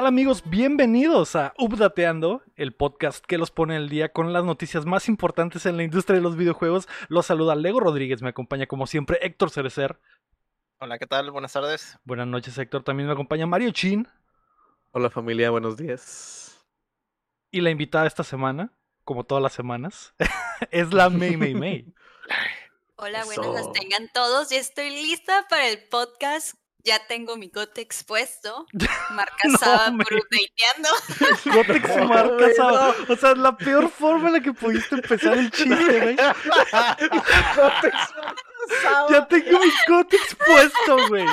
¿Qué tal amigos? Bienvenidos a Updateando, el podcast que los pone al día con las noticias más importantes en la industria de los videojuegos. Los saluda Lego Rodríguez, me acompaña como siempre Héctor Cerecer. Hola, ¿qué tal? Buenas tardes. Buenas noches Héctor, también me acompaña Mario Chin. Hola familia, buenos días. Y la invitada esta semana, como todas las semanas, es la May May May. Hola, buenas las tengan todos y estoy lista para el podcast ya tengo mi Gotex puesto, marca no, Saba por updateando. Gotex marca Saba. O sea, la peor forma en la que pudiste empezar el chiste, güey. Ya tengo mi Gotex puesto, güey.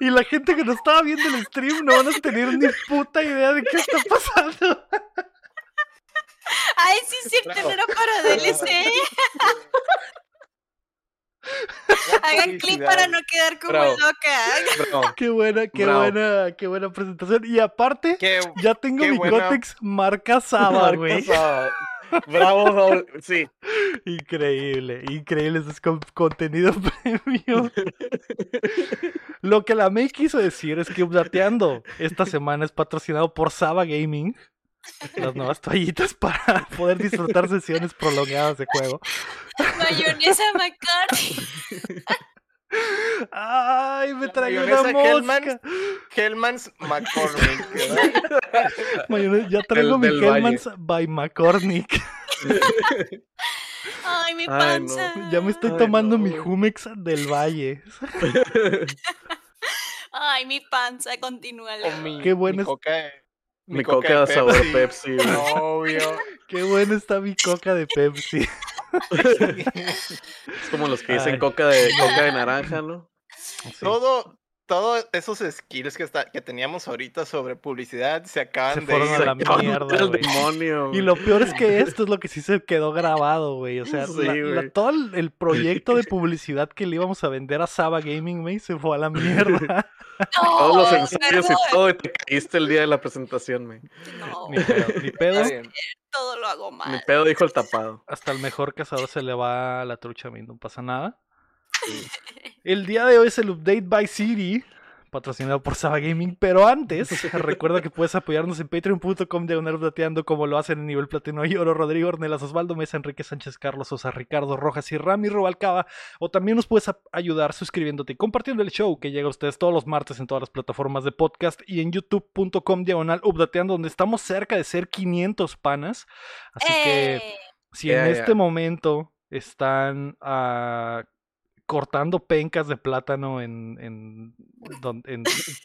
Y la gente que no estaba viendo el stream no van a tener ni puta idea de qué está pasando. Ay, sí, sí, no era para DLC. Hagan clip para no quedar como loca. Qué buena, qué buena, qué buena presentación. Y aparte, ya tengo mi Gotex marca Saba, güey. Bravo, sí. Increíble, increíble. es contenido premium. Lo que la May quiso decir es que Updateando esta semana es patrocinado por Saba Gaming las nuevas toallitas para poder disfrutar sesiones prolongadas de juego. Mayonesa McCarthy. Ay, me trae una mosca. Hellman's, McCormick. ya traigo mi Hellman's by McCormick. Ay, mi panza. Ya me estoy tomando mi Jumex del Valle. Ay, mi panza, continúa. Qué bueno. Mi, coca, de sabor Pepsi. Obvio. Qué bueno está mi coca de Pepsi. es como los que dicen coca de coca de naranja, ¿no? Todo, todos esos skills que, está, que teníamos ahorita sobre publicidad se acaban se fueron de a la mierda. El demonio, y lo peor es que esto es lo que sí se quedó grabado, güey. O sea, todo el, proyecto de publicidad que le íbamos a vender a Saba Gaming, güey, se fue a la mierda. Todos los ensayos y todo, y te caíste el día de la presentación, güey. No. Ni pedo. Ni pedo. Todo lo hago mal. Mi pedo dijo el tapado. Hasta el mejor cazador se le va la trucha a mí, no pasa nada. El día de hoy es el Update by City patrocinado por Saba Gaming. Pero antes, recuerda que puedes apoyarnos en patreon.com diagonal dateando como lo hacen en nivel platino y oro Rodrigo Ornelas, Osvaldo Mesa, Enrique Sánchez, Carlos Osa, Ricardo Rojas y Rami Robalcaba. O también nos puedes ayudar suscribiéndote y compartiendo el show que llega a ustedes todos los martes en todas las plataformas de podcast y en youtube.com diagonal updateando donde estamos cerca de ser 500 panas. Así que ¡Eh! si en este momento están a cortando pencas de plátano en, en,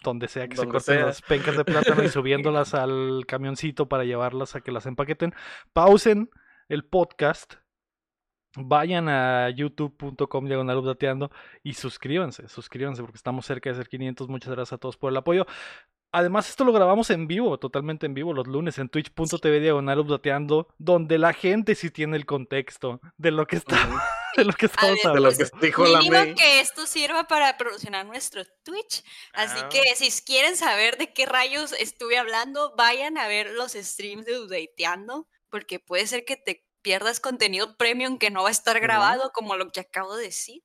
donde sea que se corten las pencas de plátano y subiéndolas al camioncito para llevarlas a que las empaqueten. Pausen el podcast, vayan a youtube.com diagonal y suscríbanse, suscríbanse porque estamos cerca de ser 500. Muchas gracias a todos por el apoyo. Además, esto lo grabamos en vivo, totalmente en vivo, los lunes en twitch.tv diagonal updateando, donde la gente sí tiene el contexto de lo que está, de lo que estamos hablando. Pues, mínimo que esto sirva para promocionar nuestro Twitch. Así que si quieren saber de qué rayos estuve hablando, vayan a ver los streams de Updateando, porque puede ser que te pierdas contenido premium que no va a estar grabado, como lo que acabo de decir.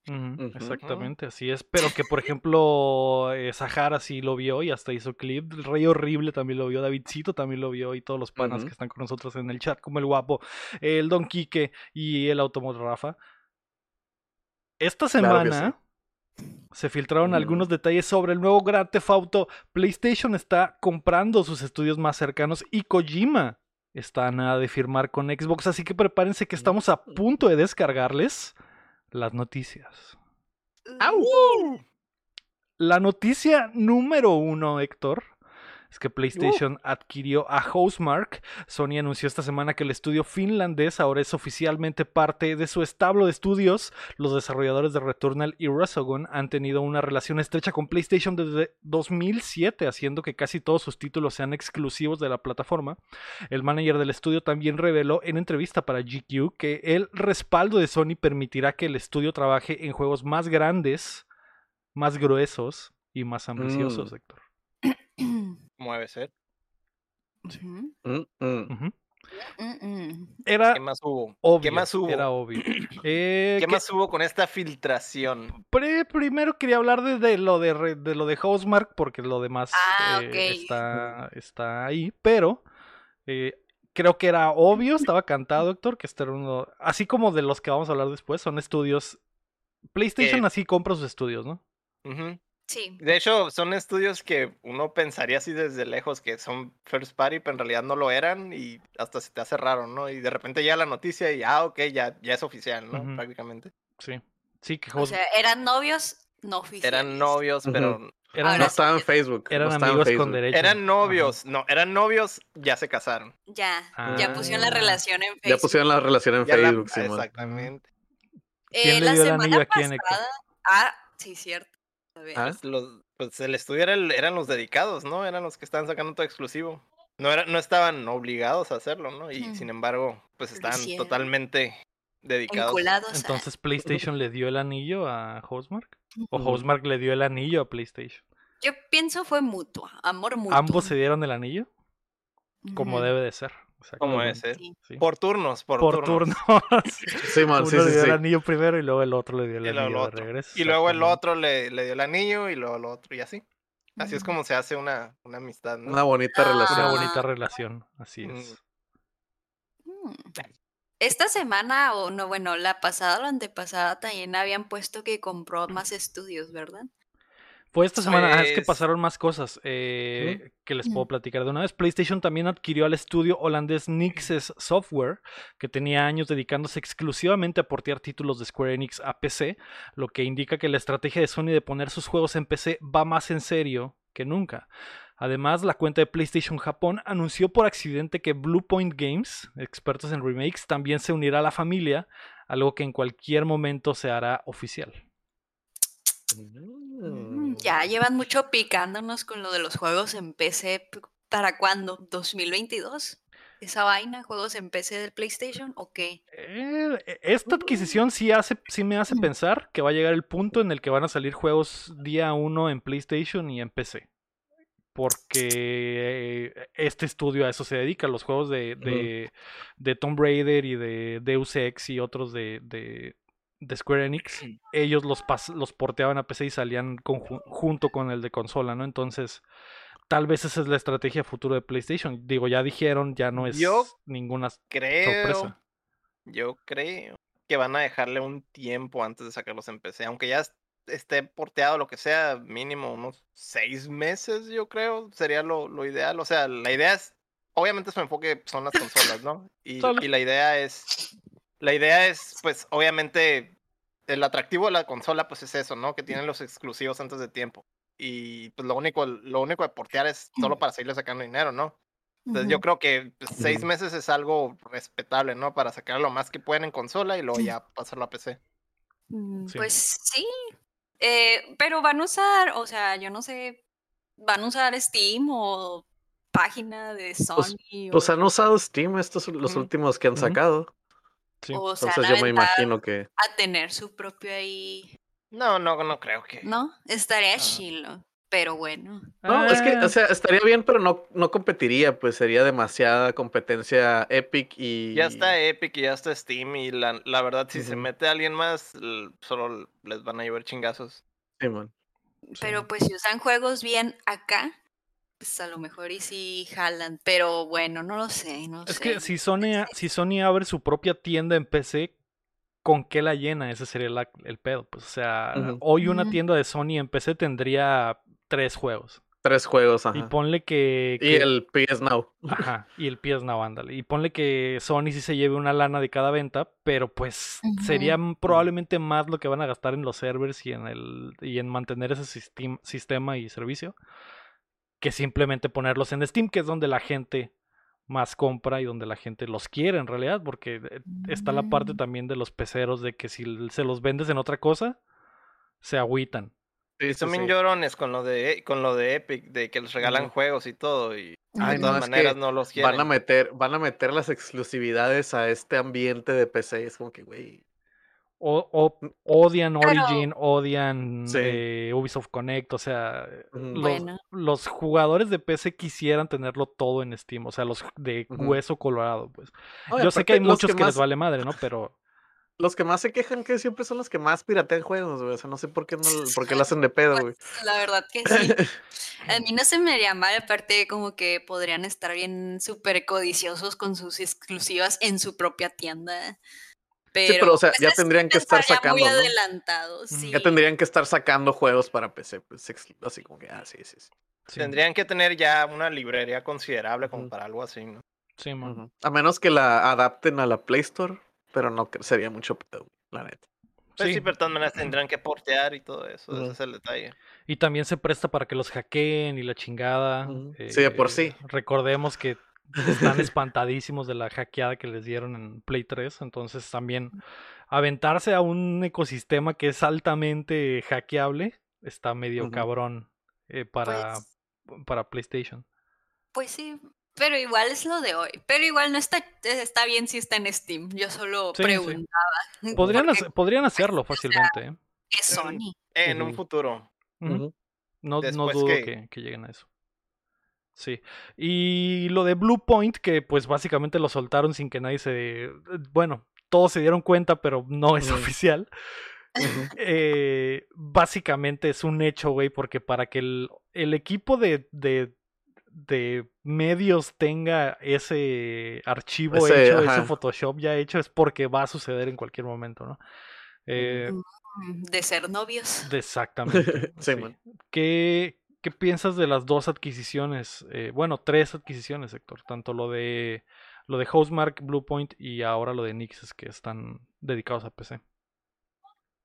Exactamente, así es. Pero que, por ejemplo, eh, Sahara sí lo vio y hasta hizo clip. El Rey Horrible también lo vio, Davidcito también lo vio y todos los panas que están con nosotros en el chat, como el Guapo, el Don Quique y el Automod Rafa. Esta semana se filtraron algunos detalles sobre el nuevo Grand Theft Auto. PlayStation está comprando sus estudios más cercanos y Kojima está a nada de firmar con Xbox, así que prepárense que estamos a punto de descargarles las noticias. La noticia número uno, Héctor, es que PlayStation adquirió a Housemark. Sony anunció esta semana que el estudio finlandés ahora es oficialmente parte de su establo de estudios. Los desarrolladores de Returnal y Resogun han tenido una relación estrecha con PlayStation desde 2007, haciendo que casi todos sus títulos sean exclusivos de la plataforma. El manager del estudio también reveló en entrevista para GQ que el respaldo de Sony permitirá que el estudio trabaje en juegos más grandes, más gruesos y más ambiciosos, mm. Héctor. Mueve ser. Sí. Mm, mm. Mm. Era ¿Qué más hubo? obvio. ¿Qué más hubo? Era obvio. Eh, ¿Qué más hubo con esta filtración? Pre- primero quería hablar de, de lo de, re- de lo de Housemark, porque lo demás Ah, eh, está, está ahí, pero eh, creo que era obvio, estaba cantado, Héctor, que este era uno, así como de los que vamos a hablar después, son estudios. PlayStation así compra sus estudios, ¿no? Ujú. Sí. De hecho, son estudios que uno pensaría así desde lejos que son first party, pero en realidad no lo eran y hasta se te hace raro, ¿no? Y de repente llega la noticia y, ah, ok, ya, ya es oficial, ¿no? Prácticamente. Sí. Sí, que O sea, eran novios no oficiales. Eran novios, pero... eran, ahora No sí. estaba en Facebook. no eran en amigos con Facebook. derecho. Eran Ajá. novios, no, eran novios, ya se casaron. Ya, ya pusieron la Ah. relación en Facebook. Ya pusieron la relación en Ya la- Facebook, Simón. Exactamente. ¿Quién Eh, le la dio el semana anillo a quién, pasada. Ah, sí, cierto. Ah, Pues, los, pues el estudio era el- eran los dedicados, ¿no? Eran los que estaban sacando todo exclusivo. No, era, no estaban obligados a hacerlo, ¿no? Y Ujú. sin embargo, pues estaban totalmente dedicados. Entonces PlayStation le dio el anillo a Housemark. O. Housemark le dio el anillo a PlayStation. Yo pienso fue mutuo, amor mutuo. Ambos se dieron el anillo, como debe de ser. Como sí. sí. Por turnos, por, Por turnos. turnos. Simón, Uno sí, le sí, dio sí. el anillo primero y luego el otro le dio el anillo de regreso. Y luego el otro le, le dio el anillo y luego el otro y así. Así es como se hace una, una amistad, ¿no? Una bonita Ah. relación. Una bonita relación, así Mm. es. Mm. Esta semana, o no, bueno, la pasada o la antepasada también habían puesto que compró más estudios, ¿verdad? Fue esta semana, ah, es que Pues- pasaron más cosas eh, que les puedo platicar de una vez. PlayStation también adquirió al estudio holandés Nixes Software, que tenía años dedicándose exclusivamente a portear títulos de Square Enix a PC, lo que indica que la estrategia de Sony de poner sus juegos en PC va más en serio que nunca. Además, la cuenta de PlayStation Japón anunció por accidente que Bluepoint Games, expertos en remakes, también se unirá a la familia, algo que en cualquier momento se hará oficial. Mm, Ya llevan mucho picándonos con lo de los juegos en PC. ¿Para cuándo? ¿2022? ¿Esa vaina? ¿Juegos en PC del PlayStation o qué? Eh, esta adquisición sí, hace, sí me hace pensar que va a llegar el punto en el que van a salir juegos día uno en PlayStation y en PC. Porque eh, este estudio a eso se dedica, los juegos de, de, de Tomb Raider y de Deus Ex y otros de, de, de Square Enix, ellos los, pas- los porteaban a PC y salían junto con el de consola, ¿no? Entonces, tal vez esa es la estrategia futuro de PlayStation. Digo, ya dijeron, ya no es Yo ninguna Creo, sorpresa. yo creo que van a dejarle un tiempo antes de sacarlos en PC, aunque ya es- esté porteado lo que sea, mínimo unos seis meses, yo creo, sería lo, lo ideal. O sea, la idea es, obviamente su enfoque son las consolas, ¿no? Y la idea es, la idea es, pues, obviamente, el atractivo de la consola, pues es eso, ¿no? Que tienen los exclusivos antes de tiempo. Y pues lo único, lo único de portear es solo para seguirle sacando dinero, ¿no? Entonces yo creo que pues, seis meses es algo respetable, ¿no? Para sacar lo más que pueden en consola y luego ya pasarlo a PC. Mm, Sí. Pues sí. Eh, pero van a usar, o sea, yo no sé, van a usar Steam o página de Sony Pues o, han usado Steam estos los últimos que han sacado. Sí. o se van Entonces a yo me imagino que. a tener su propio ahí, No, no, no creo que. ¿no? Estaría Ah. chilo, pero bueno. No, es que, Ah, o sea, estaría bien, pero no, no competiría, pues sería demasiada competencia Epic y. Ya está Epic y ya está Steam y la, la verdad si se mete alguien más, solo les van a llevar chingazos. Simón. Pero pues si usan juegos bien acá, pues a lo mejor y sí jalan, pero bueno, no lo sé, no Es sé. que si Sony, si Sony abre su propia tienda en PC, ¿con qué la llena? Ese sería la- el pedo. Pues, o sea, hoy una tienda de Sony en PC tendría tres juegos. Tres juegos, Y ajá. ponle que. Y el PS Now. Ajá, y el PS Now, ándale. Y ponle que Sony sí se lleve una lana de cada venta, pero pues sería probablemente más lo que van a gastar en los servers y en el y en mantener ese sistem- sistema y servicio que simplemente ponerlos en Steam, que es donde la gente más compra y donde la gente los quiere en realidad, porque eh, está la parte Mm. también de los peceros de que si se los vendes en otra cosa, se agüitan. Sí, son bien sí. llorones con lo de con lo de Epic, de que les regalan juegos y todo, y Ay, de no, todas es maneras que no los quieren. Van a meter, van a meter las exclusividades a este ambiente de PC. Es como que, güey. O, odian Origin, odian eh, Ubisoft Connect, o sea, los, jugadores de PC quisieran tenerlo todo en Steam, o sea, los de hueso colorado, pues. Yo sé que hay muchos que, les vale madre, ¿no? Pero los que más se quejan que siempre son los que más piratean juegos, güey. O sea, no sé por qué no por qué lo hacen de pedo, güey. Pues, la verdad que sí. A mí no se me haría mal, aparte como que podrían estar bien súper codiciosos con sus exclusivas en su propia tienda. Pero, sí, pero o sea, ya tendrían que estar sacando. Muy sí. Ya tendrían que estar sacando juegos para PC, pues así como que, ah, sí, sí, sí. Tendrían que tener ya una librería considerable como para algo así, ¿no? Sí, man. A menos que la adapten a la Play Store, pero no sería mucho pedo, la neta. Pues sí. pero de todas maneras tendrán que portear y todo eso, ese es el detalle. Y también se presta para que los hackeen y la chingada. sí, de por sí. Eh, recordemos que están espantadísimos de la hackeada que les dieron en Play 3, entonces también aventarse a un ecosistema que es altamente hackeable está medio cabrón eh, para, pues para PlayStation. Pues sí, pero igual es lo de hoy. Pero igual no está, está bien si está en Steam. Yo solo preguntaba. Podrían, podrían hacerlo fácilmente. ¿eh? Es Sony. En, un futuro. No, no dudo que... lleguen a eso. Sí. Y lo de Blue Point, que pues básicamente lo soltaron sin que nadie se. Bueno, todos se dieron cuenta, pero no es oficial. Eh, básicamente es un hecho, güey, porque para que el, el equipo de, de de medios tenga ese archivo hecho, ese Photoshop ya hecho, es porque va a suceder en cualquier momento, ¿no? Eh, mm, de ser novios. exactamente. ¿Qué, ¿Qué, piensas de las dos adquisiciones? Eh, bueno, tres adquisiciones, Héctor. Tanto lo de lo de Housemark, Bluepoint y ahora lo de Nixes que están dedicados a PC.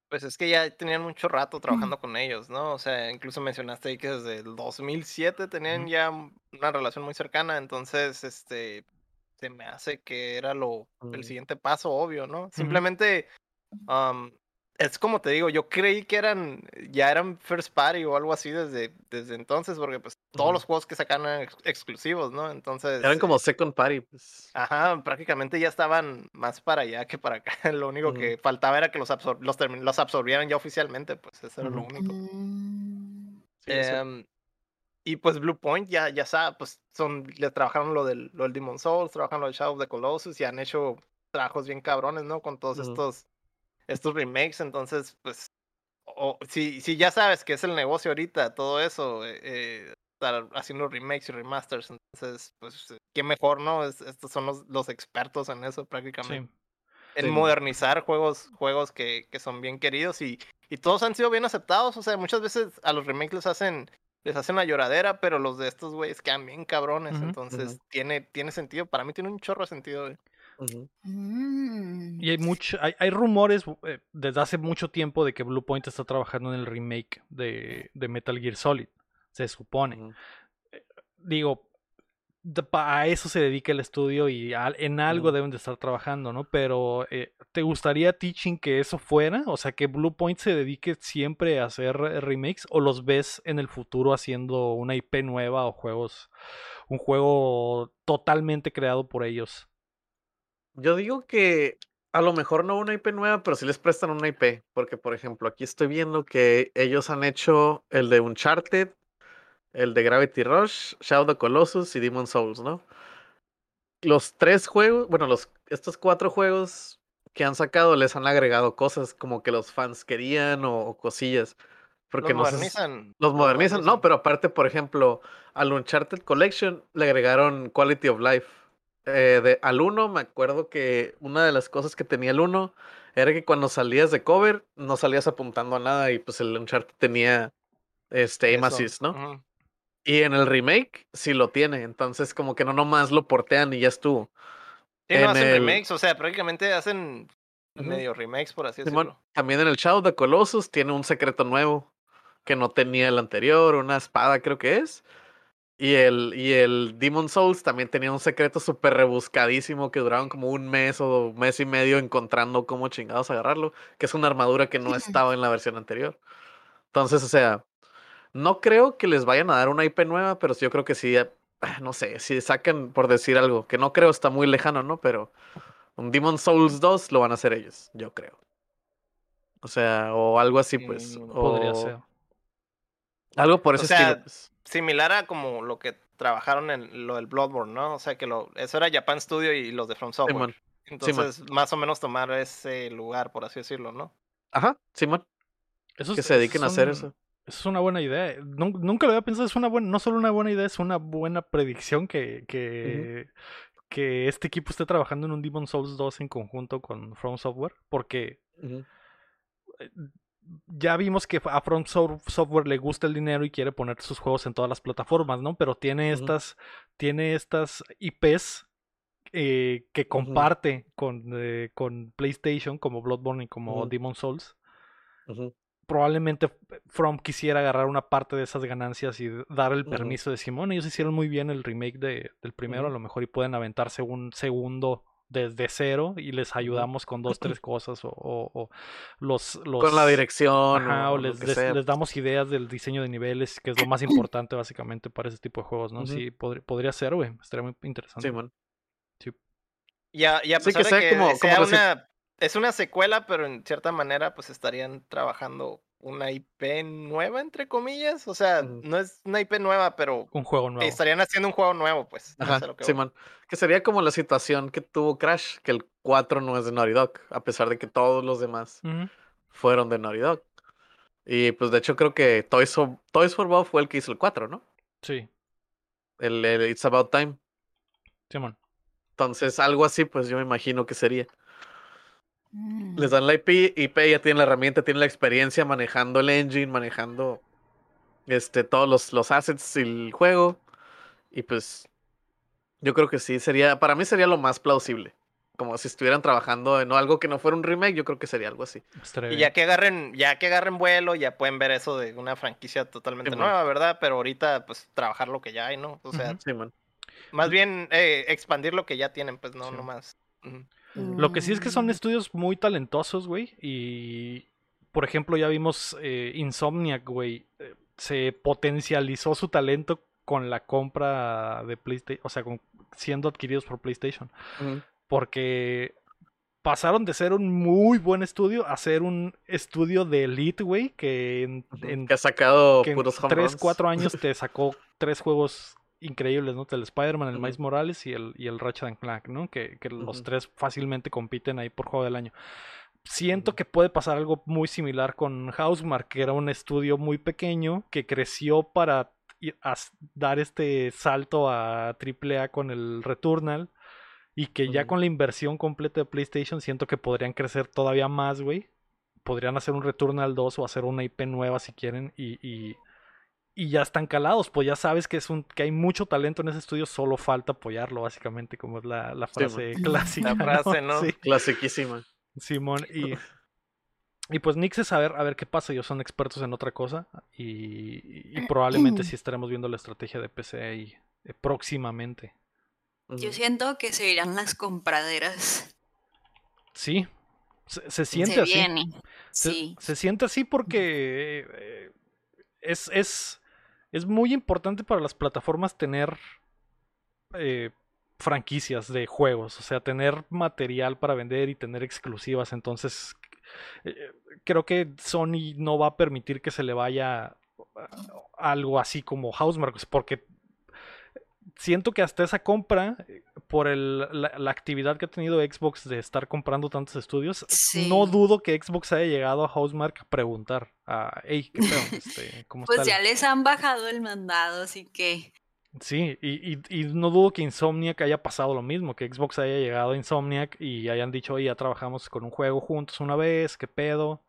Pues es que ya tenían mucho rato trabajando con ellos, ¿no? O sea, incluso mencionaste ahí que desde el 2007 tenían ya una relación muy cercana, entonces, este, se me hace que era lo, el siguiente paso obvio, ¿no? Simplemente, es como te digo, yo creí que eran, ya eran first party o algo así desde, desde entonces, porque pues todos los juegos que sacan eran exclusivos, ¿no? Entonces... Eran como second party, pues. Ajá, prácticamente ya estaban más para allá que para acá. Lo único que faltaba era que los, los, los, absorbieran ya oficialmente, pues eso era lo único. Mm. Em, y pues Blue Point ya, ya sabe, pues son, le trabajaron lo del, lo del Demon Souls, trabajan lo del Shadow of the Colossus y han hecho trabajos bien cabrones, ¿no? Con todos estos estos remakes, entonces, pues, o, si, si ya sabes que es el negocio ahorita, todo eso, eh, eh, estar haciendo remakes y remasters, entonces, pues, qué mejor, ¿no? estos son los, los, expertos en eso prácticamente. En modernizar juegos, juegos que, que son bien queridos y, y todos han sido bien aceptados, o sea, muchas veces a los remakes les hacen les hacen una lloradera, pero los de estos güeyes quedan bien cabrones. entonces, tiene, tiene sentido. Para mí tiene un chorro de sentido. Mm. Y hay, mucho, hay, rumores eh, desde hace mucho tiempo de que Bluepoint está trabajando en el remake de, Metal Gear Solid. Se supone. Eh, digo, a eso se dedica el estudio y en algo deben de estar trabajando, ¿no? Pero eh, ¿te gustaría teaching que eso fuera? O sea, que Bluepoint se dedique siempre a hacer remakes o los ves en el futuro haciendo una IP nueva o juegos, un juego totalmente creado por ellos. Yo digo que a lo mejor no una IP nueva, pero sí les prestan una IP. Porque, por ejemplo, aquí estoy viendo que ellos han hecho el de Uncharted, el de Gravity Rush, Shadow of Colossus y Demon Souls, ¿no? Los tres juegos, bueno, los, estos cuatro juegos que han sacado les han agregado cosas como que los fans querían o, cosillas. Porque los modernizan. los modernizan. No, pero aparte, por ejemplo, al Uncharted Collection le agregaron Quality of Life eh, de, al 1 me acuerdo que una de las cosas que tenía el 1 era que cuando salías de cover no salías apuntando a nada y pues el Uncharted tenía este aim ¿no? Y en el remake sí lo tiene, entonces como que no nomás lo portean y ya estuvo. Sí, no hacen remakes, o sea, prácticamente hacen medio remakes, por así decirlo. También en el Shadow de Colossus tiene un secreto nuevo que no tenía el anterior, una espada creo que es. Y el, y el Demon Souls también tenía un secreto súper rebuscadísimo que duraron como un mes o mes y medio encontrando cómo chingados agarrarlo, que es una armadura que no estaba en la versión anterior. Entonces, o sea, no creo que les vayan a dar una IP nueva, pero yo creo que sí, eh, no sé, si sacan por decir algo, que no creo está muy lejano, ¿no? Pero un Demon Souls 2 lo van a hacer ellos, yo creo. O sea, o algo así, pues. Podría o ser. Algo por O ese sea, estilo, pues. Similar a como lo que trabajaron en lo del Bloodborne, ¿no? O sea que lo, eso era Japan Studio y los de From Software. Simón. Entonces, más o menos tomar ese lugar, por así decirlo, ¿no? Ajá, Simón. Eso Que es- se dediquen a hacer un- eso. Eso es una buena idea. Nun- Nunca lo había pensado. Es una buena, no solo una buena idea, es una buena predicción que, que, que este equipo esté trabajando en un Demon Souls 2 en conjunto con From Software. Porque. Ya vimos que a From Sof- Software le gusta el dinero y quiere poner sus juegos en todas las plataformas, ¿no? Pero tiene estas, tiene estas IPs eh, que comparte con, eh, con PlayStation, como Bloodborne y como Ujú. Demon Souls. Probablemente From quisiera agarrar una parte de esas ganancias y dar el permiso de Simón. Ellos hicieron muy bien el remake de- del primero, a lo mejor y pueden aventarse un segundo desde cero y les ayudamos con dos, tres cosas o, o- o los, los Con la dirección Ajá, o, les, les- les damos ideas del diseño de niveles, que es lo más importante básicamente para ese tipo de juegos, ¿no? Sí, podría ser, güey, estaría muy interesante. Simón. Y a, y a Sí, que pesar sea de que como- sea como una, es una secuela, pero en cierta manera, pues estarían trabajando una IP nueva, entre comillas. O sea, no es una IP nueva, pero Un juego nuevo. estarían haciendo un juego nuevo, pues. no Ajá, sé lo que voy. Simón. Que sería como la situación que tuvo Crash, que el 4 no es de Naughty Dog, a pesar de que todos los demás fueron de Naughty Dog. Y pues de hecho creo que Toys for, Toys for Bob fue el que hizo el 4, ¿no? Sí, El, el It's About Time. Simón. Entonces, algo así, pues yo me imagino que sería. Mm. Les dan la IP, IP ya tienen la herramienta, tienen la experiencia manejando el engine, manejando este, todos los, los assets y el juego. Y pues yo creo que sí, sería, para mí sería lo más plausible. Como si estuvieran trabajando en algo que no fuera un remake, yo creo que sería algo así. Y ya que agarren, ya que agarren vuelo, ya pueden ver eso de una franquicia totalmente nueva, ¿verdad? Pero ahorita, pues, trabajar lo que ya hay, ¿no? O sea. Sí, man. más bien eh, expandir lo que ya tienen, pues, no, Sí. no más. Lo que sí es que son Mm. estudios muy talentosos, güey. Y, por ejemplo, ya vimos eh, Insomniac, güey. eh, se potencializó su talento con la compra de PlayStation, o sea, con, siendo adquiridos por PlayStation. Porque pasaron de ser un muy buen estudio a ser un estudio de elite, güey, que en, en Que ha sacado que en puros home 3, runs. 4 años te sacó tres juegos increíbles, ¿no? El Spider-Man, el Ujú. Miles Morales y el, y el Ratchet and Clank, ¿no? Que, que los tres fácilmente compiten ahí por juego del año. Siento que puede pasar algo muy similar con Housemark, que era un estudio muy pequeño que creció para dar este salto a AAA con el Returnal y que ya con la inversión completa de PlayStation siento que podrían crecer todavía más, güey. Podrían hacer un Returnal 2 o hacer una IP nueva si quieren y, y, y ya están calados, pues ya sabes que es un que hay mucho talento en ese estudio, solo falta apoyarlo básicamente, como es la, la frase man. clásica. La frase, ¿no? Sí, Clasiquísima. Simón y y pues Nix es a ver, a ver qué pasa, ellos son expertos en otra cosa y, y probablemente sí estaremos viendo la estrategia de PC ahí eh, próximamente. Yo siento que se irán las compraderas. Sí, se, se siente se así. viene. Se, Sí. se siente así porque eh, es, es, es muy importante para las plataformas tener eh, franquicias de juegos, o sea, tener material para vender y tener exclusivas. Entonces, eh, creo que Sony no va a permitir que se le vaya ah, algo así como Housemarque, porque siento que hasta esa compra, eh, por el- la, la actividad que ha tenido Xbox de estar comprando tantos estudios, Sí. no dudo que Xbox haya llegado a Housemark a preguntar, a, hey, ¿qué pedo? Este, ¿Cómo Pues está? ya el-?" les han bajado el mandado, así que. Sí, y, y- y no dudo que Insomniac haya pasado lo mismo, que Xbox haya llegado a Insomniac y hayan dicho, oye, ya trabajamos con un juego juntos una vez, ¿qué pedo?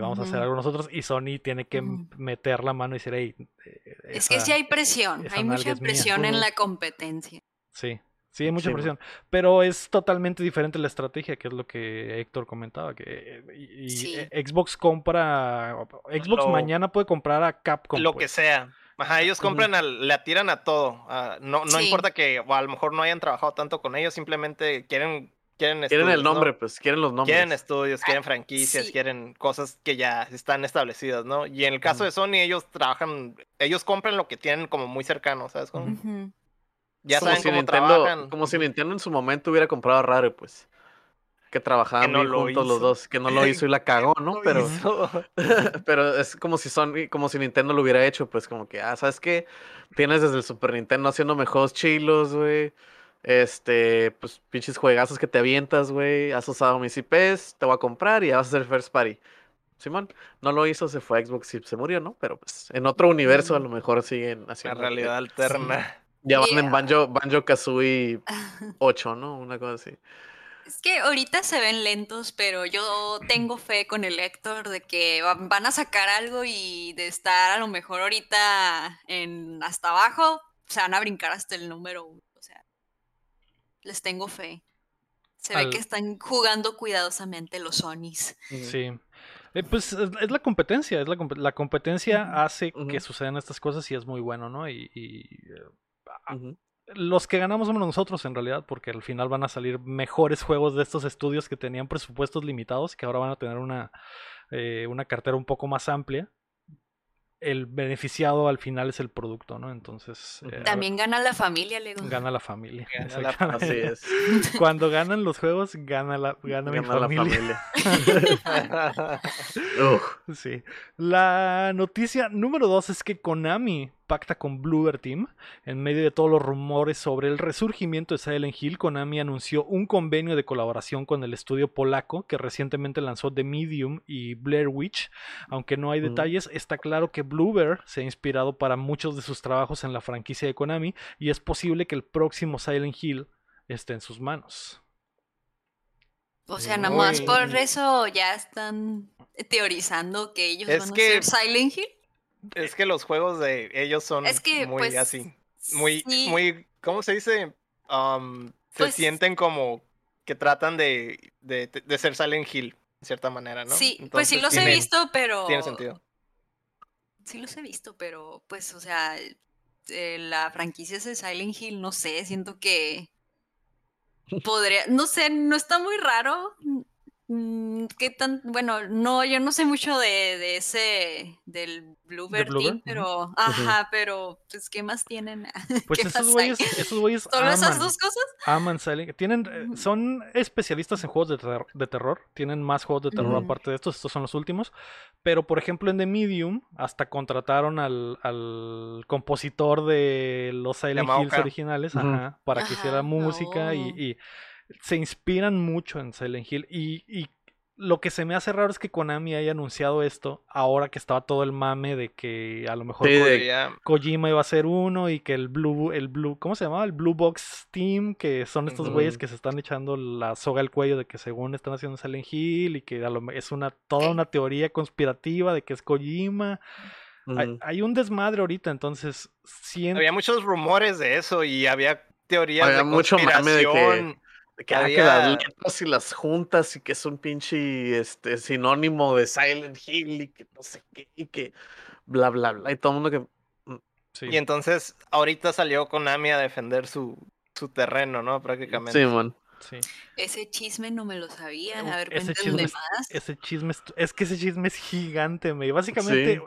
Vamos a hacer algo nosotros y Sony tiene que meter la mano y decir, hey, eh, Es que esa- sí hay presión, esa hay mucha es mía". presión en la competencia. Sí, sí, hay mucha Sí, presión. Pero es totalmente diferente la estrategia, que es lo que Héctor comentaba. Que y, y, Sí. eh, Xbox compra. Xbox Lo- mañana puede comprar a Capcom. lo que pues. sea. Ajá, ellos compran, al- le atiran a todo. no no Sí. importa que o a lo mejor no hayan trabajado tanto con ellos, simplemente quieren quieren Quieren el nombre, pues, quieren los nombres. Quieren estudios, quieren franquicias, sí. quieren cosas que ya están establecidas, ¿no? Y en el caso de Sony, ellos trabajan, ellos compran lo que tienen como muy cercano, ¿sabes? Como- Ujú. Ujú. Ya como saben si cómo Nintendo, trabajan. Como si Nintendo en su momento hubiera comprado a Rare, pues. que trabajaban no bien lo juntos los dos, que no lo hizo y la cagó, ¿no? Pero, pero es como si son, como si Nintendo lo hubiera hecho, pues como que, ah, ¿sabes qué? Tienes desde el Super Nintendo haciéndome juegos chilos, güey. Este, pues pinches juegazos que te avientas, güey. Has usado mis IPs, te voy a comprar y ya vas a hacer first party. Simón, no lo hizo, se fue a Xbox y se murió, ¿no? Pero pues en otro universo a lo mejor siguen La haciendo. realidad alterna. Ya van en. Banjo, Banjo Kazooie 8, ¿no? Una cosa así. Es que ahorita se ven lentos, pero yo tengo fe con el Héctor de que va- van a sacar algo y de estar a lo mejor ahorita en hasta abajo, se van a brincar hasta el número uno. Les tengo fe. Se ve que están jugando cuidadosamente los Sonys. Sí. Eh, pues es, es la competencia, es la, compe- la competencia hace que sucedan estas cosas y es muy bueno, ¿no? Y, y, eh, a- Ujú. los que ganamos somos nosotros en realidad, porque al final van a salir mejores juegos de estos estudios que tenían presupuestos limitados, que ahora van a tener una, eh, una cartera un poco más amplia. El beneficiado al final es el producto, ¿no? Entonces eh, También gana la familia, Lego. gana la familia. Gana la. Así es. Cuando ganan los juegos, gana la, gana mi Gana la familia. familia. Ugh. Sí. La noticia número dos es que Konami pacta con Bluebird Team. En medio de todos los rumores sobre el resurgimiento de Silent Hill, Konami anunció un convenio de colaboración con el estudio polaco que recientemente lanzó The Medium y Blair Witch. Aunque no hay Ujú. detalles, está claro que Bluebird se ha inspirado para muchos de sus trabajos en la franquicia de Konami y es posible que el próximo Silent Hill esté en sus manos. O sea, nada más por eso ya están teorizando que ellos Es van a que- ser Silent Hill. Es que los juegos de ellos son Es que, muy pues, así. Muy, sí, muy, ¿cómo se dice? Um, se Pues- sienten como que tratan de, de, de ser Silent Hill, en cierta manera, ¿no? Sí, pues sí los he visto, pero... Tiene sentido. Sí los he visto, pero pues, o sea, eh, la franquicia es de Silent Hill, no sé, siento que podría, no sé, no está muy raro. Mm, ¿Qué tan? Bueno, no, yo no sé mucho de, de ese, del Bluebird pero, ajá, pero, pues, ¿qué más tienen? Pues ¿Qué esos güeyes, esos güeyes ¿Solo esas aman- dos cosas? Aman Silent Tienen, eh, Ujú. son especialistas en juegos de, ter- de terror. Tienen más juegos de terror Ujú. aparte de estos. Estos son los últimos. Pero, por ejemplo, en The Medium, hasta contrataron al, al compositor de los Silent Hills originales ajá, para que hiciera música y, y se inspiran mucho en Silent Hill. Y, y lo que se me hace raro es que Konami haya anunciado esto ahora que estaba todo el mame de que a lo mejor Sí, Ko- Kojima iba a ser uno y que el Blue, el Blue, ¿cómo se llamaba? El Blue Box Team, que son estos güeyes que se están echando la soga al cuello de que según están haciendo Silent Hill y que a lo me- es una toda una teoría conspirativa de que es Kojima. Hay, un desmadre ahorita, entonces siento Había muchos rumores de eso y había teorías Había de mucho mame de que- que, ah, que las había- letras y las juntas y que es un pinche este, sinónimo de Silent Hill y que no sé qué y que bla bla bla y todo el mundo que sí. Y entonces ahorita salió Konami a defender su, su terreno, ¿no? Prácticamente. sí man sí. Ese chisme no me lo sabía, a ver, Ese chisme es- más. Ese chisme es, es que ese chisme es gigante, me. Básicamente, Sí.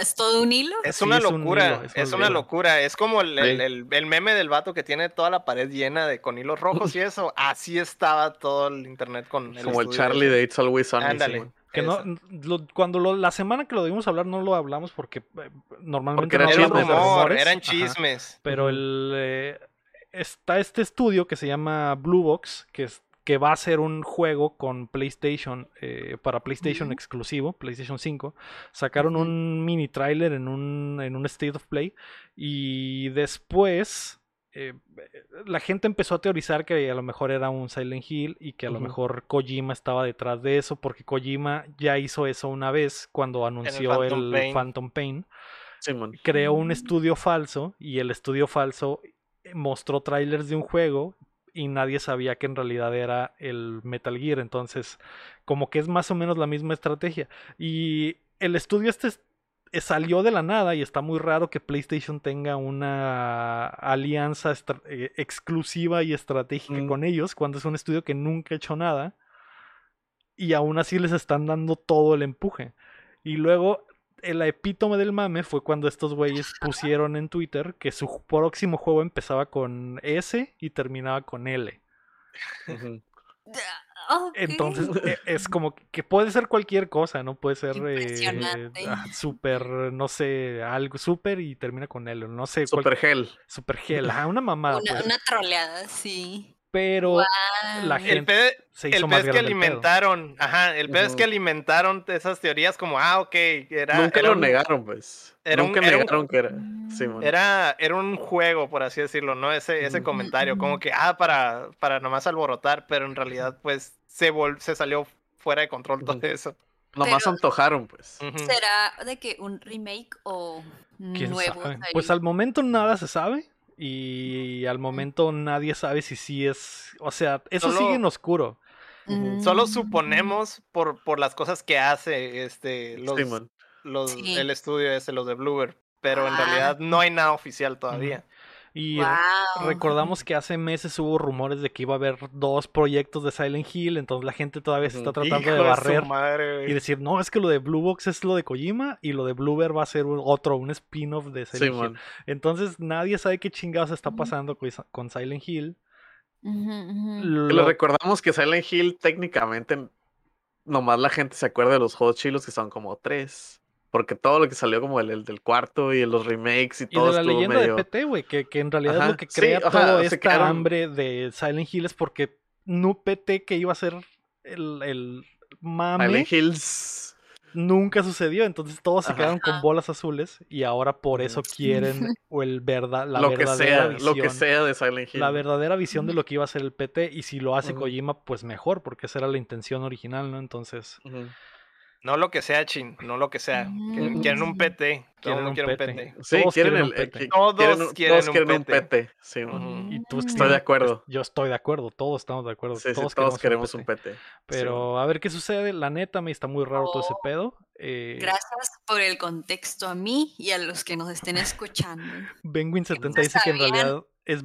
¿Es todo un hilo? Es Sí, una es un locura, hilo, es, es un una hilo. locura. Es como el, el- el- el meme del vato que tiene toda la pared llena de con hilos rojos y eso. Así estaba todo el internet con el como el Charlie de It's Always Sunny Ándale. Que no, lo- cuando lo- la semana que lo debimos hablar no lo hablamos porque eh, normalmente Porque no eran de chismes, rumor, eran Ajá. chismes. Pero Ujú. el eh, está este estudio que se llama Blue Box, que es que va a ser un juego con PlayStation eh, para PlayStation exclusivo, PlayStation 5. Sacaron un mini trailer en un en un State of Play y después eh, la gente empezó a teorizar que a lo mejor era un Silent Hill y que a lo mejor Kojima estaba detrás de eso porque Kojima ya hizo eso una vez cuando anunció Phantom el Pain. Phantom Pain creó un Mm. estudio falso y el estudio falso mostró trailers de un juego y nadie sabía que en realidad era el Metal Gear. Entonces, como que es más o menos la misma estrategia. Y el estudio este es- eh, salió de la nada y está muy raro que PlayStation tenga una alianza eh, exclusiva y estratégica Mm. con ellos cuando es un estudio que nunca ha hecho nada y aún así les están dando todo el empuje. Y luego el epítome del mame fue cuando estos güeyes pusieron en Twitter que su próximo juego empezaba con S y terminaba con L. Ujú. Entonces e, es como que puede ser cualquier cosa, ¿no? Puede ser eh, ah, súper, no sé, algo súper y termina con él, no sé. Super gel. Super gel, una mamada. Una, pues. una troleada, sí pero la gente el se hizo el pez que alimentaron, ajá, el pez que alimentaron esas teorías como, ah, ok, era... Nunca lo negaron, pues. Nunca negaron que era... era, era un juego, por así decirlo, ¿no? Ese, ese comentario, como que, ah, para, para nomás alborotar, pero en realidad, pues, se, se salió fuera de control todo eso. Nomás antojaron, pues. ¿Será de que un remake o nuevo? Pues al momento nada se sabe y al momento nadie sabe si sí es, o sea, eso sigue en oscuro. Solo suponemos por, por las cosas que hace este los, los el estudio ese, los de Bluebird, pero en ah. realidad no hay nada oficial todavía. Y recordamos que hace meses hubo rumores de que iba a haber dos proyectos de Silent Hill, entonces la gente todavía se está tratando de barrer y decir, no, es que lo de Blue Box es lo de Kojima y lo de Bluebird va a ser otro, un spin-off de Silent Hill. Entonces nadie sabe qué chingados está pasando con Silent Hill. Lo... recordamos que Silent Hill técnicamente nomás la gente se acuerda de los juegos chilos que son como tres. Porque todo lo que salió como el, del cuarto y los remakes y, todo. Y de la leyenda de PT, güey, que, que, en realidad es lo que crea todo esta hambre de Silent Hill es porque no PT que iba a ser el, el mame. Silent Hills. Nunca sucedió, entonces todos se quedaron con bolas azules y ahora por eso quieren o el verdad, la lo verdadera que sea, visión, Lo que sea de Silent Hill. La verdadera visión de lo que iba a ser el PT y si lo hace Kojima, pues mejor, porque esa era la intención original, ¿no? Entonces... No lo que sea, Chin, no lo que sea. Quieren un PT. Quieren, un PT. Sí, todos quieren, un PT. Todos quieren, un PT. Sí, y tú estoy de acuerdo. Yo estoy de acuerdo, todos estamos de acuerdo. Sí, todos, todos queremos, un PT. Pero a ver qué sucede. La neta, me está muy raro todo ese oh, pedo. Eh... Gracias por el contexto a mí y a los que nos estén escuchando. Benwin70 dice que en realidad es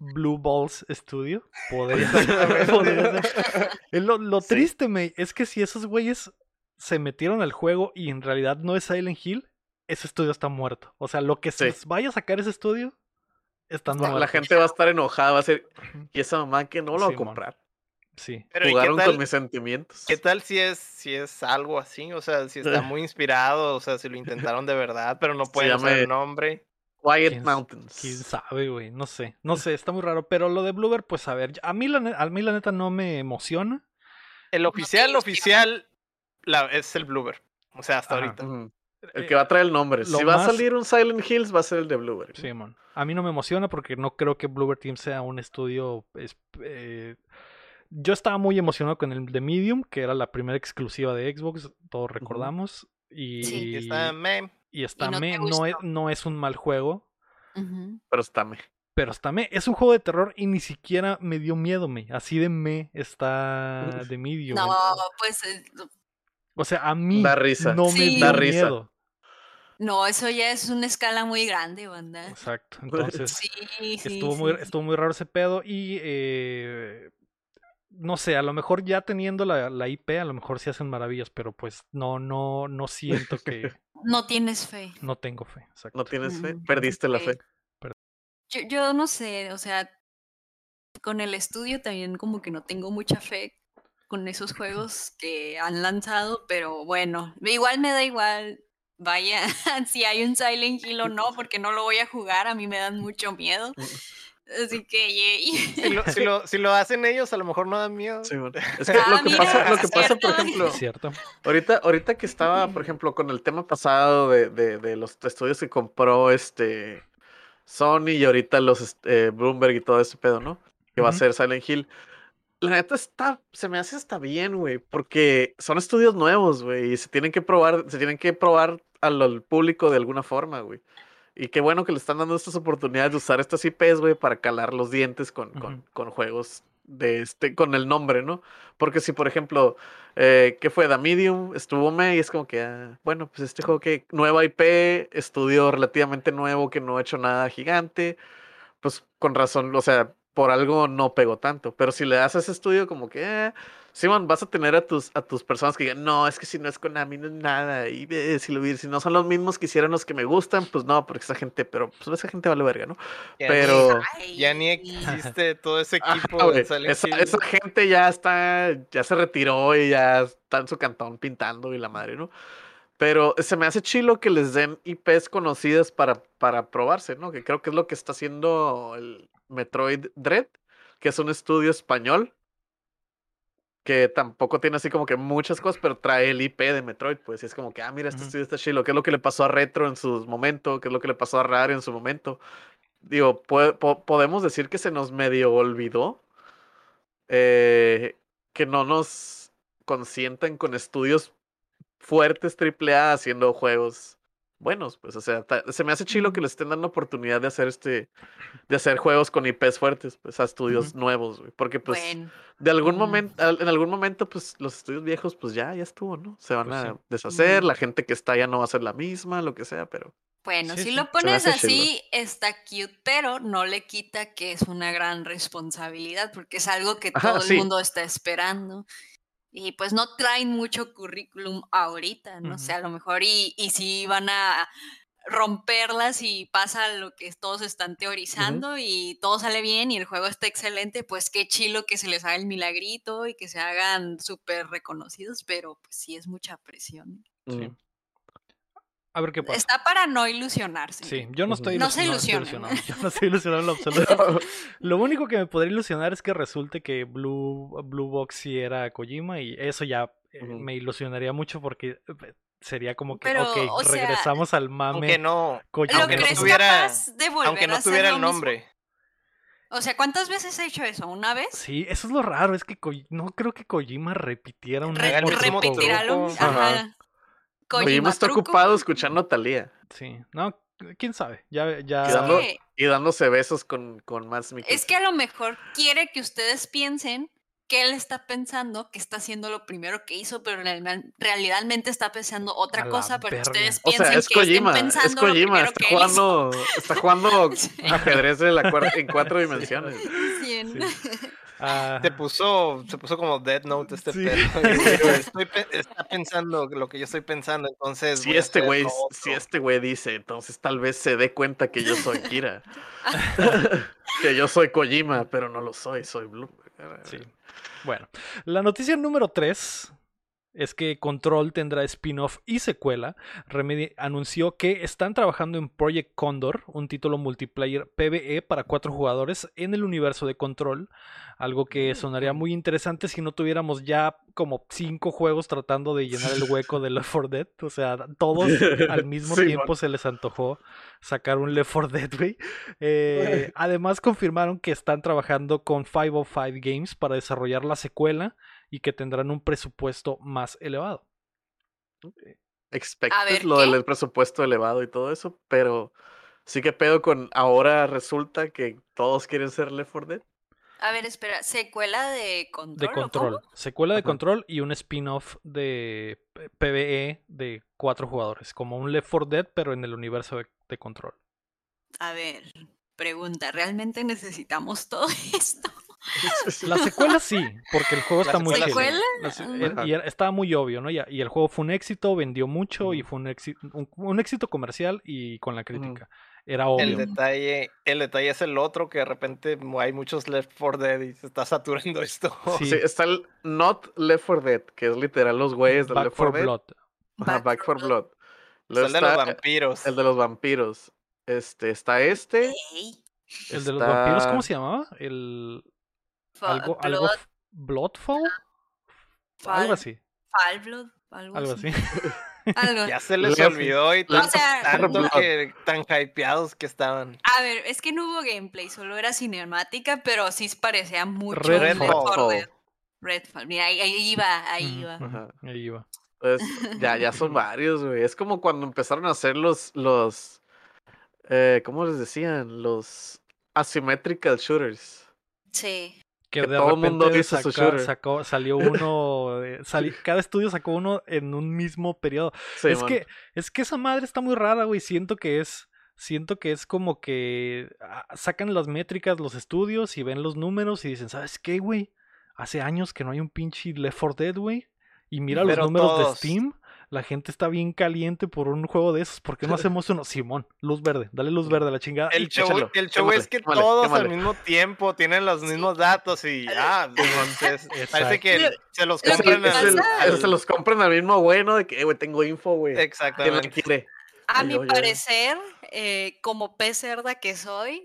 Blue, Balls Studio. Podría ser. Podría ser. Lo, lo triste, me, es que si esos güeyes se metieron al juego y en realidad no es Silent Hill, ese estudio está muerto. O sea, lo que se vaya a sacar ese estudio, está muerto. La gente va a estar enojada, va a ser, y esa mamá que no lo va a comprar. Sí. Pero Jugaron con mis sentimientos. ¿Qué tal si es, si es algo así? O sea, si está muy inspirado, o sea, si lo intentaron de verdad, pero no pueden usar el nombre. Quiet Mountains. Quién sabe, güey. No sé. No sé, está muy raro. Pero lo de Bluebird, pues a ver, a mí la, a mí la neta no me emociona. El oficial, oficial, es el Bluebird. O sea, hasta ahorita. El que va a traer el nombre. Si va a salir un Silent Hills, va a ser el de Bluebird. Sí, man. A mí no me emociona porque no creo que Bluebird Team sea un estudio. Eh, yo estaba muy emocionado con el de Medium, que era la primera exclusiva de Xbox, todos recordamos. Y, sí, está me. Y está me. No, es, no es un mal juego. Pero está me. Pero está me. Es un juego de terror y ni siquiera me dio miedo, me. Así de me está de Medium. No, pues eh, o sea, a mí risa. no me da risa. No, eso ya es una escala muy grande, banda. Exacto. Entonces, sí, estuvo, muy, estuvo muy raro ese pedo y eh, no sé, a lo mejor ya teniendo la, la, IP, a lo mejor sí hacen maravillas, pero pues no, no, no siento que. no tienes fe. No tengo fe. Exacto. No tienes fe. Perdiste la fe. Yo, yo no sé, o sea, con el estudio también como que no tengo mucha fe con esos juegos que han lanzado, pero bueno, igual me da igual. Vaya, si hay un Silent Hill o no, porque no lo voy a jugar, a mí me dan mucho miedo. Así que, si, lo, si, lo, si, lo, hacen ellos, a lo mejor no dan miedo. Sí, Es que ah, lo que pasa, lo que pasa por ejemplo, Cierto. Ahorita, ahorita que estaba, por ejemplo, con el tema pasado de, de, de los estudios que compró este Sony y ahorita los eh, Bloomberg y todo ese pedo, ¿no? Que va a ser Silent Hill la neta está, se me hace hasta bien, güey, porque son estudios nuevos, güey, y se tienen que probar, se tienen que probar al, público de alguna forma, güey. Y qué bueno que le están dando estas oportunidades de usar estas IPs, güey, para calar los dientes con, con, con, juegos de este, con el nombre, ¿no? Porque si, por ejemplo, eh, ¿qué fue? The Medium estuvo me y es como que, ah, bueno, pues este juego que nueva IP, estudio relativamente nuevo que no ha hecho nada gigante, pues con razón, o sea, por algo no pegó tanto. Pero si le das ese estudio como que, eh, Simón, vas a tener a tus, a tus personas que digan, no, es que si no es Konami no es nada, y eh, si, lo, si no son los mismos que hicieron los que me gustan, pues no, porque esa gente, pero pues esa gente vale verga, ¿no? Ya pero... Ni, ya ni existe todo ese equipo. Ajá, esa, esa, gente ya está, ya se retiró y ya está en su cantón pintando y la madre, ¿no? Pero se me hace chilo que les den IPs conocidas para, para probarse, ¿no? Que creo que es lo que está haciendo el Metroid Dread, que es un estudio español que tampoco tiene así como que muchas cosas, pero trae el IP de Metroid, pues, y es como que, ah, mira, este estudio está chilo, ¿qué es lo que le pasó a Retro en su momento? ¿Qué es lo que le pasó a Rare en su momento? Digo, podemos decir que se nos medio olvidó eh, que no nos consientan con estudios fuertes AAA haciendo juegos buenos, pues, o sea, se me hace chilo que le estén dando oportunidad de hacer este, de hacer juegos con IPs fuertes, pues, a estudios nuevos, güey, porque, pues, de algún momento, en algún momento, pues, los estudios viejos, pues, ya, ya estuvo, ¿no? Se van pues a deshacer, la gente que está ya no va a ser la misma, lo que sea, pero... Bueno, si lo pones así, está cute, pero no le quita que es una gran responsabilidad, porque es algo que todo el mundo está esperando y pues no traen mucho currículum ahorita, no sé, a lo mejor y, y si van a romperlas y pasa lo que todos están teorizando y todo sale bien y el juego está excelente, pues qué chilo que se les haga el milagrito y que se hagan súper reconocidos, pero pues sí es mucha presión. Sí. A ver qué pasa. Está para no ilusionarse. Sí, yo no estoy no se ilusionado. Yo no estoy ilusionado en lo absoluto. lo único que me podría ilusionar es que resulte que Blue, Blue Box sí era Kojima y eso ya eh, me ilusionaría mucho porque eh, sería como que, ok, regresamos al mame. Aunque no, Kojima. Aunque no tuviera, aunque no tuviera el nombre. O sea, ¿cuántas veces he hecho eso? ¿Una vez? Sí, eso es lo raro, es que no creo que Kojima repitiera un Re Repetirá lo Ajá. Kojima está ocupado escuchando a Talía. Sí, no, quién sabe. Ya, ya... Y, dándose besos con, con más Es que a lo mejor quiere que ustedes piensen que él está pensando que está haciendo lo primero que hizo, pero realmente está pensando otra cosa, pero ustedes piensan que Kojima, pensando es Kojima, está, jugando, está jugando ajedrez en, la, en cuatro dimensiones. Sí. Se puso, se puso como Dead Note este sí. está pensando lo que yo estoy pensando, entonces. Si este güey, si este güey dice, entonces tal vez se dé cuenta que yo soy Kira. que yo soy Kojima, pero no lo soy, soy Blue. Sí. Bueno, la noticia número 3 es que Control tendrá spin-off y secuela. Remedy anunció que están trabajando en Project Condor, un título multiplayer PvE para cuatro jugadores en el universo de Control. Algo que mm, sonaría muy interesante si no tuviéramos ya como cinco juegos tratando de llenar el hueco de Left 4 Dead. O sea, todos al mismo tiempo se les antojó sacar un Left 4 Dead, güey. Eh, además confirmaron que están trabajando con 505 Games para desarrollar la secuela y que tendrán un presupuesto más elevado. Expected lo del presupuesto elevado y todo eso, pero sí que pedo con ahora resulta que todos quieren ser Left 4 Dead. A ver, espera, secuela de control. De control. Secuela de control y un spin-off de PvE de cuatro jugadores. Como un Left 4 Dead, pero en el universo de control. A ver, pregunta, ¿realmente necesitamos todo esto? La secuela sí, porque el juego está muy secuela? y estaba muy obvio, ¿no? Y, el juego fue un éxito, vendió mucho y fue un éxito, un, éxito comercial y con la crítica. Era obvio. El detalle, el detalle es el otro que de repente hay muchos Left 4 Dead y se está saturando esto. Sí, está el Not Left 4 Dead, que es literal los güeyes de Left 4 Dead. Blood. Back, for Blood. el de los vampiros. El de los vampiros. Este, está este. El de los vampiros, ¿cómo se llamaba? El algo, algo Bloodfall. algo así. Blood, algo, algo así. Ya se les olvidó y tanto, que, tan hypeados que estaban. A ver, es que no hubo gameplay, solo era cinemática, pero sí parecía mucho Redfall. Redfall. Mira, ahí, iba, ahí iba. Ahí iba. Pues ya, ya son varios, güey. Es como cuando empezaron a hacer los, los, eh, ¿cómo les decían? Los asymmetrical shooters. Sí que, de todo repente mundo sacó, salió uno, cada estudio sacó uno en un mismo periodo. es que es que esa madre está muy rara, güey. Siento que es siento que es como que ah, sacan las métricas los estudios y ven los números y dicen, ¿sabes qué, güey? Hace años que no hay un pinche Left 4 Dead, güey. Y mira los números de. Steam. La gente está bien caliente por un juego de esos. ¿Por qué no hacemos uno? Simón, luz verde. Dale luz verde a la chingada. El show, échalo, el show quémale, es que quémale, todos quémale. al mismo tiempo tienen los mismos datos y ah, entonces parece que se los compran el- al- se los compran al mismo bueno de que, eh, güey, tengo info, güey. ¿Quién la Exactamente. A Ay, mi parecer, eh, como pez cerda que soy,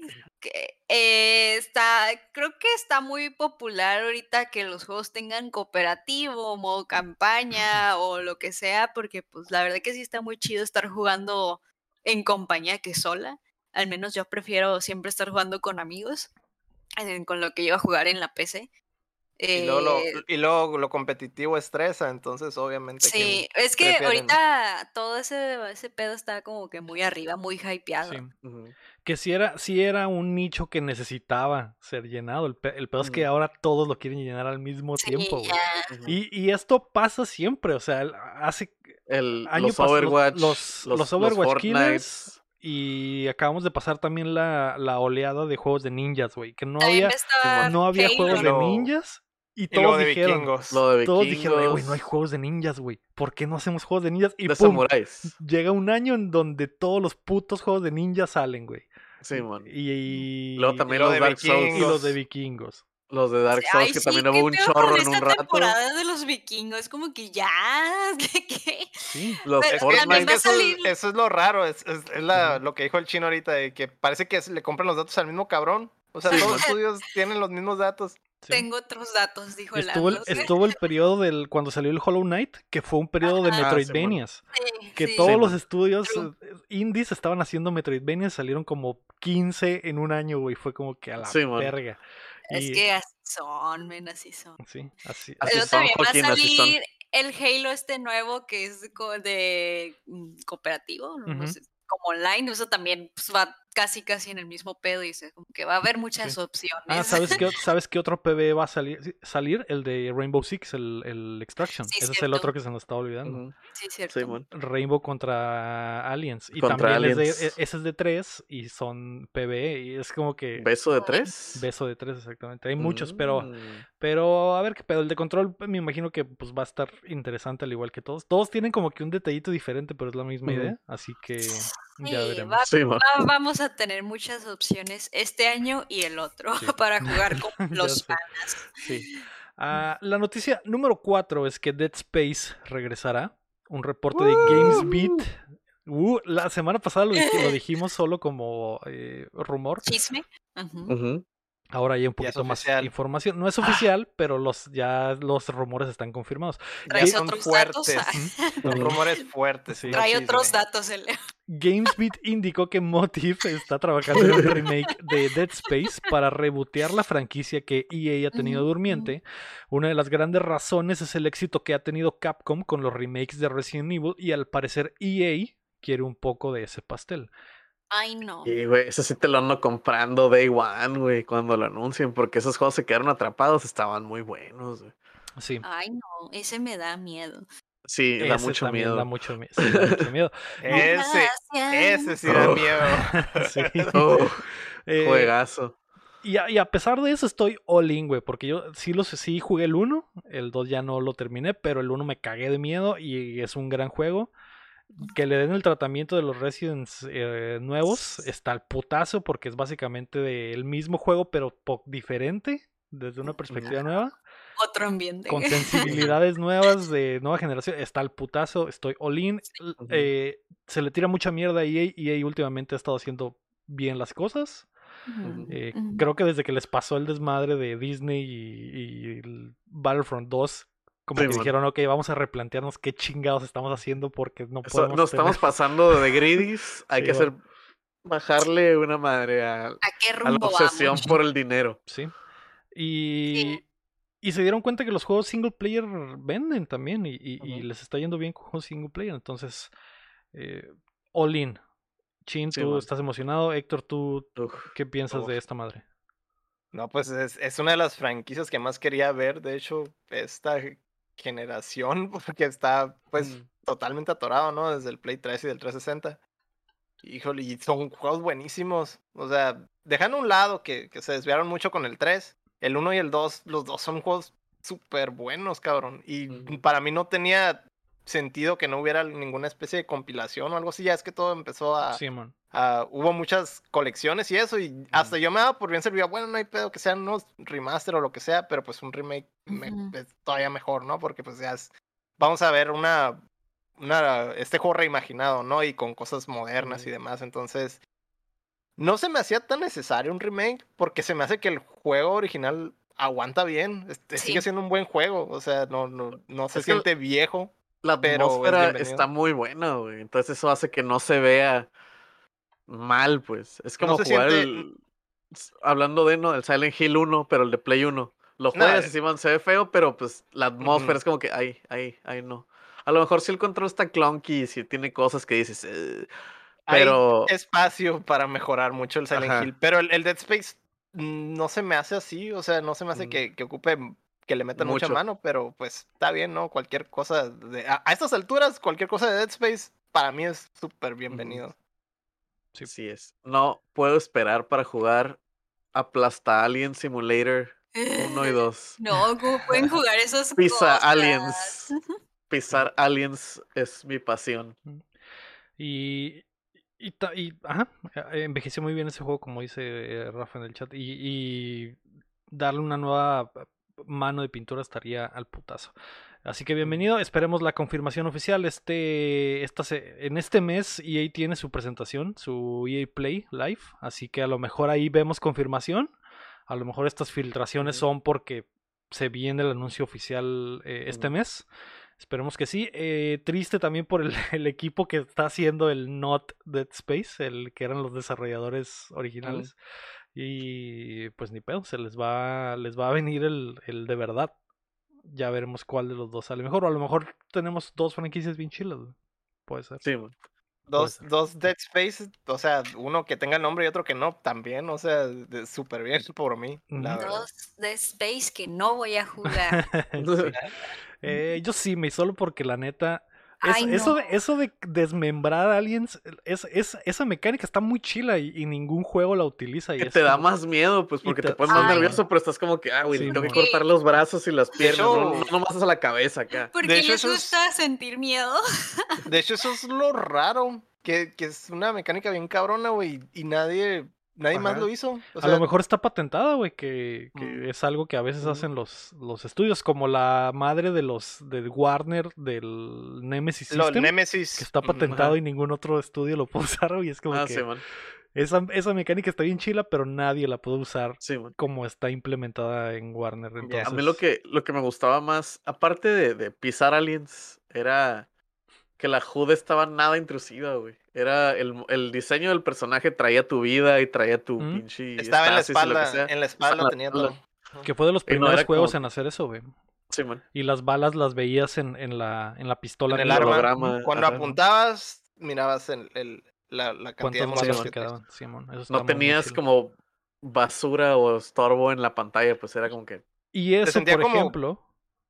eh, está, creo que está muy popular ahorita que los juegos tengan cooperativo, modo campaña o lo que sea, porque pues la verdad que sí está muy chido estar jugando en compañía que sola. Al menos yo prefiero siempre estar jugando con amigos, eh, con lo que iba a jugar en la PC. Y luego, lo, Eh, y luego lo competitivo estresa, entonces obviamente Sí, es que prefieren- ahorita todo ese, ese pedo está como que muy arriba, muy hypeado. Sí. Que si era, sí era un nicho que necesitaba ser llenado. El, pe- el pedo es que ahora todos lo quieren llenar al mismo Sí, tiempo. Ujú. Y, y esto pasa siempre, o sea, el- hace El, año los pas- los- Overwatch, los, los Overwatch. Killers y acabamos de pasar también la, la oleada de juegos de ninjas, güey, que no También había, no había Halo. juegos de Lo- ninjas y y todos de dijeron, vikingos. Lo de todos dijeron, "Eh, güey, no hay juegos de ninjas, güey, ¿por qué no hacemos juegos de ninjas? Y de pum, samuráis. llega un año en donde todos los putos juegos de ninjas salen, güey. Sí, man. Y, y- Luego también lo los de Dark Souls. y vikingos. los de vikingos. Los de Dark Souls, Ay, que sí, también ¿qué hubo un chorro en un esta rato. temporada de los vikingos, es como que ya, ¿qué? qué? Sí. Los Es que, eso, es- salir- eso es lo raro, es, es- es la, lo que dijo el chino ahorita, de que parece que le compran los datos al mismo cabrón. O sea, Sí, todos los estudios tienen los mismos datos. Sí. Tengo otros datos, dijo el Estuvo el, estuvo el periodo del cuando salió el Hollow Knight, que fue un periodo de Ajá. Ah, sí, Metroidvanias. Sí, que sí. todos Sí, los man. estudios eh, indies estaban haciendo Metroidvanias, salieron como 15 en un año, güey. Fue como que a la verga. Es Y- que así son, men, así son. Sí, así. Así Pero son, también va a salir el Halo este nuevo que es de mm, cooperativo, no, no Ujú. sé, como online, eso también pues, va casi casi en el mismo pedo y dice como que va a haber muchas Sí. opciones. Ah, ¿sabes qué, ¿sabes qué otro PB va a salir? salir? El de Rainbow Six, el, el Extraction. Sí, Ese es el otro que se nos está olvidando. Sí, cierto. Sí. Rainbow contra Aliens. Y Contra también es de- e- ese es de 3 y son PB. Y es como que ¿Beso de tres? beso de 3 exactamente. Hay muchos, pero Mm. Pero a ver qué pedo. El de control me imagino que pues va a estar interesante al igual que todos. Todos tienen como que un detallito diferente, pero es la misma idea. Así que ya Sí, veremos. va- Sí, man. va- vamos a tener muchas opciones este año y el otro Sí. para jugar con los panas. Sí. Ah, la noticia número 4 es que Dead Space regresará. Un reporte de GamesBeat. Uh, la semana pasada lo, dij- lo dijimos solo como eh, rumor. Chisme. Ahora hay un poquito más oficial. información. No es oficial, pero los ya los rumores están confirmados. Ya ¿Traes son otros fuertes. datos? Son rumores fuertes. Sí. Trae otros datos el Leo. GamesBeat indicó que Motive está trabajando en un remake de Dead Space para rebotear la franquicia que EA ha tenido durmiente. Una de las grandes razones es el éxito que ha tenido Capcom con los remakes de Resident Evil y al parecer EA quiere un poco de ese pastel. Ay, no. Y, güey, ese sí te lo ando comprando Day One, güey, cuando lo anuncien, porque esos juegos se quedaron atrapados, estaban muy buenos, güey. Sí. Ay, no. Ese me da miedo. Sí, da ese mucho miedo. Da mucho, mi- sí, da mucho miedo. Ese, ese sí da Oh. miedo. Sí. Oh, Eh, juegazo. Y a, y a pesar de eso estoy all in, güey, porque yo sí, los, sí jugué el 1, el 2 ya no lo terminé, pero el 1 me cagué de miedo y es un gran juego. Que le den el tratamiento de los Residents eh, nuevos está al putazo porque es básicamente el mismo juego pero diferente desde una perspectiva nueva, Otro ambiente. con sensibilidades nuevas de nueva generación. Está al putazo, estoy all eh, se le tira mucha mierda a EA y EA últimamente ha estado haciendo bien las cosas. Eh. Creo que desde que les pasó el desmadre de Disney y, y el Battlefront 2, como Sí, que dijeron, ok, vamos a replantearnos qué chingados estamos haciendo porque no Eso- podemos nos tener- estamos pasando de gridis. Hay Sí, que hacer bueno. bajarle una madre a, ¿A qué a la obsesión vamos? por el dinero. Sí. Y, y se dieron cuenta que los juegos single player venden también y, y- y Ujú. les está yendo bien con juegos single player. Entonces, eh, all in. Chin, Sí, tú man. estás emocionado. Héctor, ¿tú Uf. qué piensas de esta madre? No, pues es, es una de las franquicias que más quería ver, de hecho, esta generación, porque está pues Mm. totalmente atorado, ¿no? Desde el Play 3 y del 360. Híjole, y son juegos buenísimos. O sea, dejando a un lado que, que se desviaron mucho con el 3, el 1 y el 2, los dos son juegos súper buenos, cabrón. Y para mí no tenía sentido que no hubiera ninguna especie de compilación o algo así. Ya es que todo empezó a. Simón. hubo muchas colecciones y eso. Y hasta yo me daba por bien servido. Bueno, no hay pedo que sean unos remaster o lo que sea, pero pues un remake es todavía mejor, ¿no? Porque pues ya es. Vamos a ver una. una este juego reimaginado, ¿no? Y con cosas modernas y demás. Entonces. No se me hacía tan necesario un remake porque se me hace que el juego original aguanta bien. Este, sigue siendo un buen juego. O sea, no, no, no se siente viejo. La atmósfera está muy buena, güey. Entonces eso hace que no se vea mal, pues. Es como jugar el... Hablando de, ¿no? El Silent Hill 1, pero el de Play 1. Lo juegas y se ve feo, pero pues la atmósfera es como que, ay, ay, ay, no. A lo mejor si el control está clunky, si tiene cosas que dices, pero... Hay espacio para mejorar mucho el Silent Hill, pero el, Dead Space no se me hace así, o sea, no se me hace que, que ocupe que le metan mucha mano, pero pues está bien, ¿no? Cualquier cosa de, a, estas alturas, cualquier cosa de Dead Space para mí es súper bienvenido. Sí. sí es. No puedo esperar para jugar Aplasta Alien Simulator 1 y 2. No, ¿cómo pueden jugar esos Pisa Aliens. Pisar Aliens es mi pasión. Y, y, y, ajá, e, envejeció muy bien ese juego, como dice eh, Rafa en el chat. Y, y darle una nueva mano de pintura estaría al putazo. Así que bienvenido, esperemos la confirmación oficial. Este, esta en este mes EA tiene su presentación, su EA Play Live, así que a lo mejor ahí vemos confirmación. A lo mejor estas filtraciones son porque se viene el anuncio oficial eh, este mes. Esperemos que sí. Eh, triste también por el, el, equipo que está haciendo el Not Dead Space, el que eran los desarrolladores originales. Y pues ni pedo, se les va, les va a venir el, el de verdad. Ya veremos cuál de los dos sale mejor. O a lo mejor tenemos dos franquicias bien chilas. Puede ser. Sí, Dos, dos Dead Space, o sea, uno que tenga nombre y otro que no, también, o sea, súper bien por mí. dos Dead Space que no voy a jugar. eh, yo sí, me solo porque la neta, eso, de, eso de desmembrar aliens, es, es, esa mecánica está muy chila y, ningún juego la utiliza. Y que te da más miedo, pues, porque te, pones más nervioso, pero estás como que, ah, güey, tengo que cortar los brazos y las piernas, no, no, más a la cabeza acá. Porque de les gusta sentir miedo. De hecho, eso es lo raro, que, que es una mecánica bien cabrona, güey, y nadie Nadie más lo hizo. a lo mejor está patentada, güey, que, que mm. es algo que a veces hacen los, los estudios, como la madre de los de Warner del Nemesis System, Nemesis. que está patentado y ningún otro estudio lo puede usar, y es como ah, que esa, esa mecánica está bien chila, pero nadie la puede usar como está implementada en Warner. Entonces... A mí lo que, lo que me gustaba más, aparte de, de pisar aliens, era que la HUD estaba nada intrusiva, güey. Era el, el, diseño del personaje traía tu vida y traía tu pinche. Estaba en la espalda, en la espalda tenía todo. Que fue de los primeros juegos en hacer eso, güey. Sí, man. Y las balas las veías en, en, la, en la pistola. En el arma. Cuando apuntabas, mirabas el, el, la, la cantidad de balas que quedaban. Sí, no tenías como basura o estorbo en la pantalla, pues era como que. Y eso, por ejemplo.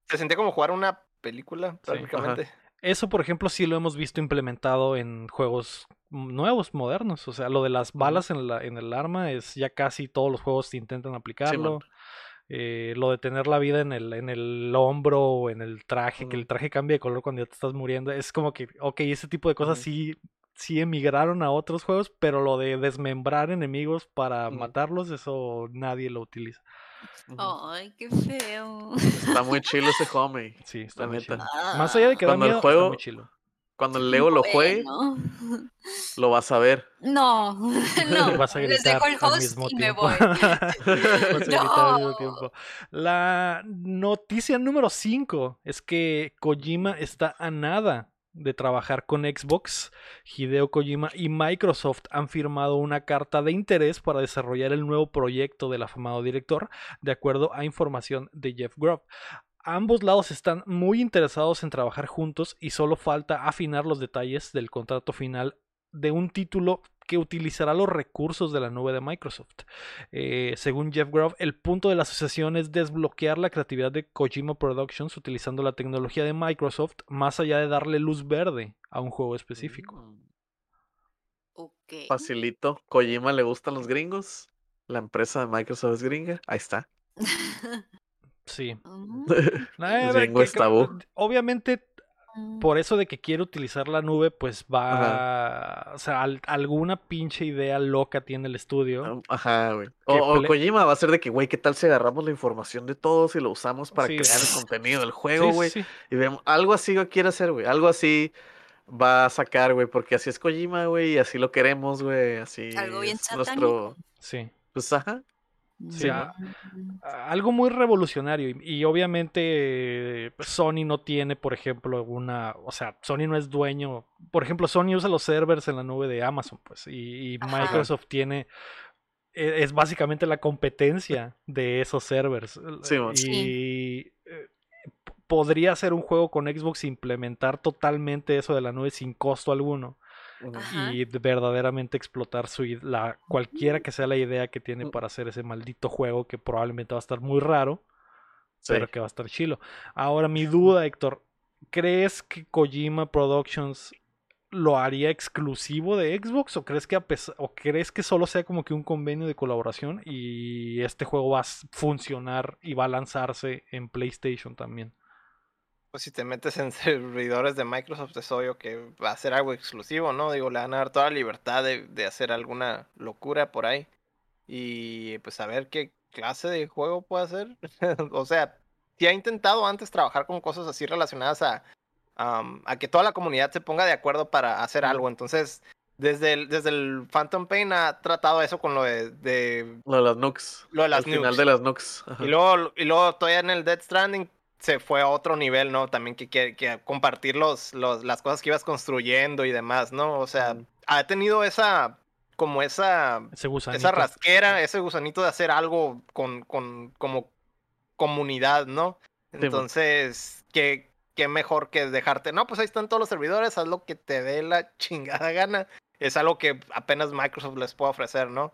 Se sentía como jugar una película, prácticamente. Eso, por ejemplo, sí lo hemos visto implementado en juegos nuevos, modernos. O sea, lo de las balas en, la, en el arma es ya casi todos los juegos intentan aplicarlo. eh, lo de tener la vida en el, en el hombro o en el traje, que el traje cambie de color cuando ya te estás muriendo. Es como que, ok, ese tipo de cosas sí, sí emigraron a otros juegos, pero lo de desmembrar enemigos para matarlos, eso nadie lo utiliza. Ay, qué feo. Está muy chilo ese home. Sí, está neta. Más allá de que cuando da miedo, el juego, está muy chilo. Cuando el Lego lo juegue, lo vas a ver. No, no. Vas a gritar Les dejo el host al mismo y tiempo. me voy. vas a gritar al mismo tiempo. La noticia número 5 es que Kojima está a nada de trabajar con Xbox, Hideo Kojima y Microsoft han firmado una carta de interés para desarrollar el nuevo proyecto del afamado director, de acuerdo a información de Jeff Grubb. Ambos lados están muy interesados en trabajar juntos y solo falta afinar los detalles del contrato final de un título que utilizará los recursos de la nube de Microsoft. Eh, según Jeff Grove, el punto de la asociación es desbloquear la creatividad de Kojima Productions utilizando la tecnología de Microsoft más allá de darle luz verde a un juego específico. Mm. Facilito. Kojima le gustan los gringos. La empresa de Microsoft es gringa. Ahí está. Sí. Eh, Bien, que- Gustavo. que- obviamente. Por eso de que quiere utilizar la nube, pues va. O sea, al- alguna pinche idea loca tiene el estudio. Ajá, güey. O, Que o Kojima va a ser de que, güey, ¿qué tal si agarramos la información de todos y lo usamos para Sí, crear el contenido del Sí, juego, sí, güey? sí. Y vemos, algo así quiere hacer, güey. Algo así va a sacar, güey, porque así es Kojima, güey, y así lo queremos, güey. Así Algo bien es nuestro. sí. Pues ajá. Sí, a- a- algo muy revolucionario y, y obviamente Sony no tiene, por ejemplo, una, o sea, Sony no es dueño, por ejemplo, Sony usa los servers en la nube de Amazon, pues, y, y Ajá. Microsoft tiene, e- es básicamente la competencia de esos servers. Sí, y eh, podría ser un juego con Xbox implementar totalmente eso de la nube sin costo alguno. Ajá. y de- verdaderamente explotar su la cualquiera que sea la idea que tiene Mm. para hacer ese maldito juego que probablemente va a estar muy raro, Sí. pero que va a estar chilo. Ahora mi duda, Héctor, ¿crees que Kojima Productions lo haría exclusivo de Xbox o crees que a o crees que solo sea como que un convenio de colaboración y este juego va a funcionar y va a lanzarse en PlayStation también? Pues si te metes en servidores de Microsoft es obvio que va a ser algo exclusivo, ¿no? Digo, le van a dar toda la libertad de, de hacer alguna locura por ahí. Y pues a ver qué clase de juego puede hacer. o sea, si ha intentado antes trabajar con cosas así relacionadas a, a que toda la comunidad se ponga de acuerdo para hacer algo. Entonces, desde el, desde el Phantom Pain ha tratado eso con lo de, de Lo de las nukes. Lo de las Al final de las. Ajá. y luego, y luego todavía en el Dead Stranding se fue a otro nivel, ¿no? También que, que, que compartir los, los, las cosas que ibas construyendo y demás, ¿no? O sea, ha tenido esa, como esa, Ese esa rasquera, ese gusanito de hacer algo con, con, como comunidad, ¿no? man. Entonces, ¿qué, qué mejor que dejarte, no, pues ahí están todos los servidores, haz lo que te dé la chingada gana. Es algo que apenas Microsoft les puede ofrecer, ¿no?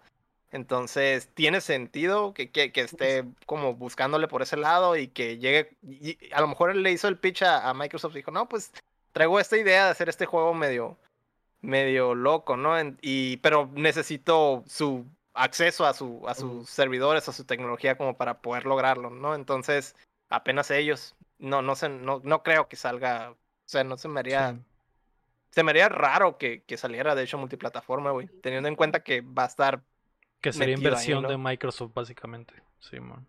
Entonces, tiene sentido que, que, que esté como buscándole por ese lado y que llegue. y- a lo mejor él le hizo el pitch a, a Microsoft y dijo, no, pues traigo esta idea de hacer este juego medio, medio loco, ¿no? En- y, pero necesito su acceso a, su, a sus servidores, a su tecnología como para poder lograrlo, ¿no? Entonces, apenas ellos, no, no, sé, no, no creo que salga, o sea, no se me haría, Sí. se me haría raro que, que saliera de hecho multiplataforma, güey, teniendo en cuenta que va a estar Que sería ahí, inversión ¿no? de Microsoft, básicamente. Sí, man.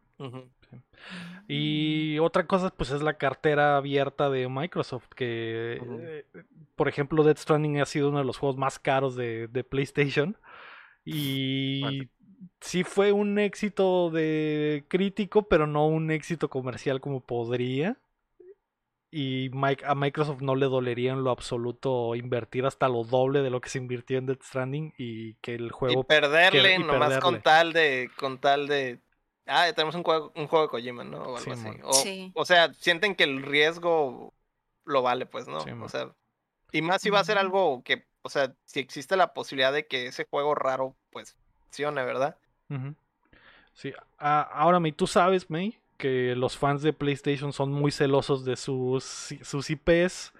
Y otra cosa, pues es la cartera abierta de Microsoft, que, eh, por ejemplo, Death Stranding ha sido uno de los juegos más caros de, de PlayStation. Y sí fue un éxito de crítico, pero no un éxito comercial como podría. Y Mike- a Microsoft no le dolería en lo absoluto invertir hasta lo doble de lo que se invirtió en Death Stranding y que el Y juego perderle, y nomás con perderle. tal de, con tal de, ah, ya tenemos un juego, un juego de Kojima, ¿no? O algo Sí, así. O, Sí. o sea, sienten que el riesgo lo vale, pues, ¿no? Sí, o sea, y más si va a ser algo que, o sea, si existe la posibilidad de que ese juego raro, pues, funcione, ¿verdad? Sí, ahora, May, tú sabes, May, que los fans de PlayStation son muy celosos de sus, sus IPs.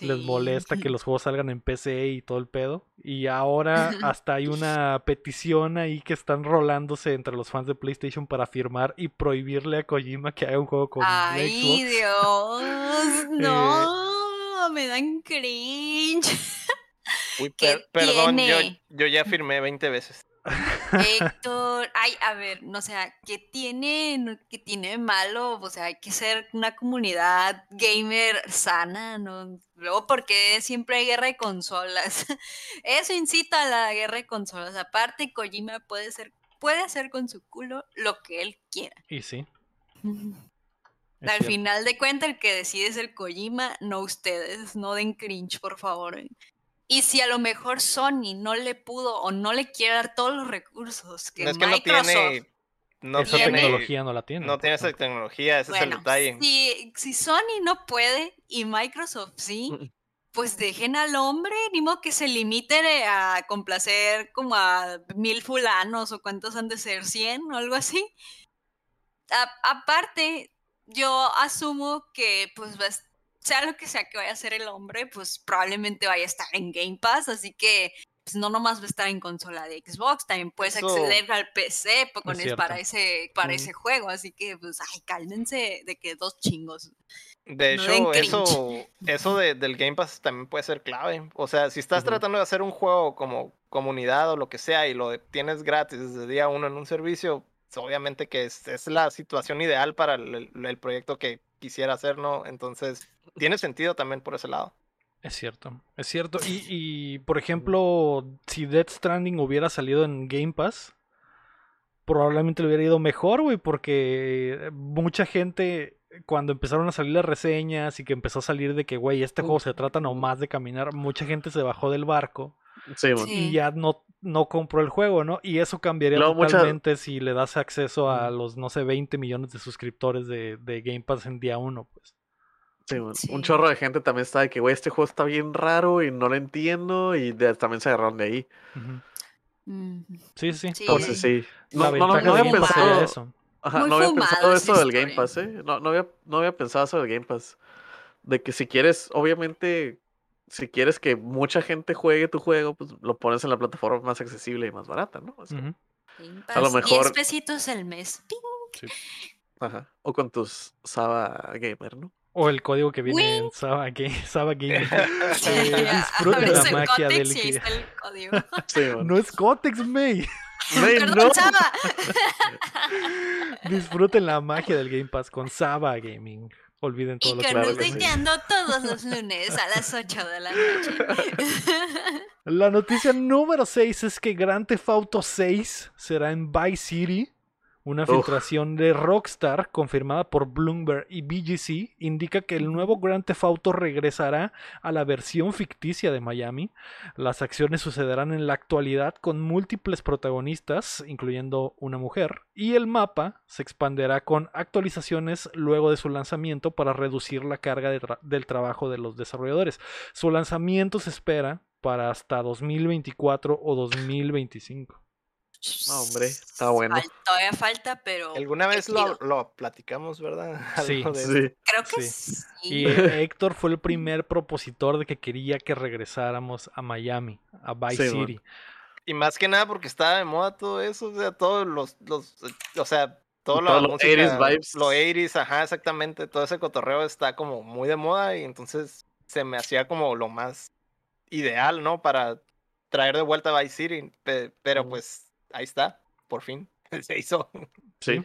Les molesta que los juegos salgan en PC y todo el pedo. Y ahora hasta hay una petición ahí que están rolándose entre los fans de PlayStation para firmar y prohibirle a Kojima que haga un juego con Ay, Xbox. Dios, no, me dan cringe. Uy, ¿Qué per- perdón, yo ya firmé 20 veces. Héctor, ay, a ver, no sea, ¿qué tiene, qué tiene de malo? O sea, hay que ser una comunidad gamer sana, ¿no? Luego, porque siempre hay guerra de consolas? Eso incita a la guerra de consolas. Aparte, Kojima puede ser, puede hacer con su culo lo que él quiera. Y sí. es Al cierto. final de cuentas, el que decide es el Kojima, no ustedes. No den cringe, por favor. Y si a lo mejor Sony no le pudo o no le quiere dar todos los recursos que No es que no Microsoft tiene, no Esa tiene- tecnología no la tiene. no tiene esa tecnología, ese es el detalle. si, si Sony no puede y Microsoft sí, pues dejen al hombre, ni modo que se limite a complacer como a mil fulanos o cuántos han de ser, 100 o algo así. A- aparte, yo asumo que pues va a es- sea lo que sea que vaya a hacer el hombre, pues probablemente vaya a estar en Game Pass, así que pues, no nomás va a estar en consola de Xbox, también puedes acceder al PC con para ese, para ese juego. Así que, pues, ay, cálmense de que dos chingos. De hecho, eso, eso de, del Game Pass también puede ser clave. O sea, si estás tratando de hacer un juego como comunidad o lo que sea y lo tienes gratis desde día uno en un servicio, obviamente que es, es, la situación ideal para el, el, proyecto que quisiera hacer, ¿no? Entonces, tiene sentido también por ese lado. Es cierto, es cierto. Y, y por ejemplo, si Dead Stranding hubiera salido en Game Pass, probablemente le hubiera ido mejor, güey, porque mucha gente cuando empezaron a salir las reseñas y que empezó a salir de que, güey, este juego se trata nomás de caminar, mucha gente se bajó del barco y ya no, no compró el juego, ¿no? Y eso cambiaría totalmente si le das acceso a los, no sé, 20 millones de suscriptores de, de Game Pass en día uno, pues. Sí, un chorro de gente también está de que, güey, este juego está bien raro y no lo entiendo y también se agarraron de ahí. Sí, sí. Entonces sí. No, no, no, había pensado eso. Ajá, no había pensado eso del Game Pass, ¿eh? No, no, había, no había pensado eso del Game Pass. De que si quieres, obviamente, si quieres que mucha gente juegue tu juego, pues lo pones en la plataforma más accesible y más barata, ¿no? a lo mejor. 10 pesitos el mes. Sí. Ajá. O con tus Saba Gamer, ¿no? O el código que viene en Saba, Saba Gamer. eh, disfruten la magia del que... Sí, no es Cotex, May. Perdón, Saba. Disfruten la magia del Game Pass con Saba Gaming. Olviden todo y lo que nos sí. todos los lunes a las 8 de la noche. La noticia número 6 es que Grand Theft Auto 6 será en Vice City una filtración de Rockstar confirmada por Bloomberg y BGC indica que el nuevo Grand Theft Auto regresará a la versión ficticia de Miami. Las acciones sucederán en la actualidad con múltiples protagonistas, incluyendo una mujer, y el mapa se expanderá con actualizaciones luego de su lanzamiento para reducir la carga del trabajo de los desarrolladores. Su lanzamiento se espera para hasta 2024 o 2025. No, hombre, está bueno. todavía falta, pero. Alguna vez lo, lo, platicamos, ¿verdad? Sí, sí. Creo que sí. Y Héctor fue el primer propositor de que quería que regresáramos a Miami, a Vice City. Y más que nada porque estaba de moda todo eso, o sea, todos los, los o sea, todo lo, los 80 vibes. Los 80 ajá, exactamente, todo ese cotorreo está como muy de moda y entonces se me hacía como lo más ideal, ¿no? Para traer de vuelta a Vice City, pero pues ahí está, por fin, se hizo. Sí.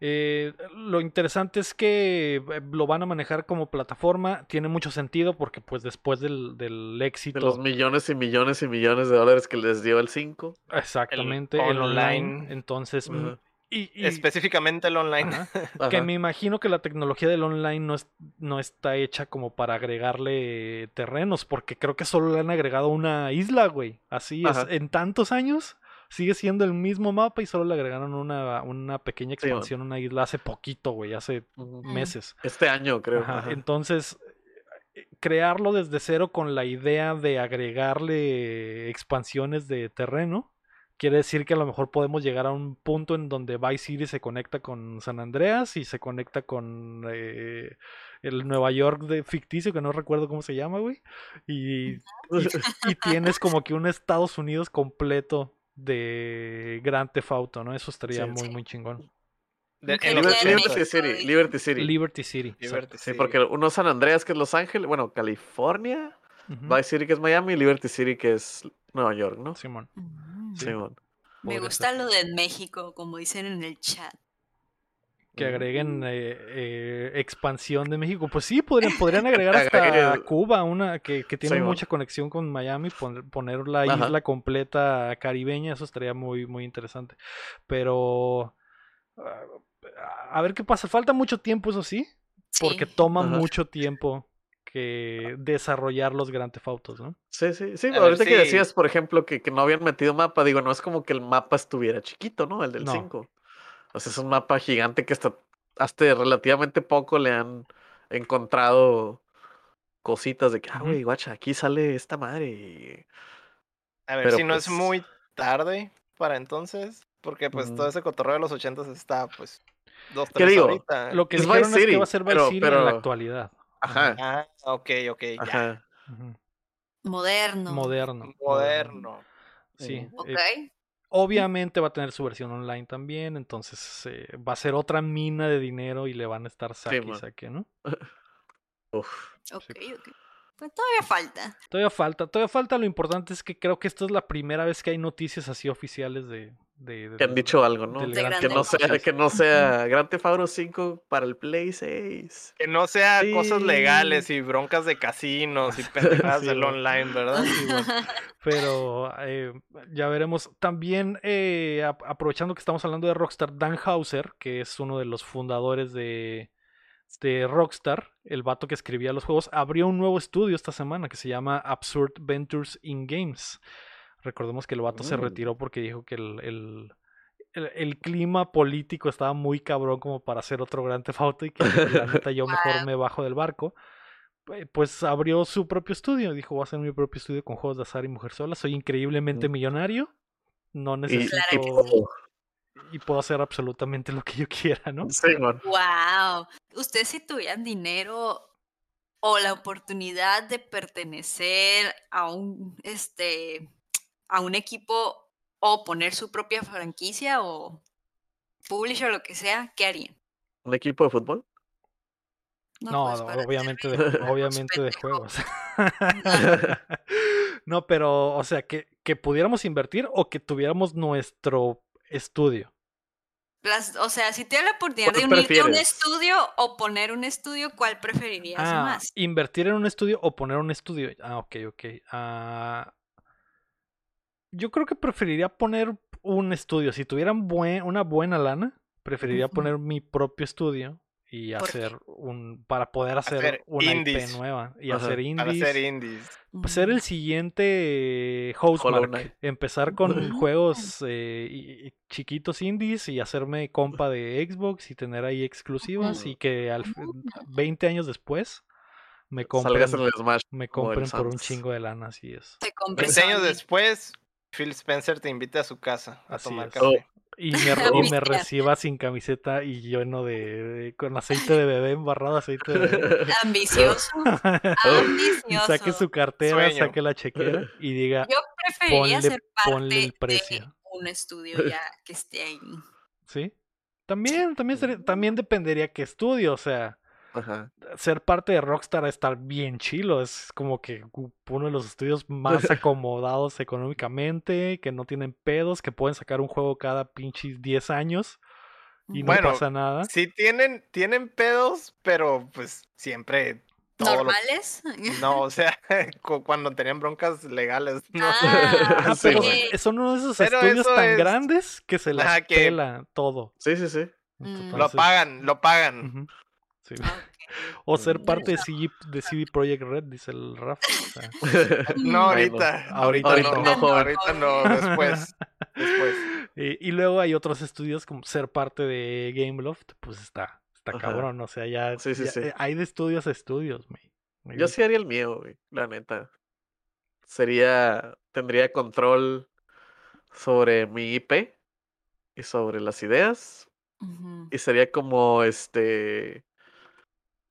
Eh, lo interesante es que eh, lo van a manejar como plataforma, tiene mucho sentido porque pues después del, del éxito... De los millones y millones y millones de dólares que les dio el 5. Exactamente, el, online. Entonces... Mm, y, Específicamente el online. Que me imagino que la tecnología del online no, es, no está hecha como para agregarle terrenos, porque creo que solo le han agregado una isla, güey. Así es, en tantos años sigue siendo el mismo mapa y solo le agregaron una, una pequeña expansión, una isla hace poquito, güey, hace meses. Este año, creo. Entonces, crearlo desde cero con la idea de agregarle expansiones de terreno. Quiere decir que a lo mejor podemos llegar a un punto en donde Vice City se conecta con San Andreas y se conecta con eh, el Nueva York de ficticio, que no recuerdo cómo se llama, güey. y, y, tienes como que un Estados Unidos completo de Grand Theft Auto, ¿no? Eso estaría muy, muy chingón. Liberty, City, Liberty City. Liberty City. Sí, porque uno es San Andreas, que es Los Ángeles, bueno, California, Vice City, que es Miami, y Liberty City, que es Nueva York, ¿no? Simón. Mm. Simón. Me gusta lo de México, como dicen en el chat que agreguen eh, eh, expansión de México. Pues sí, podrían, podrían agregar hasta Cuba, una que, que tiene mucha conexión con Miami, poner, la isla completa caribeña, eso estaría muy, muy interesante. Pero ah, a ver qué pasa. Falta mucho tiempo, eso sí, porque toma mucho tiempo que desarrollar los Grand Theft ¿no? Sí, sí, sí. ahorita que decías, por ejemplo, que, que, no habían metido mapa, digo, no es como que el mapa estuviera chiquito, ¿no? El del 5. O sea, es un mapa gigante que hasta, hasta relativamente poco le han encontrado cositas de que, ah, güey, guacha, aquí sale esta madre. A ver si no es pues muy tarde para entonces, porque pues todo ese cotorreo de los ochentas está, pues, dos, tres ¿Qué digo? ahorita. Lo que es dijeron es que va a ser Vice City en la actualidad. Ajá. Ah, ok, ok, Moderno. Moderno. Moderno. sí. Ok. eh, obviamente va a tener su versión online también, entonces eh, va a ser otra mina de dinero y le van a estar saque y man. saque, ¿no? Uf. Ok, ok. Pues todavía falta. Todavía falta, todavía falta. Lo importante es que creo que esta es la primera vez que hay noticias así oficiales de. De- de- Que han dicho algo, ¿no? Gran Que no sea, que no sea Grand Theft Auto 5 para el Play 6. Que no sea cosas legales y broncas de casinos y pendejadas Sí, del online, ¿verdad? Sí, bueno, Pero eh, ya veremos. También eh, ap- aprovechando que estamos hablando de Rockstar, Dan Hauser, que es uno de los fundadores de, de Rockstar, el vato que escribía los juegos, abrió un nuevo estudio esta semana que se llama Absurd Ventures in Games. Recordemos que el vato se Mm. retiró porque dijo que el, el, el- el clima político estaba muy cabrón como para hacer otro gran Theft Auto y que la neta yo mejor me bajo del barco. Pues abrió su propio estudio, dijo voy a hacer mi propio estudio con juegos de azar y mujer sola, soy increíblemente Mm. millonario, no Y, necesito Claro y puedo hacer absolutamente lo que yo quiera, ¿no? Sí, man. Wow. Ustedes si tuvieran dinero o la oportunidad de pertenecer a un este a un equipo o poner su propia franquicia o publisher o lo que sea, ¿qué harían? ¿Un equipo de fútbol? No, pues, no, obviamente de, obviamente de juegos. no, pero, o sea, que, que pudiéramos invertir o que tuviéramos nuestro estudio. Las- o sea, si tienes la oportunidad de ¿Cuál unirte a un estudio o poner un estudio, ¿cuál preferirías Ah, más? invertir en un estudio o poner un estudio. Ah, ok, ok. Ah, yo creo que preferiría poner un estudio. Si tuvieran buen, una buena lana, preferiría poner mi propio estudio y hacer un. para poder hacer, Hacer una indies. IP nueva y hacer Para indies. hacer indies. Pues ser el siguiente eh. Knight. Empezar con juegos eh, y- y chiquitos indies y hacerme compa de Xbox y tener ahí exclusivas y que al fi- 20 años después me Salgas compren, en el Smash. me compren por un chingo de lana, así es. Te compres 20 años después, Phil Spencer te invita a su casa a Así tomar es. café. Y me, y reciba sin camiseta y lleno de, de- con aceite de bebé, embarrado aceite de bebé. Ambicioso. y saque Ambicioso. su cartera, Sueño. saque la chequera y diga, Yo preferiría ponle- ser parte ponle el de precio. un estudio ya que esté ahí. ¿sí? También, también, sería- también dependería qué estudio, o sea, Ajá. ser parte de Rockstar estar bien chilo, es como que uno de los estudios más acomodados económicamente, que no tienen pedos, que pueden sacar un juego cada pinches 10 años y no Bueno, pasa nada. Sí tienen, tienen pedos, pero pues siempre lo- ¿Normales? No, o sea, cu- cuando tenían broncas legales, no. Ah, Sí, pero son uno de esos Pero estudios tan es- grandes que se las Ajá, que- pela todo. Sí, sí, sí. Lo pagan, lo pagan. Sí. Ok. O ser parte de CD, de CD Projekt Red, dice el Rafa. o sea, No, Bueno, ahorita, ahorita ahorita, no. no, joven. ahorita no, después, después. Y, y luego hay otros estudios como ser parte de Gameloft, pues está, está Ajá. cabrón, o sea, ya, Sí, sí, ya, sí. hay de estudios a estudios, güey. Yo sí haría el mío, güey, la neta. Sería, tendría control sobre mi IP y sobre las ideas. Y sería como este,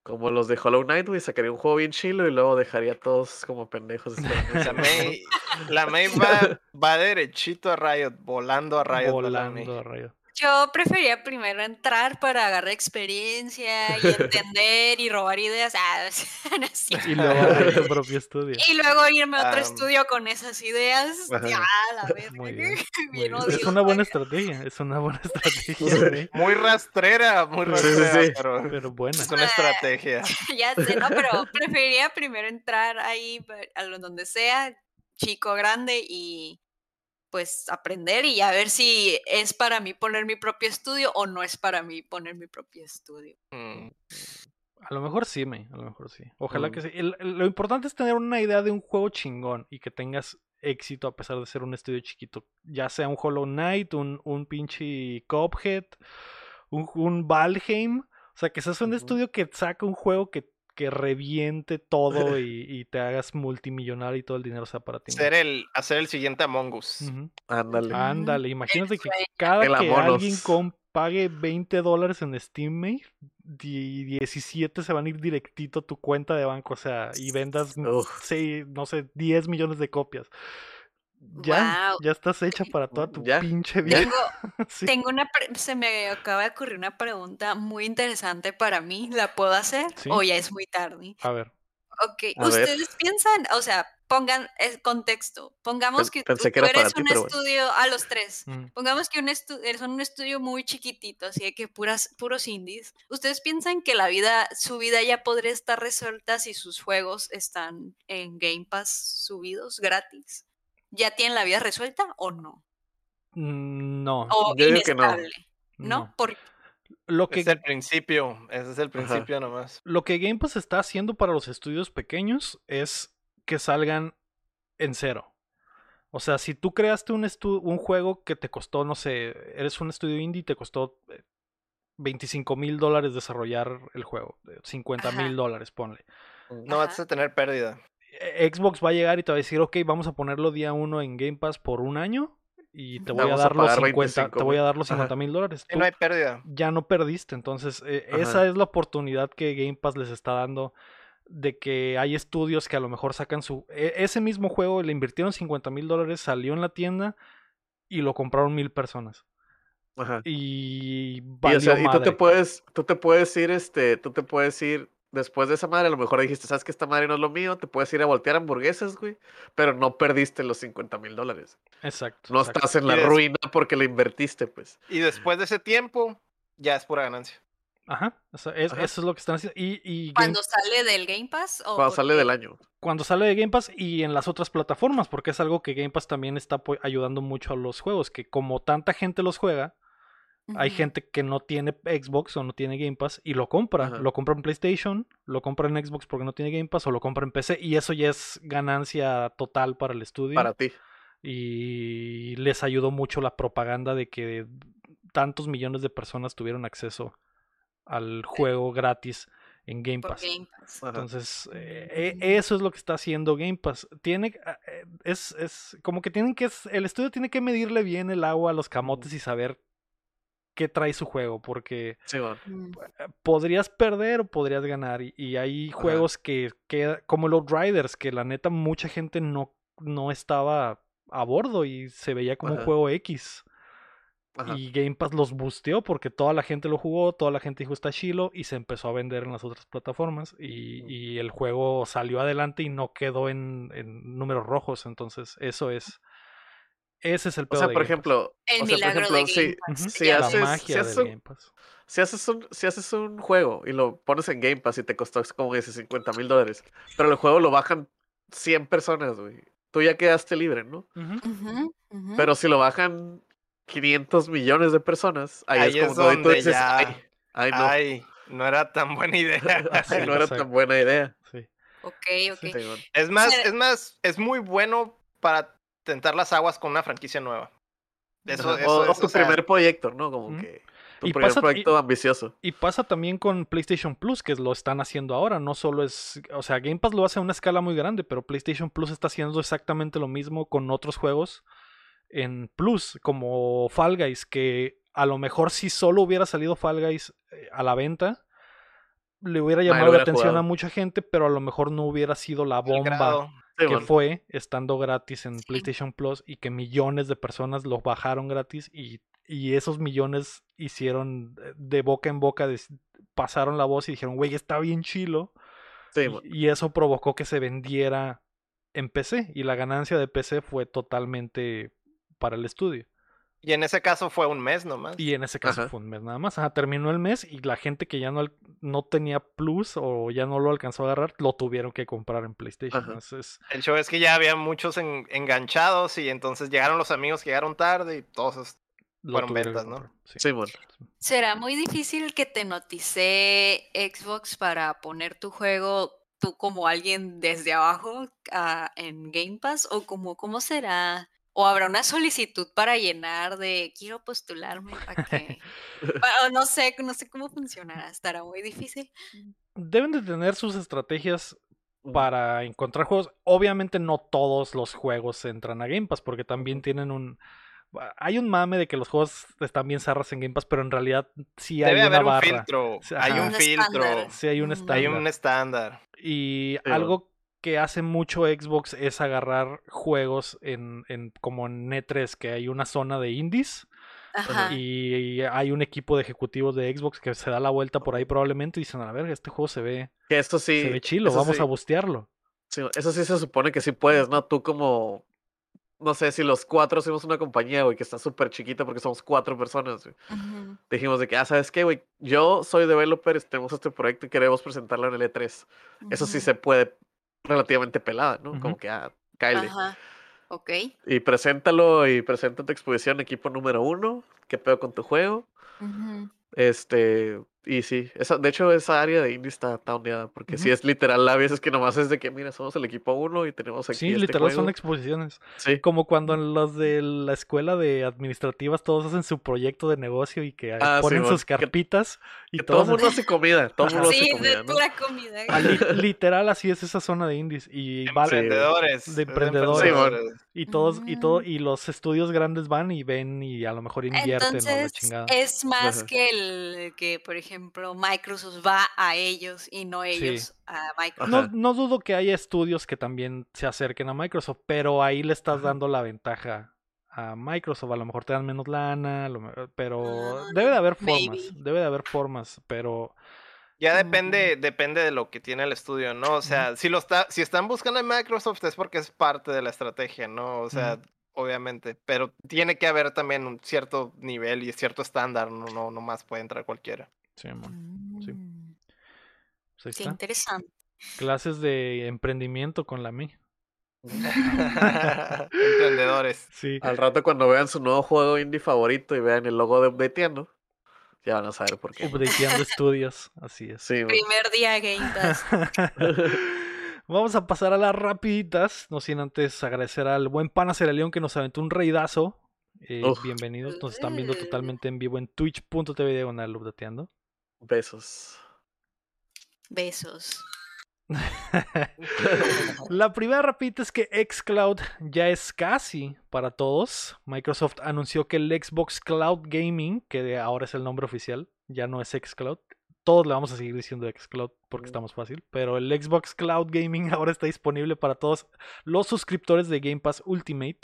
como los de Hollow Knight, güey, sacaría un juego bien chilo y luego dejaría a todos como pendejos. esperando La May, la May va, va derechito a Riot, volando a Riot. volando a rayo. Yo prefería primero entrar para agarrar experiencia y entender y robar ideas. Ah, no es. Y luego tu propio estudio. Y luego irme a otro Am. estudio con esas ideas. Ya, la verga. Muy bien, Muy Bien bien. Es una buena estrategia, es una buena estrategia, Muy rastrera, muy sí, rastrera, sí. pero pero buena. es una estrategia. ya sé, no, pero preferiría primero entrar ahí a lo donde sea, chico, grande y pues aprender y a ver si es para mí poner mi propio estudio o no es para mí poner mi propio estudio. Mm. A lo mejor sí, me, a lo mejor sí. Ojalá Mm. que sí. El- el- lo importante es tener una idea de un juego chingón y que tengas éxito a pesar de ser un estudio chiquito. Ya sea un Hollow Knight, un, un pinche Cuphead, un, un Valheim. O sea, que seas un estudio que saca un juego que, que reviente todo y, y te hagas multimillonario y todo el dinero sea para ti. ¿no? Ser el, hacer el siguiente Among Us. Ándale. Ándale, imagínate que cada El que alguien com- pague 20 dólares en Steam, di- 17 se van a ir directito a tu cuenta de banco, o sea, y vendas, Uf. sí, no sé, 10 millones de copias. Ya, ya estás hecha para toda tu Ya, pinche vida. Tengo, Sí. tengo una, pre- se me acaba de ocurrir una pregunta muy interesante para mí. ¿La puedo hacer Sí. o ya es muy tarde? A ver. Ok, A ver. ustedes piensan, o sea, pongan el contexto. Pongamos que tú, pensé eres ti, un bueno. estudio a los tres. Mm. Pongamos que un son un estudio muy chiquitito, así de que puras, puros indies. ¿Ustedes piensan que la vida, su vida ya podría estar resuelta si sus juegos están en Game Pass subidos gratis? ¿Ya tienen la vida resuelta o no? Mm, No, O Yo digo que no. inestable, ¿no? no. Por- Lo que Es el principio, ese es el principio nomás. Lo que Game Pass está haciendo para los estudios pequeños es que salgan en cero. O sea, si tú creaste un, estu- un juego que te costó, no sé, eres un estudio indie y te costó eh, 25 mil dólares desarrollar el juego, eh, 50 mil Ajá. dólares, ponle. No vas a tener pérdida. Eh, Xbox va a llegar y te va a decir, ok, vamos a ponerlo día uno en Game Pass por un año y te voy a a dar los pagar 50, 25 te voy a dar los Ajá. 50 mil dólares. Y no hay pérdida. ya no perdiste. Entonces, eh, esa es la oportunidad que Game Pass les está dando de que hay estudios que a lo mejor sacan su... e- ese mismo juego le invirtieron 50 mil dólares, salió en la tienda y lo compraron mil personas. Ajá. Y Y, valió o sea, y tú te madre. puedes, tú te puedes ir, este, tú te puedes ir después de esa madre, a lo mejor dijiste, sabes que esta madre no es lo mío, te puedes ir a voltear hamburguesas, güey, pero no perdiste los 50 mil dólares. Exacto. No exacto. estás en la des- ruina porque lo invertiste, pues. Y después de ese tiempo, ya es pura ganancia. Ajá. es-. Eso es lo que están haciendo. Y, y Game- ¿Cuando sale del Game Pass? O Cuando sale del año. cuando sale de Game Pass y en las otras plataformas, porque es algo que Game Pass también está ayudando mucho a los juegos, que como tanta gente los juega, Hay gente que no tiene Xbox o no tiene Game Pass y lo compra. Ajá. Lo compra en PlayStation, lo compra en Xbox porque no tiene Game Pass o lo compra en PC y eso ya es ganancia total para el estudio. Para ti. Y les ayudó mucho la propaganda de que tantos millones de personas tuvieron acceso al juego gratis en Game Pass. Game Pass. Entonces, eh, e- eso es lo que está haciendo Game Pass. Tiene, ah, eh, es, es como que tienen que, el estudio tiene que medirle bien el agua a los camotes y saber qué trae su juego, porque Sí, bueno. Mm. eh, podrías perder o podrías ganar. Y, y hay Ajá. juegos que, que, como los Riders, que la neta mucha gente no, no estaba a bordo y se veía como un juego X. Ajá. Y Game Pass los busteó porque toda la gente lo jugó, toda la gente dijo está chilo y se empezó a vender en las otras plataformas y, y el juego salió adelante y no quedó en, en números rojos. Entonces, eso es. Ese es el O pedo sea, de por ejemplo, El o sea, por milagro ejemplo, de si, Game si Ya la haces- magia si del haces un- Game Pass. si haces un, si haces un juego y lo pones en Game Pass y te costó como dices 50 mil dólares, pero el juego lo bajan 100 personas, güey. Tú ya quedaste libre, ¿no? Pero si lo bajan 500 millones de personas, ahí, Ahí es es como donde tú dices, ya- ay, ay, no, Ay, no era tan buena idea. Sí, ay, no era tan buena idea. Sí. Ok, ok. Sí, bueno. Es más, es más, es muy bueno para tentar las aguas con una franquicia nueva. Eso, Ajá. eso o, o es, tu o sea, primer proyecto, ¿no? Como que tu Y primer pasa- y- proyecto ambicioso. Y pasa también con PlayStation Plus, que lo están haciendo ahora. No solo es. O sea, Game Pass lo hace a una escala muy grande, pero PlayStation Plus está haciendo exactamente lo mismo con otros juegos en Plus, como Fall Guys, que a lo mejor si solo hubiera salido Fall Guys eh, a la venta, le hubiera llamado la hubiera atención a mucha gente, pero a lo mejor no hubiera sido la bomba. Sí, que bueno. fue estando gratis en Sí. PlayStation Plus y que millones de personas lo bajaron gratis y, y esos millones hicieron eh, de boca en boca, pasaron la voz y dijeron, güey, está bien chilo. Sí, Y- bueno. y, eso provocó que se vendiera en PC y la ganancia de PC fue totalmente para el estudio. Y en ese caso fue un mes nomás. Y en ese caso Ajá. fue un mes nada más. Ajá, terminó el mes y la gente que ya no, no tenía Plus o ya no lo alcanzó a agarrar, lo tuvieron que comprar en PlayStation. Entonces, El show es que ya había muchos en- enganchados y entonces llegaron los amigos que llegaron tarde y todos esos- lo Fueron ventas, ¿no? sí. Sí, bueno. ¿Será muy difícil que te notice Xbox para poner tu juego tú como alguien desde abajo ah, en Game Pass? ¿O como, cómo será? ¿O habrá una solicitud para llenar de quiero postularme para que... no sé, no sé cómo funcionará. ¿Estará muy difícil? Deben de tener sus estrategias Mm. para encontrar juegos. Obviamente no todos los juegos entran a Game Pass porque también tienen un... Hay un mame de que los juegos están bien zarras en Game Pass, pero en realidad sí hay Debe una haber un barra. filtro. Sí, Hay un Un filtro. estándar. Sí hay un Mm. estándar. Hay un estándar. Y Sí, algo que hace mucho Xbox es agarrar juegos en, en como en E3, que hay una zona de indies. Ajá. Y hay un equipo de ejecutivos de Xbox que se da la vuelta por ahí probablemente y dicen, a ver, este juego se ve, Que esto sí. se ve chilo, vamos sí, a bustearlo. sí, eso sí se supone que sí puedes, ¿no? Tú como. No sé si los cuatro hacemos una compañía, güey, que está súper chiquita porque somos cuatro personas, güey. Dijimos de que, ah, ¿sabes qué, güey? Yo soy developer, tenemos este proyecto y queremos presentarlo en el E3. Eso sí se puede relativamente pelada, ¿no? Como que, ah, cáele. Ajá. Ok. Y preséntalo y presenta tu exposición, equipo número uno. ¿Qué pedo con tu juego? Este, y sí, esa, de hecho esa área de indie está, ondeada, porque sí Ujú. es literal, a veces que nomás es de que, mira, somos el equipo uno y tenemos aquí Sí, este literal son exposiciones. Sí, Como cuando en los de la escuela de administrativas todos hacen su proyecto de negocio y que Ah, ponen sus que- carpitas y que todo el mundo hace comida, todo el mundo hace Sí, comida, de ¿no? pura comida. Ah, li- literal así es esa zona de indies y va- Sí. Emprendedores. De es emprendedores. emprendedores. Y todos y todo Mm. y los estudios grandes van y ven y a lo mejor invierten o la chingada. es más Ajá. que el que, por ejemplo, Microsoft va a ellos y no ellos a Microsoft. No, no dudo que haya estudios que también se acerquen a Microsoft, pero ahí le estás Ajá. dando la ventaja a Microsoft. A lo mejor te dan menos lana, pero Ah, debe de haber formas, maybe. debe de haber formas, pero Ya Mm. depende, depende de lo que tiene el estudio, ¿no? O sea, si lo está, si están buscando en Microsoft es porque es parte de la estrategia, ¿no? O sea, obviamente. Pero tiene que haber también un cierto nivel y cierto estándar, no, no, no más puede entrar cualquiera. sí, mon, sí. Mm, pues ahí Qué está. interesante. Clases de emprendimiento con la MI. Emprendedores. Sí. Al rato cuando vean su nuevo juego indie favorito y vean el logo de Updateando, ya van a saber por qué. Updateando estudios, así es. Sí. Primer día Game Pass. Vamos a pasar a las rapiditas, no sin antes agradecer al buen pana León que nos aventó un reidazo. Eh, bienvenidos, nos están viendo totalmente en vivo en twitch.tv diagonal updateando. Besos. Besos. La primera rapidita es que Xcloud ya es casi para todos. Microsoft anunció que el Xbox Cloud Gaming, que ahora es el nombre oficial, ya no es Xcloud. Todos le vamos a seguir diciendo Xcloud porque está más fácil. Pero el Xbox Cloud Gaming ahora está disponible para todos los suscriptores de Game Pass Ultimate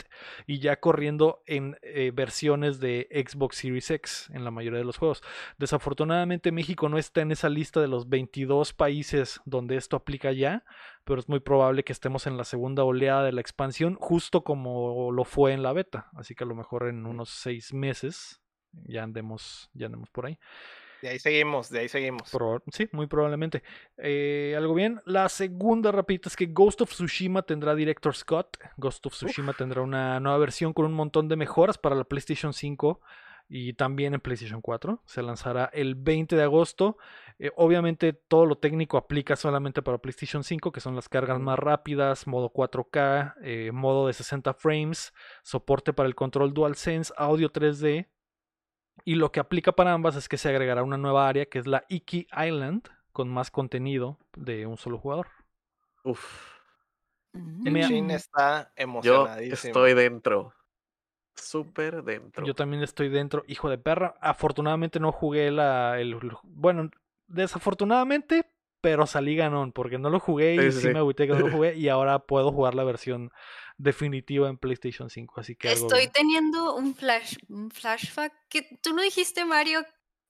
y ya corriendo en eh, versiones de Xbox Series X en la mayoría de los juegos. Desafortunadamente México no está en esa lista de los 22 países donde esto aplica ya, pero es muy probable que estemos en la segunda oleada de la expansión, justo como lo fue en la beta. Así que a lo mejor en unos seis meses ya andemos, ya andemos por ahí. De ahí seguimos, de ahí seguimos. Proba- sí, muy probablemente. Eh, algo bien. La segunda rapidita es que Ghost of Tsushima tendrá Director Scott. Ghost of Tsushima tendrá una nueva versión con un montón de mejoras para la PlayStation 5 y también en PlayStation 4. Se lanzará el 20 de agosto. Eh, obviamente todo lo técnico aplica solamente para PlayStation 5, que son las cargas más rápidas, modo 4K, eh, modo de 60 frames, soporte para el control DualSense, audio 3D. Y lo que aplica para ambas es que se agregará una nueva área que es la Iki Island, con más contenido de un solo jugador. Uf. Me- Chin Mm. está Yo emocionadísimo. estoy dentro. Súper dentro. Yo también estoy dentro, hijo de perra. Afortunadamente no jugué la. El, bueno, desafortunadamente, pero salí ganón, porque no lo jugué y Sí, sí, sí, sí. me agüité que no lo jugué. Y ahora puedo jugar la versión definitiva en PlayStation 5. Así que Estoy teniendo un flash, un flashback que tú no dijiste, Mario,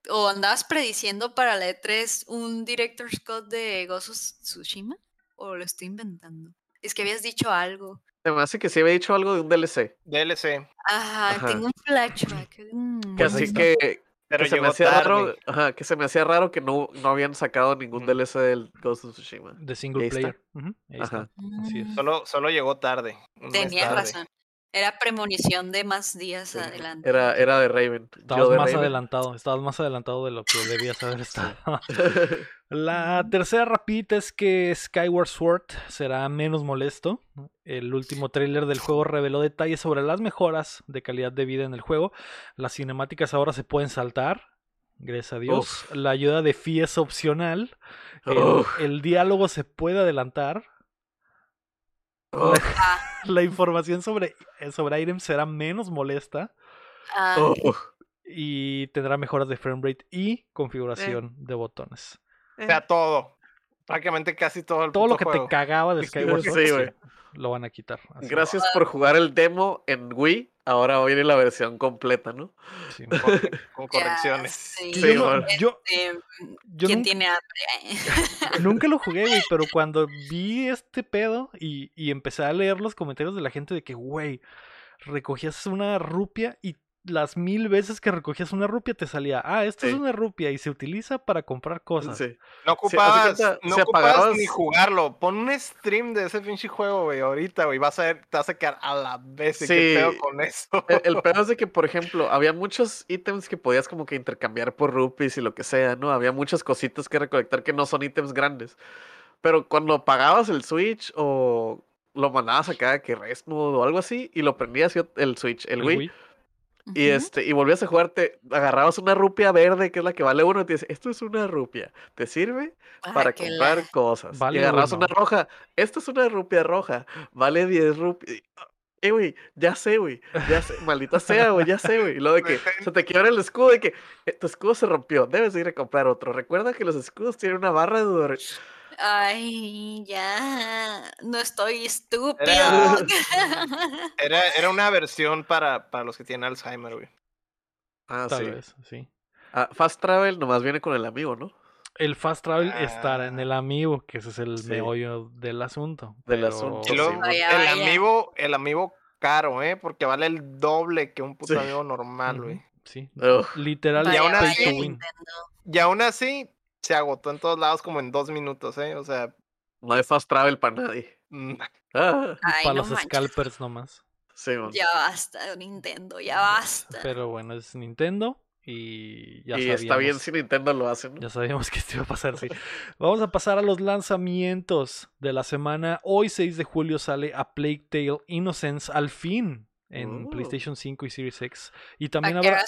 o andabas prediciendo para la E3 un Director's Cut de Ghost of Tsushima, o lo estoy inventando. Es que habías dicho algo. Se me hace que sí había dicho algo de un DLC. DLC. Ajá, Ajá. tengo un flashback. Mm. Pues así que, Pero que se me hacía raro. Ajá, que se me hacía raro que no, no habían sacado ningún. DLC del Ghost of Tsushima. De single player. Está. Ajá. Así es. Mm, Solo, solo llegó tarde. Tenías tarde. razón. Era premonición de más días Sí, adelante. Era, era de Raven. Yo Estabas de más Raven. adelantado, estabas más adelantado de lo que debías haber estado. La tercera rapidita es que Skyward Sword será menos molesto. El último tráiler del juego reveló detalles sobre las mejoras de calidad de vida en el juego. Las cinemáticas ahora se pueden saltar. Gracias a Dios. Uf. La ayuda de Fi es opcional. El diálogo se puede adelantar. Ah, La información sobre, sobre items será menos molesta. ah, uf. Y tendrá mejoras de frame rate y configuración de botones. O sea, todo. Prácticamente casi todo el Todo lo que te cagaba de Skyward Sí, Sword güey. sí, lo van a quitar. así. Gracias por jugar el demo en Wii. Ahora viene la versión completa, ¿no? Sí. Con, correcciones. sí. Sí, yo, no- bueno. yo- Este, yo ¿Quién tiene hambre? nunca lo jugué, güey, pero cuando vi este pedo y, y empecé a leer los comentarios de la gente de que, güey, recogías una rupia y las mil veces que recogías una rupia te salía, ah, esto es Sí. una rupia y se utiliza para comprar cosas. Sí. No ocupabas, cuenta, no si ocupabas apagabas- ni jugarlo. Pon un stream de ese pinche juego, güey, ahorita, güey. Vas a ver, te vas a quedar a la vez. ¿y ¿Qué Sí. pedo con eso? El, el peor es de que, por ejemplo, había muchos ítems que podías como que intercambiar por rupees y lo que sea, ¿no? Había muchas cositas que recolectar que no son ítems grandes. Pero cuando pagabas el Switch o lo mandabas acá que rest mode o algo así y lo prendías y el Switch, el, El Wii, Y este y volvías a jugar, te agarrabas una rupia verde que es la que vale uno y te dice, esto es una rupia, ¿te sirve? Para que comprar la- cosas. Vale y agarrabas uno. una roja, esta es una rupia roja, vale 10 rupias. Eh, güey, ya sé, güey, ya sé, maldita sea, güey, ya sé, güey. Y luego de que se te quiebra el escudo, de que eh, tu escudo se rompió, debes de ir a comprar otro. Recuerda que los escudos tienen una barra de dura- Ay, ya. No estoy estúpido. Era- Era, era una versión para, para los que tienen Alzheimer, güey. Ah, Tal sí. vez, sí. Ah, Fast Travel nomás viene con el amigo, ¿no? El fast travel estará en Ah. el amigo, que ese es el Sí. meollo del asunto. Del pero- asunto, Y Sí, el vaya. amigo, el amigo caro, ¿eh? Porque vale el doble que un puto Sí. amigo normal, güey. Sí. Literal, pay vaya, to win. Nintendo. Y aún así, se agotó en todos lados como en dos minutos, ¿eh? O sea, No hay Fast Travel para nadie. mm, Ah, Ay, Para no los manches. scalpers nomás. sí. Ya basta, Nintendo, ya basta. Pero bueno, es Nintendo y ya y sabíamos. está bien si Nintendo lo hace, ¿no? Ya sabíamos que esto iba a pasar, sí. Vamos a pasar a los lanzamientos de la semana. Hoy, 6 de julio, sale A Plague Tale Innocence al fin en Oh. PlayStation 5 y Series X. Y también habrá,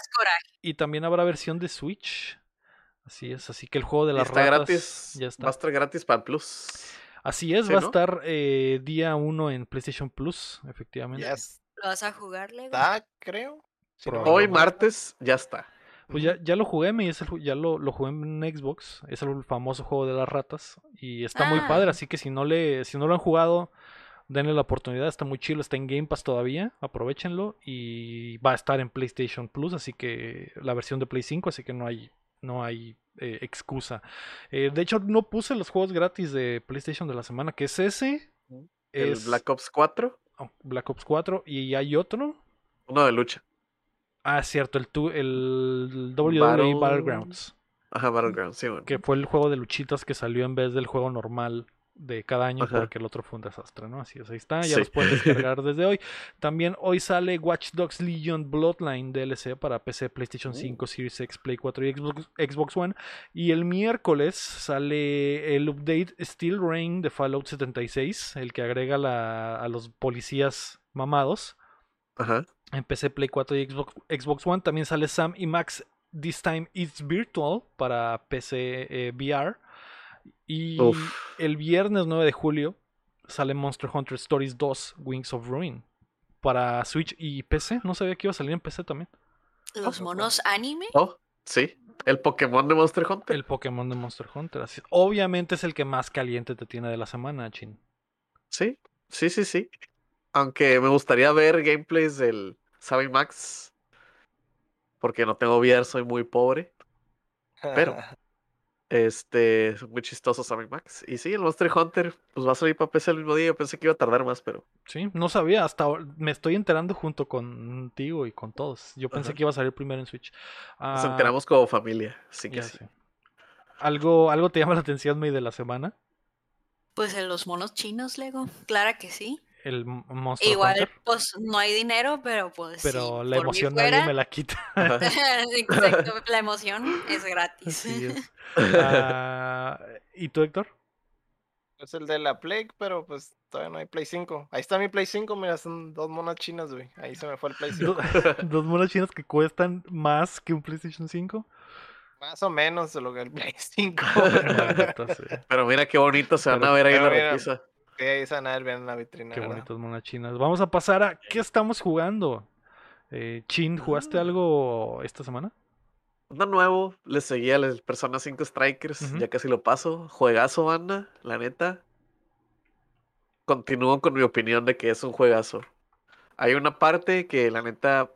y también habrá versión de Switch. Así es, así que el juego de las está ratas gratis. ya está. Va a estar gratis para el Plus. Así es, Sí, va a estar eh, día 1 en PlayStation Plus, efectivamente. ya ¿Lo vas a jugar, Lego? está, creo. Si no. Hoy martes ya está. Pues ya, ya lo jugué, me, es el ju- ya lo, lo jugué en Xbox, es el famoso juego de las ratas y está muy Ah. padre, así que si no le, si no lo han jugado, denle la oportunidad, está muy chido, está en Game Pass todavía, aprovechenlo y va a estar en PlayStation Plus, así que la versión de Play 5, así que no hay, no hay eh, excusa. Eh, de hecho, no puse los juegos gratis de PlayStation de la semana, que es ese, El es Black Ops 4, oh, Black Ops 4 y hay otro. uno de lucha. Ah, cierto, el, tu- el WWE Battle- Battlegrounds. Ajá, Battleground, sí, bueno. que fue el juego de luchitas que salió en vez del juego normal de cada año Ajá. porque el otro fue un desastre, ¿no? Así es, ahí está, ya Sí. los pueden descargar desde hoy. También hoy sale Watch Dogs Legion Bloodline DLC para PC, PlayStation Uh. 5, Series X, Play 4 y Xbox, Xbox One. Y el miércoles sale el update Steel Rain de Fallout 76, el que agrega la- a los policías mamados. Ajá. En PC, Play 4 y Xbox, Xbox One también sale Sam y Max This Time It's Virtual para PC eh, VR. Y Uf. el viernes 9 de julio sale Monster Hunter Stories 2 Wings of Ruin para Switch y PC. No sabía que iba a salir en PC también. ¿Los monos anime? Oh, sí. El Pokémon de Monster Hunter. El Pokémon de Monster Hunter. así- Obviamente es el que más caliente te tiene de la semana, Chin. Sí, sí, sí, sí. Aunque me gustaría ver gameplays del Sabi Max. Porque no tengo VR, soy muy pobre. Pero- Este, es muy chistoso Sabi Max. Y sí, el Monster Hunter, pues va a salir para PC el mismo día. Yo pensé que iba a tardar más, pero. Sí, no sabía, hasta ahora- me estoy enterando junto contigo y con todos. Yo pensé Ajá. que iba a salir primero en Switch. Nos Ah, enteramos como familia. Así que Ya sí. sé. ¿Algo, ¿Algo te llama la atención, May, de la semana? Pues en los monos chinos, Lego. Claro que sí. El M- Monster Igual, Hunter. pues no hay dinero, pero pues. Pero si la emoción nadie fuera- me la quita. Exacto, la emoción es gratis. Es. Ah, ¿Y tú, Héctor? Es el de la Play, pero pues todavía no hay Play 5. Ahí está mi Play 5, mira, son dos monas chinas, güey. Ahí se me fue el Play 5. Do- Dos monas chinas que cuestan más que un PlayStation 5. Más o menos de lo que el Play 5. Maldita sea. Pero mira qué bonito se van Pero- a ver ahí en la repisa. Sí, ahí se van a ver bien en la vitrina. Qué ¿verdad? bonitas monas chinas. Vamos a pasar a ¿qué estamos jugando? Eh, Chin, ¿jugaste Ah. algo esta semana? Anda nuevo, le seguía el Persona 5 Strikers, ya casi lo paso. Juegazo, banda, la neta. Continúo con mi opinión de que es un juegazo. Hay una parte que la neta,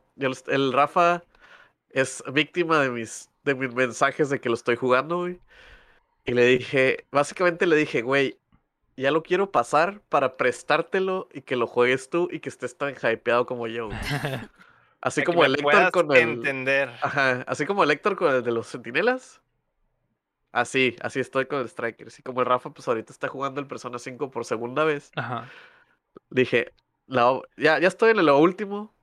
el Rafa es víctima de mis, de mis mensajes de que lo estoy jugando, güey. Y le dije, básicamente le dije, güey, ya lo quiero pasar para prestártelo y que lo juegues tú y que estés tan hypeado como yo. Así como el Héctor con el. Entender. Ajá, así como el Héctor con el de los sentinelas. Así, así estoy con el Striker. Así como el Rafa, pues ahorita está jugando el Persona 5 por segunda vez. Ajá. Dije, ya, ya estoy en lo último.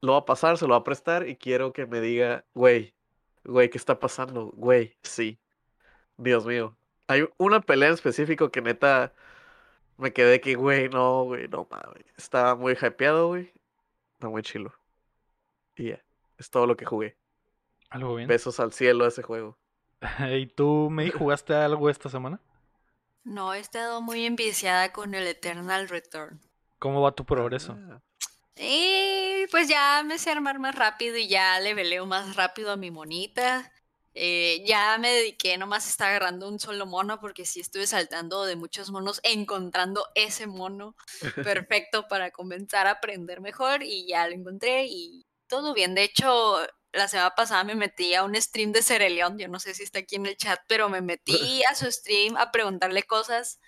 Lo va a pasar, se lo va a prestar y quiero que me diga, güey, güey, ¿qué está pasando? Güey, sí. Dios mío. Hay una pelea en específico que neta me quedé que, güey, no, güey, no mames. Estaba muy hypeado, güey. Está muy chilo. Y ya, es todo lo que jugué. Algo bien. Besos al cielo a ese juego. ¿Y tú, May, jugaste algo esta semana? No, he estado muy enviciada con el Eternal Return. ¿Cómo va tu progreso? Y pues ya me sé armar más rápido y ya le veleo más rápido a mi monita. Eh, ya me dediqué nomás a estar agarrando un solo mono porque sí estuve saltando de muchos monos, encontrando ese mono perfecto para comenzar a aprender mejor y ya lo encontré y todo bien. De hecho, la semana pasada me metí a un stream de Cereleón, yo no sé si está aquí en el chat, pero me metí a su stream a preguntarle cosas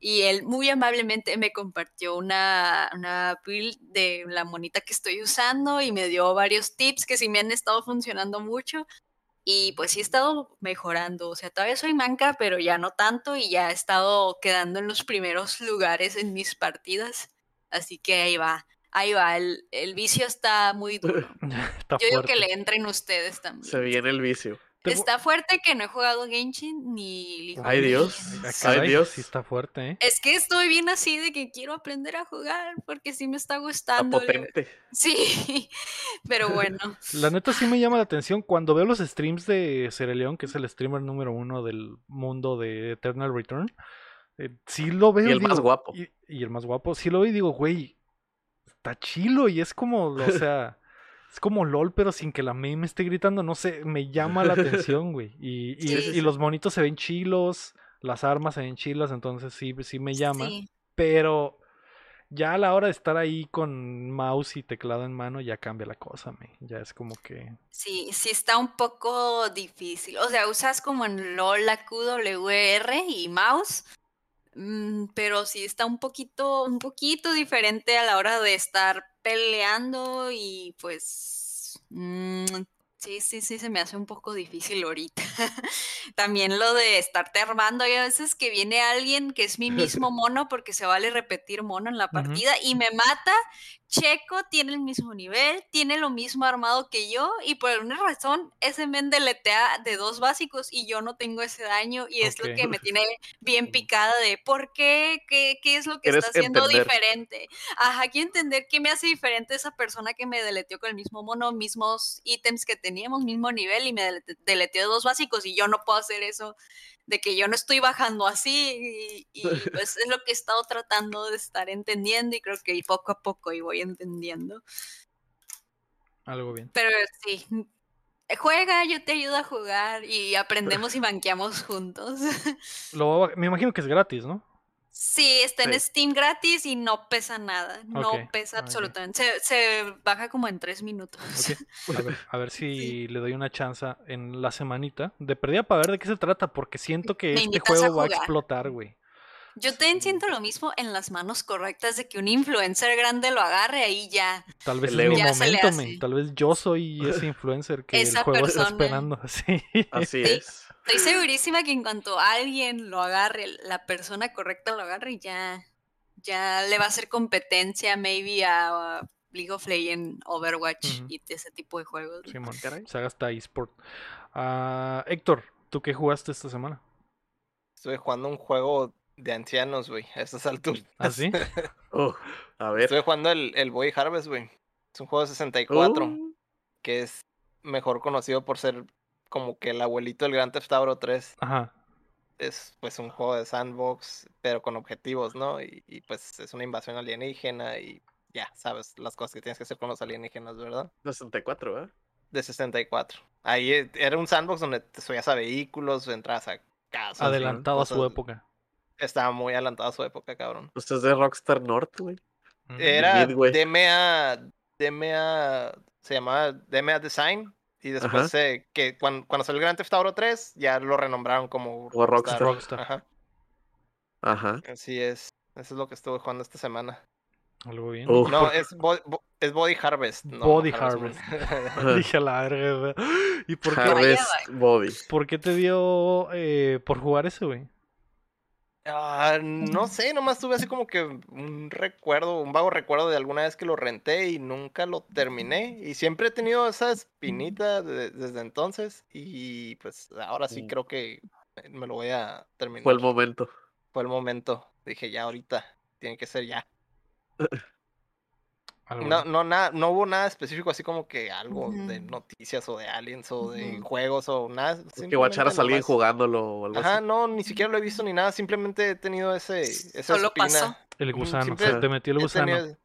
y él muy amablemente me compartió una, una build de la monita que estoy usando y me dio varios tips que sí me han estado funcionando mucho. Y pues sí he estado mejorando, o sea, todavía soy manca, pero ya no tanto y ya he estado quedando en los primeros lugares en mis partidas. Así que ahí va ahí va, el, el vicio está muy duro. Yo digo que le entren ustedes también. Se viene el vicio. Está fuerte que no he jugado Genshin ni Ay Dios, ay Dios. Sí está fuerte, ¿eh? Es que estoy bien así de que quiero aprender a jugar porque sí me está gustando. Está potente. Sí, pero bueno. La neta sí me llama la atención cuando veo los streams de Cereleón, que es el streamer número uno del mundo de Eternal Return. Eh, sí lo veo. Y el más guapo. Y, y, el más guapo. Sí lo veo y digo, güey, está chilo y es como, o sea, es como LOL, pero sin que la meme esté gritando, no sé, me llama la atención, güey. Y, y, los monitos se ven chilos, las armas se ven chilas, entonces sí, sí me llama. Pero ya a la hora de estar ahí con mouse y teclado en mano, ya cambia la cosa, me. Ya es como que. Sí, sí está un poco difícil. O sea, usas como en LOL la QWR y mouse Mm, pero sí está un poquito, un poquito diferente a la hora de estar peleando y pues mm, sí, sí, sí, se me hace un poco difícil ahorita. También lo de estarte armando, hay a veces que viene alguien que es mi mismo mono porque se vale repetir mono en la partida y me mata Checo tiene el mismo nivel, tiene lo mismo armado que yo y por alguna razón ese men deletea de dos básicos y yo no tengo ese daño y es lo que me tiene bien picada de por qué, qué, qué es lo que está haciendo diferente. Ajá, quiero entender qué me hace diferente esa persona que me deleteó con el mismo mono, mismos ítems que teníamos, mismo nivel y me deleteó de dos básicos y yo no puedo hacer eso de que yo no estoy bajando así y, pues es lo que he estado tratando de estar entendiendo y creo que poco a poco y voy entendiendo. Algo bien. Pero sí, juega, yo te ayudo a jugar y aprendemos y banqueamos juntos. Lo, me imagino que es gratis, ¿no? Sí, está en Steam gratis y no pesa nada. No pesa absolutamente. Se, baja como en tres minutos. A, ver, si le doy una chance en la semanita. De perdida para ver de qué se trata, porque siento que este juego va a explotar, güey. Yo también siento lo mismo en las manos correctas de que un influencer grande lo agarre ahí ya. Tal vez en mi momento, Tal vez yo soy ese influencer que el juego está esperando. Así es. Estoy segurísima que en cuanto alguien lo agarre, la persona correcta lo agarre, ya, ya le va a hacer competencia, maybe a, League of Legends, Overwatch y ese tipo de juegos. Sí, man. Se haga hasta eSport. Uh, Héctor, ¿tú qué jugaste esta semana? Estuve jugando un juego de ancianos, güey, a estas alturas. ¿Ah, sí? Oh, a ver. Estuve jugando el, el Boy Harvest, güey. Es un juego de 64, que es mejor conocido por ser como que el abuelito del Grand Theft Auto 3. Ajá. Es pues un juego de sandbox, pero con objetivos, ¿no? Y, pues es una invasión alienígena y ya, sabes las cosas que tienes que hacer con los alienígenas, ¿verdad? De 64, ¿eh? De 64. Ahí e, era un sandbox donde te subías a vehículos, entras a casas. Adelantado a su época. Estaba muy adelantado a su época, cabrón. Usted es de Rockstar North, güey. Mm. Era Midway. DMA, DMA, se llamaba DMA Design. Y después se- que cuando, cuando salió el Grand Theft Auto 3, ya lo renombraron como Como Rockstar. Rockstar. Ajá, Ajá. así es. Eso es lo que estuve jugando esta semana. Algo bien. Uf. No, es, Bo- Bo- es Body Harvest. no Body Moon. Dije a la verga. ¿Y por qué, Harvest Body. por qué te dio eh, por jugar ese, güey? Ah, no sé, nomás tuve así como que un recuerdo, un vago recuerdo de alguna vez que lo renté y nunca lo terminé. Y siempre he tenido esa espinita de- desde entonces. Y pues ahora sí Mm. creo que me lo voy a terminar. Fue el momento. Fue el momento. Dije, ya ahorita, tiene que ser ya. Algo No, no, nada, no hubo nada específico así como que algo de noticias o de aliens o de juegos o nada. Que guacharas a alguien jugándolo o algo Ajá, así. no, ni siquiera lo he visto ni nada, simplemente he tenido ese, esa Solo espina. pasó. El gusano. siempre te metió el gusano. tenido-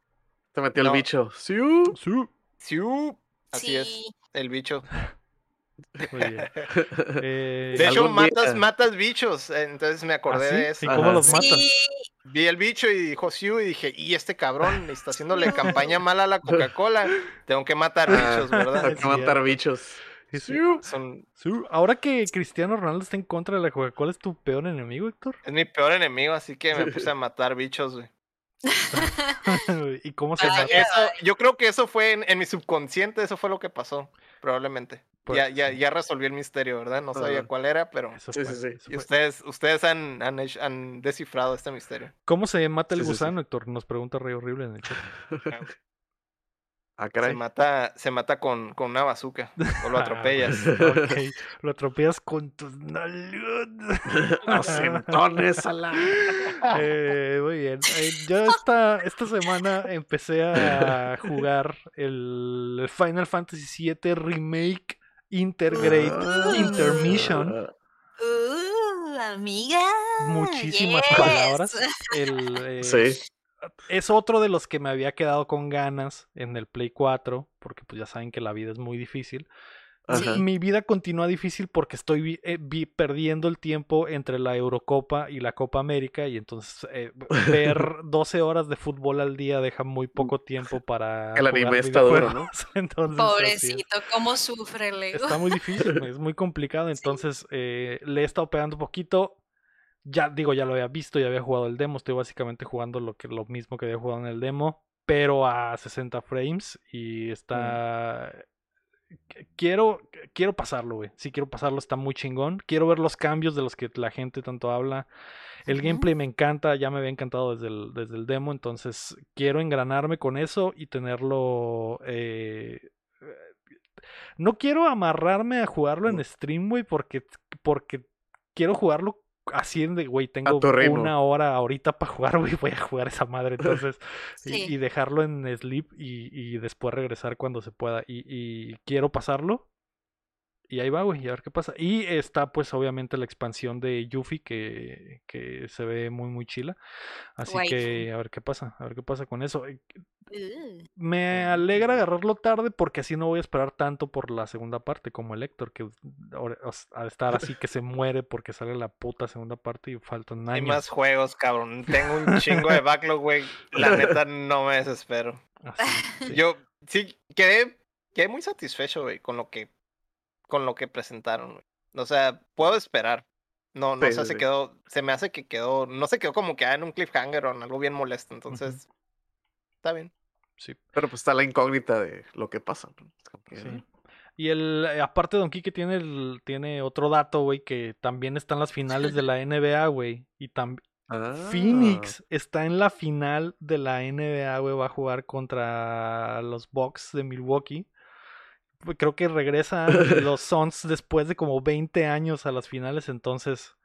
Te metió No. el bicho. ¡Siu! Sí. Siu, Así es, el bicho. Muy bien. Eh, De hecho, algún día- matas, matas bichos, entonces me acordé ¿Ah, sí? de eso. ¿Y cómo Ajá. los matas? Sí, Vi el bicho y dijo Siu y dije, y este cabrón está haciéndole campaña mala a la Coca-Cola. Tengo que matar bichos, ¿verdad? Hay que matar bichos. Sí, sí. ¡Siu! Son, Ahora que Cristiano Ronaldo está en contra de la Coca-Cola, ¿es tu peor enemigo, Héctor? es mi peor enemigo, así que me puse a matar bichos, güey. ¿Y cómo se Vaya. mata? Eso, yo creo que eso fue en, en mi subconsciente, eso fue lo que pasó, probablemente. Pues, ya, ya, sí. ya resolví el misterio, ¿verdad? No sabía cuál era, pero Eso Sí, fue, sí, sí. eso y fue. ustedes, ustedes han, han, hecho- han descifrado este misterio. ¿Cómo se mata el Sí, sí, sí. gusano, Héctor? Nos pregunta Rey Horrible en el chat. Ah, Se mata, se mata con, con una bazuca o lo Ah, atropellas. Lo atropellas con tus centones a la. Eh, muy bien. Eh, yo esta, esta semana empecé a jugar el Final Fantasy VII Remake Intergrade Ah. Intermission. Uh, amiga. Muchísimas yes. palabras. El, eh, Sí. es otro de los que me había quedado con ganas en el Play 4, porque pues ya saben que la vida es muy difícil. Ajá. Mi vida continúa difícil porque estoy vi- eh, vi- perdiendo el tiempo entre la Eurocopa y la Copa América y entonces eh, ver 12 horas de fútbol al día deja muy poco tiempo para El jugar anime está duro, ¿no? Entonces, es. Pobrecito, cómo sufre el ego. Está muy difícil, es muy complicado. Entonces eh, le he estado pegando un poquito. Ya digo, ya lo había visto, ya había jugado el demo. Estoy básicamente jugando lo que lo mismo que había jugado en el demo, pero a 60 frames y está. Qu- Quiero, quiero pasarlo, güey. Sí, quiero pasarlo, está muy chingón. Quiero ver los cambios de los que la gente tanto habla. El gameplay me encanta, ya me había encantado desde el, desde el demo, entonces quiero engranarme con eso y tenerlo. eh, no quiero amarrarme a jugarlo en stream, güey, porque, porque quiero jugarlo así de, güey, tengo una hora ahorita para jugar, güey, voy a jugar esa madre, entonces, y- y, dejarlo en sleep y, y después regresar cuando se pueda. Y, y quiero pasarlo. Y ahí va, güey, y a ver qué pasa. Y está, pues, obviamente, la expansión de Yuffie, que, que se ve muy, muy chila. Así que a ver qué pasa, a ver qué pasa con eso. Me alegra agarrarlo tarde porque así no voy a esperar tanto por la segunda parte como el Héctor, que al estar así que se muere porque sale la puta segunda parte y faltan Hay años. más juegos, cabrón. Tengo un chingo de backlog, güey. La neta no me desespero. Así, sí. Yo sí quedé, quedé muy satisfecho, güey, con lo que con lo que presentaron, güey. O sea, puedo esperar. No, no Sí, sé, sí, se sí. quedó, se me hace que quedó, no se quedó como que ah, en un cliffhanger o en algo bien molesto, entonces está bien. sí. Pero pues está la incógnita de lo que pasa. Sí. Y el, eh, aparte Don Quique tiene el, tiene otro dato, güey, que también están las finales de la NBA, güey. Y también ah, Phoenix está en la final de la NBA, güey, va a jugar contra los Bucks de Milwaukee. Creo que regresan los Suns después de como 20 años a las finales, entonces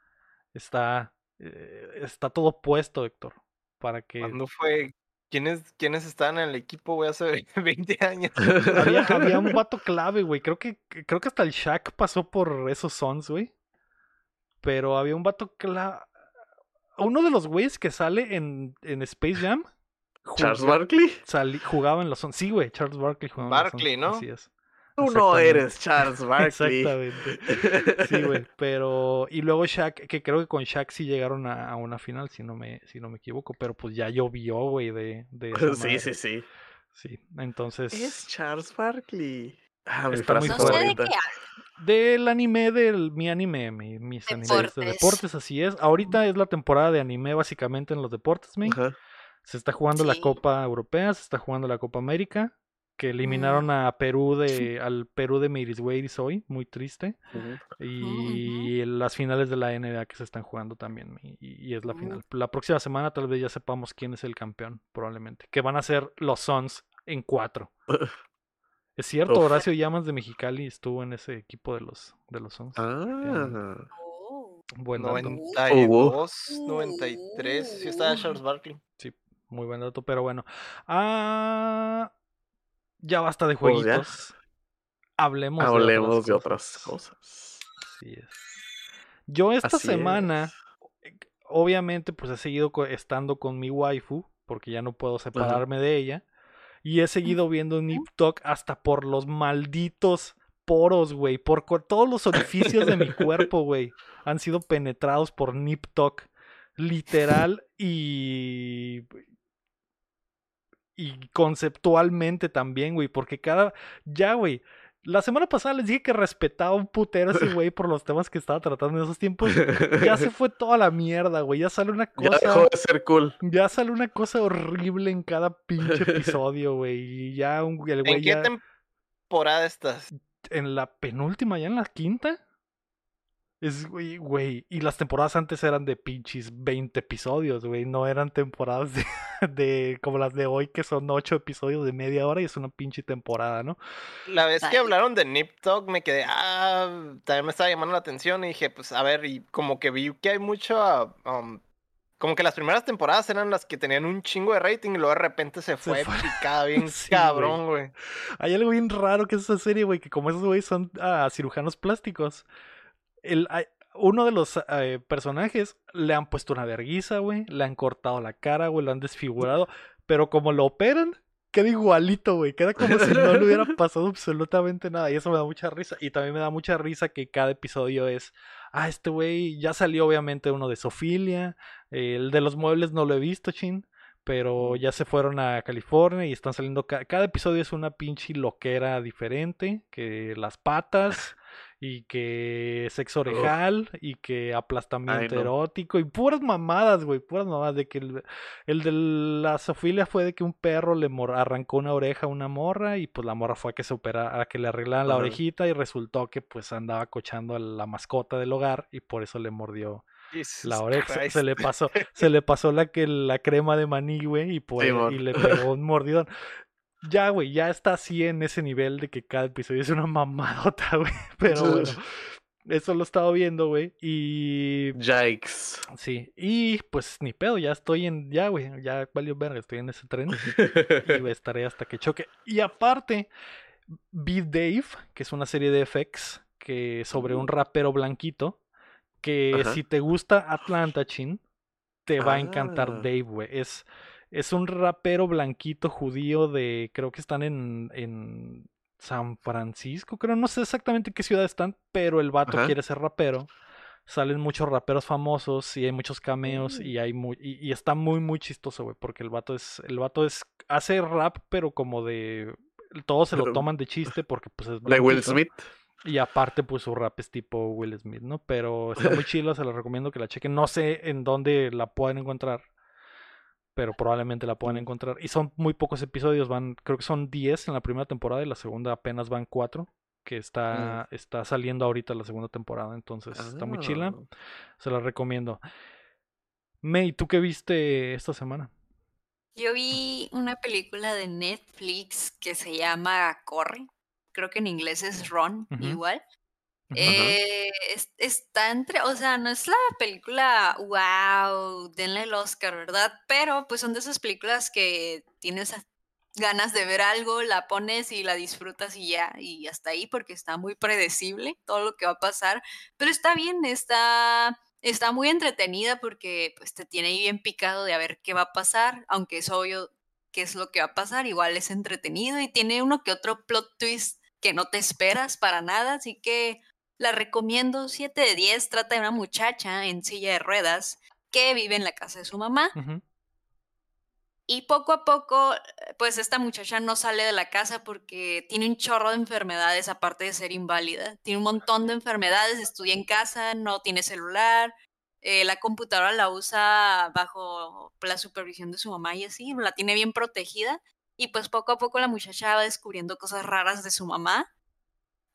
está, eh, está todo puesto, Héctor, para que... ¿Cuándo fue? ¿Quiénes, ¿Quiénes estaban en el equipo, güey, hace 20 años? Había, había un vato clave, güey. Creo que, creo que hasta el Shaq pasó por esos Suns, güey. Pero había un vato clave. Uno de los güeyes que sale en, en Space Jam. Charles Barkley. jugaba en los Suns. Sí, güey, Charles Barkley jugaba en los Barkley, Suns, ¿no? Así es. Tú no eres Charles Barkley. Exactamente. Sí, güey. Pero. Y luego Shaq, que creo que con Shaq sí llegaron a, una final, si no me, si no me equivoco. Pero pues ya llovió, güey, de, de Sí, sí, sí. Sí, entonces. Es Charles Barkley. Ah, está muy fuerte. Del anime, del mi anime, mis animes de deportes, así es. Ahorita es la temporada de anime, básicamente en los deportes, me. Se está jugando la Copa Europea, se está jugando la Copa América que eliminaron a Perú de al Perú de Miris hoy, muy triste. Y las finales de la NBA que se están jugando también y, es la final. La próxima semana tal vez ya sepamos quién es el campeón, probablemente, que van a ser los Suns en cuatro. es cierto, Horacio Llamas de Mexicali estuvo en ese equipo de los de los Suns. Ah. Buen 92, 93, sí estaba Charles Barkley. Sí, muy buen dato, pero bueno. Ah, ya basta de pues jueguitos. Hablemos, Hablemos de, otras cosas. Yo esta semana, obviamente, pues he seguido estando con mi waifu, porque ya no puedo separarme de ella. Y he seguido viendo Nip Talk hasta por los malditos poros, güey. Por todos los orificios de mi cuerpo, güey. Han sido penetrados por Nip Talk. Literal y y conceptualmente también, güey, porque cada, ya, güey, la semana pasada les dije que respetaba un putero a ese güey por los temas que estaba tratando en esos tiempos. Ya se fue toda la mierda, güey. Ya sale una cosa. Ya dejó de ser cool. Ya sale una cosa horrible en cada pinche episodio, güey. Y ya un, el güey. ¿En qué temporada estás? En la penúltima, ya en la quinta. Es, güey, güey. Y las temporadas antes eran de pinches 20 episodios, güey. No eran temporadas de, de, como las de hoy, que son 8 episodios de media hora y es una pinche temporada, ¿no? La vez que hablaron de Nip Talk me quedé, ah, también me estaba llamando la atención y dije, pues a ver, y como que vi que hay mucho, um, como que las primeras temporadas eran las que tenían un chingo de rating y luego de repente se fue, picada bien cabrón, güey. Hay algo bien raro que es esa serie, güey, que como esos güeyes son ah, cirujanos plásticos el, uno de los eh, personajes le han puesto una verguiza, güey. Le han cortado la cara, güey. Lo han desfigurado. Pero como lo operan, queda igualito, güey. Queda como si no le hubiera pasado absolutamente nada. Y eso me da mucha risa. Y también me da mucha risa que cada episodio es. Ah, este güey ya salió, obviamente, uno de Sofilia. el de los muebles no lo he visto, chin. Pero ya se fueron a California y están saliendo. cada episodio es una pinche loquera diferente. Que las patas y que sexo oregal y que aplastamiento erótico y puras mamadas, güey, puras mamadas de que el, el de la sofilia fue de que un perro le arrancó una oreja a una morra y pues la morra fue a que se opera, a que le arreglaran la orejita y resultó que pues andaba cochando a la mascota del hogar y por eso le mordió la oreja. Se le pasó se le pasó la que la crema de maní güey y pues y le pegó un mordidón ya, güey, ya está así en ese nivel de que cada episodio es una mamadota, güey. Pero bueno, eso lo he estado viendo, güey. Y. Yikes. Sí, y pues ni pedo, ya estoy en. Ya, güey, ya valió verga, estoy en ese tren. y estaré hasta que choque. Y aparte, vi Dave, que es una serie de FX que sobre un rapero blanquito. Que si te gusta Atlanta, chin, te va a encantar ah. Dave, güey. Es es un rapero blanquito judío de, creo que están en, en San Francisco, creo, no sé exactamente qué ciudad están, pero el vato quiere ser rapero. Salen muchos raperos famosos y hay muchos cameos mm. y hay muy, y, está muy muy chistoso, güey, porque el vato es el vato es hace rap pero como de todos se lo toman de chiste porque pues es de Will Smith. Y aparte, pues su rap es tipo Will Smith, ¿no? Pero está muy chido, se lo recomiendo que la chequen. No sé en dónde la pueden encontrar pero probablemente la puedan encontrar. Y son muy pocos episodios, van, creo que son 10 en la primera temporada y la segunda apenas van 4, que está, mm. está saliendo ahorita la segunda temporada, entonces está muy chila. Ah. Se la recomiendo. May, ¿tú qué viste esta semana? Yo vi una película de Netflix que se llama Corre. Creo que en inglés es Ron, igual. Eh, está entre, o sea, no es la película, wow, denle el Oscar, ¿verdad? Pero pues son de esas películas que tienes ganas de ver algo, la pones y la disfrutas y ya, y hasta ahí porque está muy predecible todo lo que va a pasar, pero está bien, está, está muy entretenida porque pues te tiene bien picado de a ver qué va a pasar, aunque es obvio qué es lo que va a pasar, igual es entretenido y tiene uno que otro plot twist que no te esperas para nada, así que la recomiendo 7 de 10. Trata de una muchacha en silla de ruedas que vive en la casa de su mamá. Y poco a poco, pues esta muchacha no sale de la casa porque tiene un chorro de enfermedades aparte de ser inválida. Tiene un montón de enfermedades, estudia en casa, no tiene celular, eh, la computadora la usa bajo la supervisión de su mamá y así, la tiene bien protegida. Y pues poco a poco la muchacha va descubriendo cosas raras de su mamá.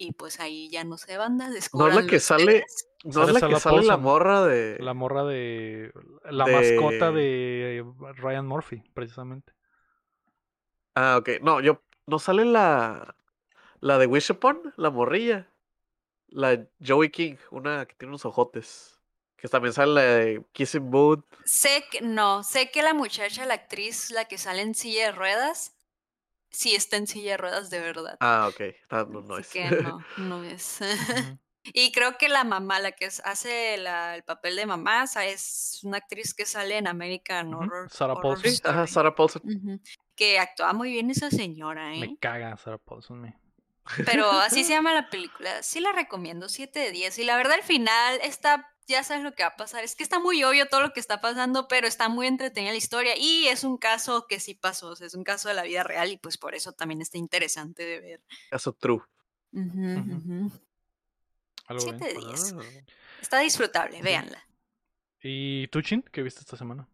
Y pues ahí ya no se banda. No es la que sale. No es la que sale la morra de. La morra de. La mascota de Ryan Murphy, precisamente. Ah, ok. No, yo. No sale la. La de Wish Upon, la morrilla. La Joey King, una que tiene unos ojotes. Que también sale la de Kissing Booth. Sé que, no, sé que la muchacha, la actriz, la que sale en silla de ruedas, sí está en silla de ruedas de verdad. Ah, ok. Ah, no, no es. Que no, no es. y creo que la mamá, la que hace el papel de mamá, es una actriz que sale en American Horror. Sarah Paulson. Ajá, Sarah Paulson. Que actúa muy bien esa señora, ¿eh? Me caga Sarah Paulson, me. Pero así se llama la película. Sí la recomiendo, 7 de 10. Y la verdad, al final está ya sabes lo que va a pasar. Es que está muy obvio todo lo que está pasando, pero está muy entretenida la historia y es un caso que sí pasó, es un caso de la vida real y pues por eso también está interesante de ver. Caso true. Siete días. Ah. Está disfrutable, véanla. ¿Y tú, Chin? ¿Qué viste esta semana?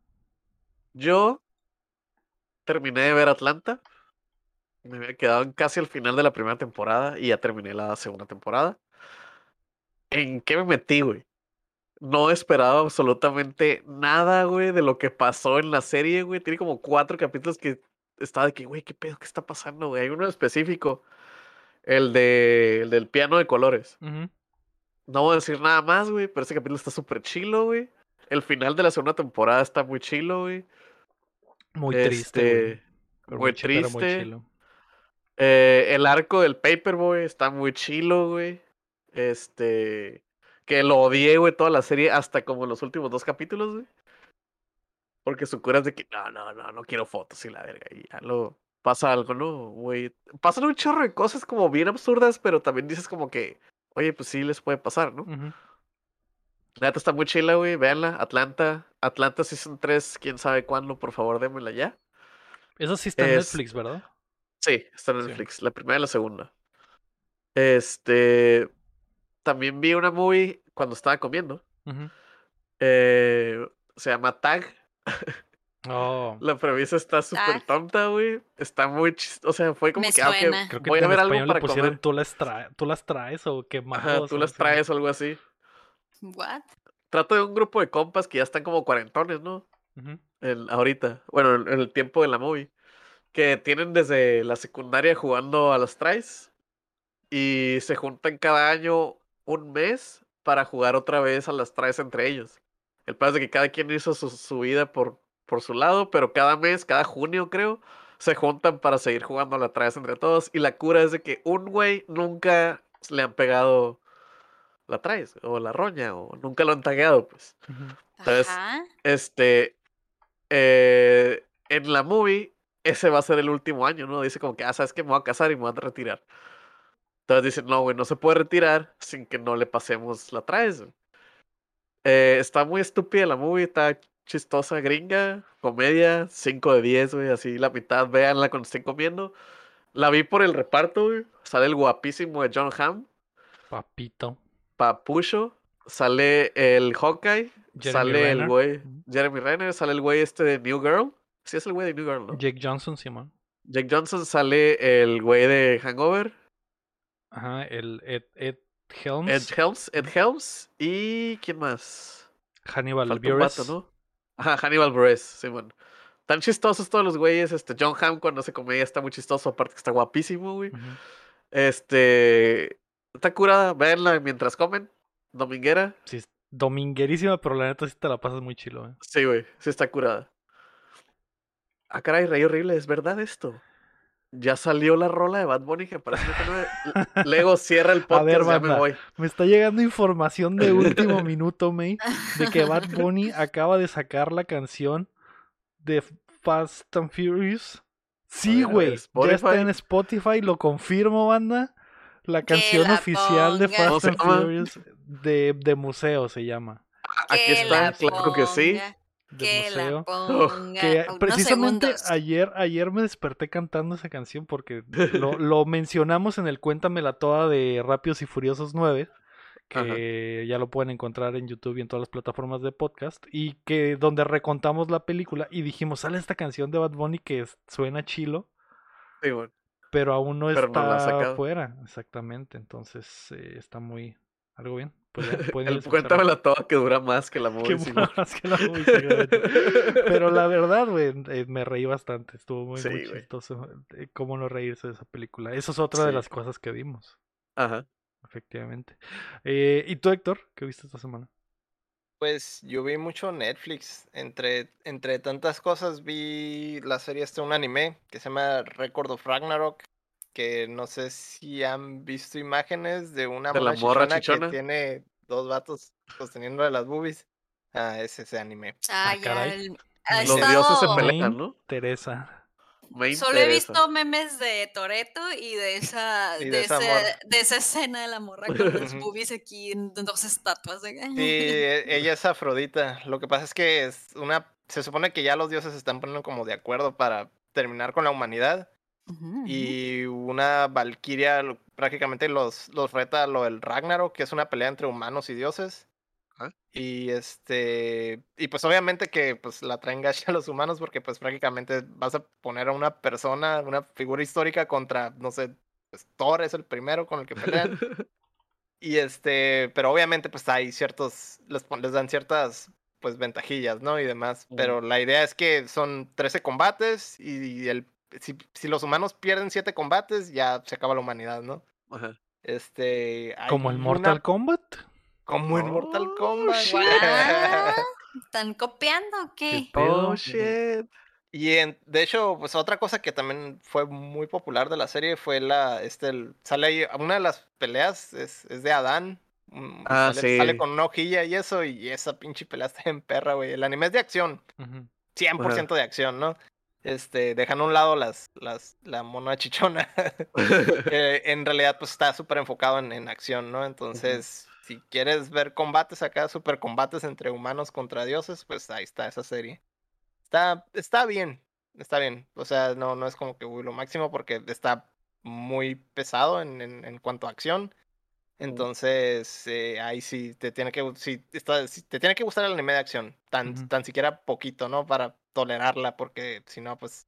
Yo terminé de ver Atlanta. Me había quedado casi al final de la primera temporada y ya terminé la segunda temporada. ¿En qué me metí, güey? No esperaba absolutamente nada, güey, de lo que pasó en la serie, güey. Tiene como cuatro capítulos que estaba de que, güey, ¿qué pedo? ¿Qué está pasando, güey? Hay uno específico, el, de, el del piano de colores. No voy a decir nada más, güey, pero ese capítulo está súper chilo, güey. El final de la segunda temporada está muy chilo, güey. Muy triste. Este, muy, triste. Eh, el arco del Paperboy está muy chilo, güey. Este que lo odié, güey, toda la serie, hasta como los últimos dos capítulos, güey. Porque su cura es de que, no, no, no, no quiero fotos y la verga. Y ya lo pasa algo, ¿no? Güey. Pasan un chorro de cosas como bien absurdas, pero también dices como que, oye, pues sí les puede pasar, ¿no? La neta está muy chila, güey. Véanla. Atlanta. Atlanta Season 3, quién sabe cuándo, por favor, démela ya. Eso sí está en Netflix, ¿verdad? Sí, está en Netflix. La primera y la segunda. Este también vi una movie cuando estaba comiendo. eh, se llama Tag. Oh. La premisa está súper tonta, güey. Está muy chistosa. O sea, fue como que, ah, Creo que voy a ver algo para comer. ¿tú las, ¿Tú las traes o qué más? tú las traes o algo así. What? Trato de un grupo de compas que ya están como cuarentones, ¿no? ahorita. Bueno, en el tiempo de la movie. Que tienen desde la secundaria jugando a las traes. Y se juntan cada año un mes para jugar otra vez a las traes entre ellos. El peor es de que cada quien hizo su, vida por, por su lado, pero cada mes, cada junio creo, se juntan para seguir jugando a las traes entre todos. Y la cura es de que un güey nunca le han pegado la traes o la roña o nunca lo han tagueado, pues. Entonces, este, eh, en la movie, ese va a ser el último año, ¿no? Dice como que, ah, sabes que me voy a casar y me voy a retirar. Entonces dicen, no, güey, no se puede retirar sin que no le pasemos la traes. Eh, está muy estúpida la movie, está chistosa, gringa, comedia, 5 de 10, güey, así la mitad, véanla cuando estén comiendo. La vi por el reparto, güey. Sale el guapísimo de John Hamm. Papito. Papucho. Sale el Hawkeye. sale el güey. Jeremy Renner. Sale el güey este de New Girl. Sí, es el güey de New Girl, ¿no? Jake Johnson, Simón. Jake Johnson sale el güey de Hangover. Ajá, el Ed, Ed Helms. Ed Helms, Ed Helms. ¿Y quién más? Hannibal Buress. ¿no? Ajá, Hannibal Buress, sí, bueno. Tan chistosos todos los güeyes. Este, John Hamm cuando se comedia está muy chistoso, aparte que está guapísimo, güey. Este. Está curada, verla mientras comen. Dominguera. Sí, dominguerísima, pero la neta sí te la pasas muy chilo, eh. Sí, güey, sí está curada. Ah, caray, rey horrible, ¿es verdad esto? Ya salió la rola de Bad Bunny que parece que Lego cierra el podcast, ya me voy. Me está llegando información de último minuto, May, de que Bad Bunny acaba de sacar la canción de Fast and Furious. Sí, güey. Ya está en Spotify, lo confirmo, banda. La canción oficial de Fast and Furious de, de museo se llama. Aquí está, claro que sí. Que la ponga. Que precisamente ayer, ayer me desperté cantando esa canción porque lo, lo mencionamos en el Cuéntamela Toda de Rápidos y Furiosos 9 que ya lo pueden encontrar en YouTube y en todas las plataformas de podcast, y que donde recontamos la película y dijimos, sale esta canción de Bad Bunny que suena chilo, pero aún no está afuera, exactamente, entonces eh, está muy, algo bien. Pues cuéntamela toda que dura más que la movie. Pero la verdad, güey, eh, me reí bastante. Estuvo muy, muy chistoso eh, cómo no reírse de esa película. Eso es otra de las cosas que vimos. Ajá efectivamente. Eh, ¿Y tú, Héctor, qué viste esta semana? Pues yo vi mucho Netflix. Entre, entre tantas cosas vi la serie este, un anime que se llama Record of Ragnarok. Que no sé si han visto imágenes de una ¿De morra chichona, que tiene dos vatos sosteniendo de las boobies. Ah, es ese anime. Ah, ah ya. Los dioses se pelean, ¿no? Teresa. Solo he visto memes de Toreto y de esa, de, esa escena de la morra con los boobies aquí en dos estatuas. De... Sí, e, ella es Afrodita. Lo que pasa es que es una. Se supone que ya los dioses se están poniendo como de acuerdo para terminar con la humanidad. Y una valquiria prácticamente los, los reta lo del Ragnarok, que es una pelea entre humanos y dioses. Y este, y pues obviamente que pues la traen gacha a los humanos porque pues prácticamente vas a poner a una persona, una figura histórica contra, no sé, pues Thor es el primero con el que pelean. y este, pero obviamente pues hay ciertos, les, les dan ciertas pues ventajillas, ¿no? Y demás. Pero la idea es que son 13 combates y, el, si, si, los humanos pierden 7 combates, ya se acaba la humanidad, ¿no? Ajá. Este. ¿Como el Mortal Kombat? Como en Mortal oh, Kombat. ¿Están copiando o qué? oh, shit. Y de hecho, pues otra cosa que también fue muy popular de la serie fue la, este, sale ahí, una de las peleas es, es de Adán. Mm, ah, sale, sí. sale, con una hojilla y eso, y esa pinche pelea está en perra, güey. El anime es de acción. 100% de acción, ¿no? Este, dejan a un lado las, las, la mona chichona. en realidad, pues está súper enfocado en, en, acción, ¿no? Entonces, si quieres ver combates acá, super combates entre humanos contra dioses, pues ahí está esa serie. Está, está bien, está bien. O sea, no, no es como que uy, lo máximo porque está muy pesado en, en, cuanto a acción. Entonces, eh, ahí sí te tiene que, está, te tiene que gustar el anime de acción, tan, tan siquiera poquito, ¿no? Para tolerarla, porque si no, pues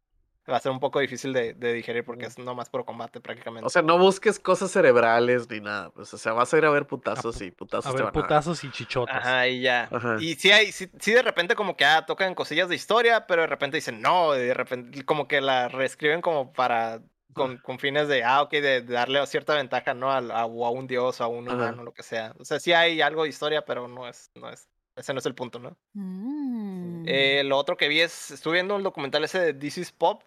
va a ser un poco difícil de, digerir porque es nomás por combate prácticamente. O sea, no busques cosas cerebrales ni nada. Pues, o sea, vas a ir a ver putazos y putazos. A ver putazos y chichotas. Ajá, y ya. Y sí hay, sí, de repente como que ah, tocan cosillas de historia, pero de repente dicen no, de repente como que la reescriben como para con, con, fines de, ah, ok, de, darle cierta ventaja, ¿no? A, a, un dios o a un humano, lo que sea. O sea, sí hay algo de historia, pero no es, no es, ese no es el punto, ¿no? Mm. Eh, lo otro que vi es, estuve viendo el documental ese de This is Pop,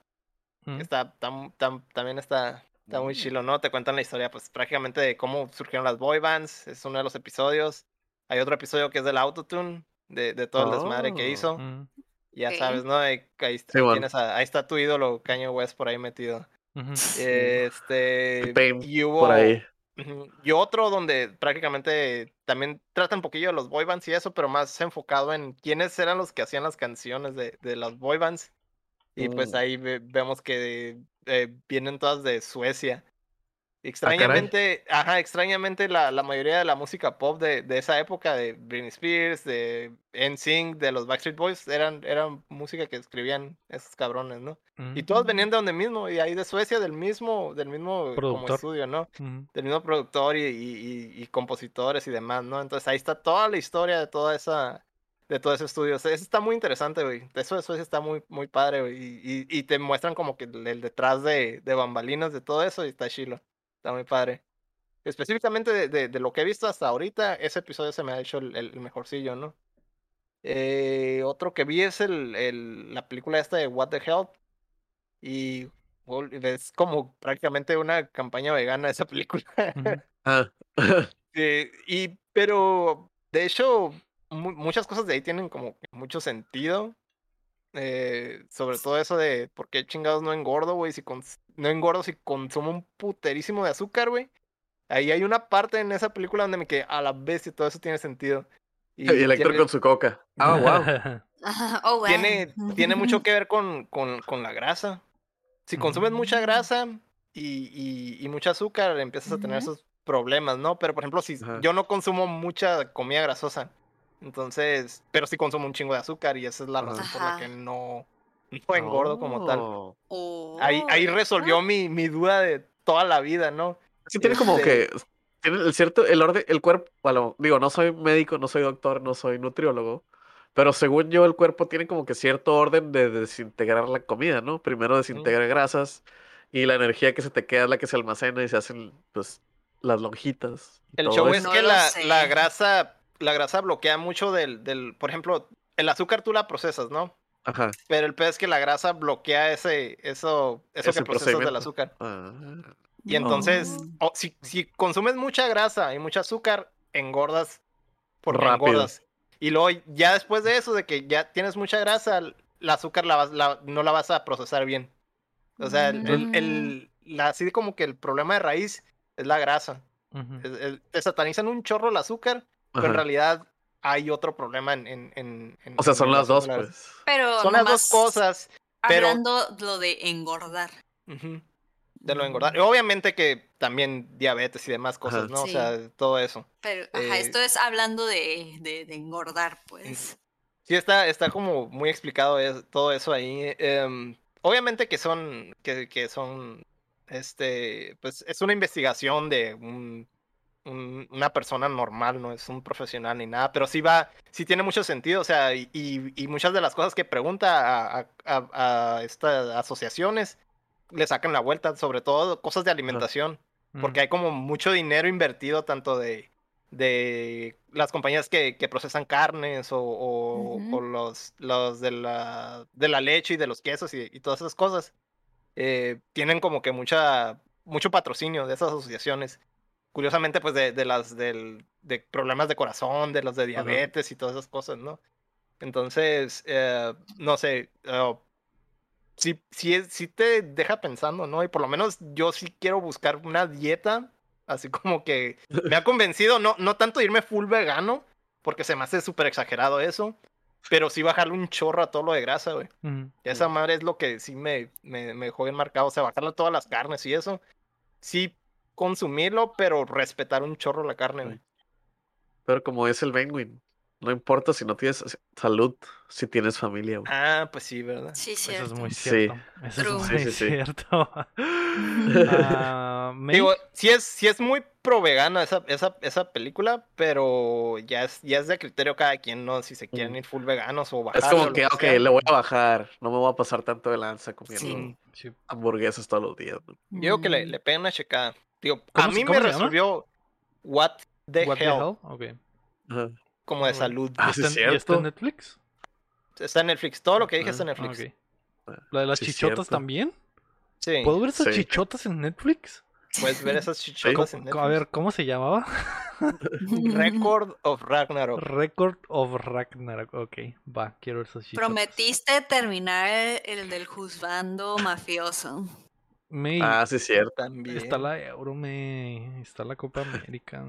Está, tam, también está, está muy chilo, ¿no? Te cuentan la historia, pues prácticamente de cómo surgieron las boy bands. Es uno de los episodios. Hay otro episodio que es del autotune, de, de todo el desmadre que hizo. Oh, ya sabes, ¿no? Ahí, tienes ahí, está tu ídolo, Caño West, por ahí metido. Este. Y hubo. Por ahí. Y otro donde prácticamente también trata un poquillo de los boy bands y eso, pero más enfocado en quiénes eran los que hacían las canciones de, de las boy bands y pues mm. ahí vemos que eh, vienen todas de Suecia. Ah, extrañamente, ajá, extrañamente la, la, mayoría de la música pop de, de, esa época, de Britney Spears, de NSYNC, de los Backstreet Boys, eran, eran música que escribían esos cabrones, ¿no? Y todos venían mm. de donde mismo, y ahí de Suecia, del mismo, del mismo como estudio, ¿no? Del mismo productor y, y, y, compositores y demás, ¿no? Entonces ahí está toda la historia de toda esa, de todo ese estudio. eso está muy interesante, güey. Eso, eso está muy, muy padre, güey. Y, y, te muestran como que el, detrás de, de, bambalinas de todo eso y está chilo. Está muy padre. Específicamente de, de, de, lo que he visto hasta ahorita, ese episodio se me ha hecho el, el mejorcillo, ¿no? Eh, otro que vi es el, el, la película esta de What the Hell. Y es como prácticamente una campaña vegana esa película. ah. eh, y, pero, de hecho, muchas cosas de ahí tienen como mucho sentido. Eh, sobre todo eso de por qué chingados no engordo, güey. Si no engordo si consumo un puterísimo de azúcar, güey. Ahí hay una parte en esa película donde me quedé a la vez y todo eso tiene sentido. Y, el Héctor con su coca. Ah, wow. oh, wow. Tiene, tiene mucho que ver con, con, con la grasa. Si consumes mucha Mm. grasa y, y, y mucho azúcar, empiezas a tener esos problemas, ¿no? Pero, por ejemplo, si yo no consumo mucha comida grasosa, entonces, pero sí consumo un chingo de azúcar y esa es la Ajá. razón por la que no, no engordo como tal. Oh. Oh, Ahí, ahí resolvió mi, mi duda de toda la vida, ¿no? Sí, tiene como Este- que. Tiene el cierto. El orden. El cuerpo. Bueno, digo, no soy médico, no soy doctor, no soy nutriólogo. Pero según yo, el cuerpo tiene como que cierto orden de desintegrar la comida, ¿no? Primero desintegra grasas y la energía que se te queda es la que se almacena y se hacen, pues, las lonjitas. El show eso. es No que lo la, la grasa, la grasa bloquea mucho del, del, por ejemplo, el azúcar tú la procesas, ¿no? Ajá. Pero el peor es que la grasa bloquea ese, eso, eso Ese que procesas del azúcar. Ah. Y entonces, Oh. si, si consumes mucha grasa y mucho azúcar, engordas Rápido. engordas. Y luego ya después de eso, de que ya tienes mucha grasa, el azúcar la vas- la- no la vas a procesar bien. O sea, el, el- el- la- así como que el problema de raíz es la grasa. Es- te satanizan un chorro el azúcar, pero en realidad hay otro problema en... en- en- en- O sea, en son las dos, pues. Pero Son las dos cosas. pero- Hablando lo de engordar. De lo de engordar. Y obviamente que también diabetes y demás cosas, Ajá. ¿no? Sí. O sea, todo eso. Pero, ajá, Eh, esto es hablando de, de, de engordar, pues. Sí, está, está como muy explicado es- todo eso ahí. em, obviamente que son, que, que son, este, pues es una investigación de un, un- una persona normal, no es un profesional ni nada, pero sí va, sí tiene mucho sentido, o sea, y, y- y muchas de las cosas que pregunta a, a- a- a estas asociaciones le sacan la vuelta, sobre todo cosas de alimentación porque hay como mucho dinero invertido tanto de, de las compañías que, que procesan carnes o, o- Ujú. o los, los de, la, de la leche y de los quesos y, y todas esas cosas. eh, tienen como que mucha, mucho patrocinio de esas asociaciones. Curiosamente, pues de, de las del, de problemas de corazón, de los de diabetes y todas esas cosas, ¿no? Entonces, eh, no sé, eh, sí, sí, sí te deja pensando, ¿no? Y por lo menos yo sí quiero buscar una dieta, así como que me ha convencido, no, no tanto irme full vegano, porque se me hace súper exagerado eso, pero sí bajarle un chorro a todo lo de grasa, güey. Esa madre es lo que sí me, me, me dejó bien marcado, o sea, bajarle todas las carnes y eso. Sí consumirlo, pero respetar un chorro la carne, güey. Pero como es el Penguin, no importa si no tienes salud, si tienes familia, güey. Ah, pues sí, ¿verdad? Sí, Eso cierto. es muy Sí. cierto. Eso True. es Sí, muy sí, sí. cierto. Ah, Digo, sí es, sí es muy pro vegana esa, esa, esa película, pero ya es, ya es de criterio cada quien, ¿no? Si se quieren Mm. ir full veganos o Es bajar. como que, ok, le voy a bajar, no me voy a pasar tanto de lanza comiendo Sí. Sí. hamburguesas todos los días. Yo digo que le, Mm. le peguen una checada. Digo, a ¿Cómo se- mí me resolvió What the What the Hell. Ajá. como de salud. Ah, ¿Y sí está, es en- y está en Netflix? Está en Netflix, todo lo que dije está en Netflix. Ah, ¿La de las sí chichotas cierto. también? Sí, ¿Puedo ver esas Sí. chichotas en Netflix? puedes ver esas chichotas en A Netflix. ver, ¿cómo se llamaba? Record of Ragnarok. Record of Ragnarok. Ok, va, quiero ver esas chichotas. Prometiste terminar el del juzgando mafioso. May, Ah, sí es cierto. También. está la Euro, May. Está la Copa América.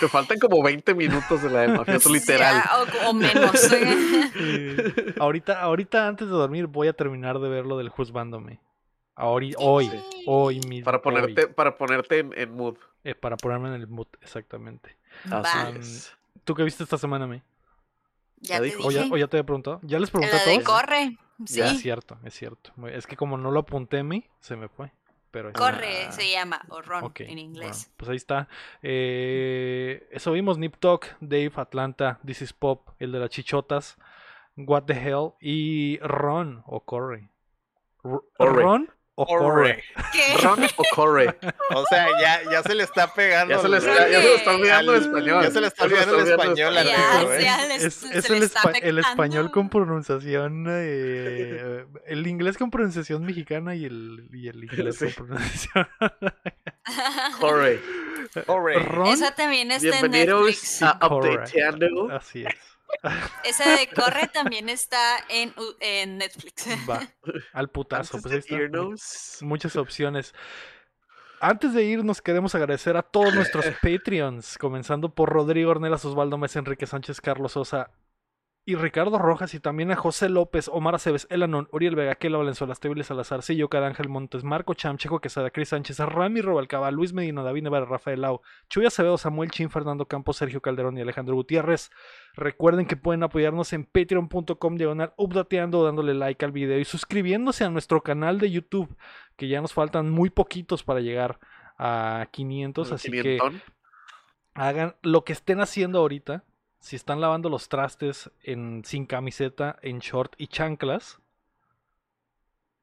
Te faltan como 20 minutos de la del mafioso literal. Ya, o, o menos. Eh, ahorita, ahorita antes de dormir voy a terminar de ver lo del juzgándome. Ahori- hoy, hoy mismo. Para hoy. ponerte, para ponerte en, en mood. Eh, para ponerme en el mood, exactamente. Así es. ¿Tú qué viste esta semana, May? ya Ya te dijo. ¿O ya, dije. o ya te había preguntado? ¿Ya les pregunté a todos? corre. Sí. Ya, es cierto, es cierto. Es que como no lo apunté, May, se me fue. Pero. Corre Ah. se llama, o run Ok, en bueno, inglés. pues ahí está. Eh, eso vimos, Nip Talk, Dave, Atlanta, This is Pop, el de las chichotas, What the Hell y Ron o Corre. R- Corre. Ron o Corre. Corre. ¿Qué? Run o corre. O sea, ya, ya se le está pegando. Ya se le está, ya se le está olvidando el español. Ya se le está olvidando el español. Es, es el, está espa- el español con pronunciación, eh, el inglés con pronunciación mexicana y el, y el inglés Sí. con pronunciación. Corre. Corre. Ron, Esa también está en Bienvenidos Netflix. a. Updateando. así es. Esa de corre también está en, en Netflix. Va, al putazo. Antes Pues ahí muchas opciones. Antes de irnos, queremos agradecer a todos nuestros Patreons, comenzando por Rodrigo Ornelas, Osvaldo Mesa, Enrique Sánchez, Carlos Sosa y Ricardo Rojas, y también a José López, Omar Aceves, Elanon, Uriel Vega, Kela Valenzuela, Estebiles Salazar, Sillo Ángel Montes, Marco Cham, Checo Quesada, Cris Sánchez, Rami Robalcaba, Luis Medina, David Nevada, Rafael Lau, Chuy Acevedo, Samuel Chin, Fernando Campos, Sergio Calderón y Alejandro Gutiérrez. Recuerden que pueden apoyarnos en patreon.com diagonal updateando, dándole like al video y suscribiéndose a nuestro canal de YouTube, que ya nos faltan muy poquitos para llegar a 500, así que hagan lo que estén haciendo ahorita si están lavando los trastes en, sin camiseta, en short y chanclas,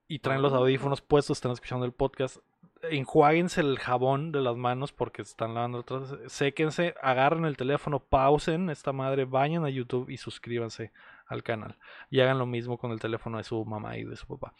y traen los audífonos puestos, están escuchando el podcast, enjuáguense el jabón de las manos porque están lavando los trastes, séquense, agarren el teléfono, pausen esta madre, vayan a YouTube y suscríbanse al canal. Y hagan lo mismo con el teléfono de su mamá y de su papá.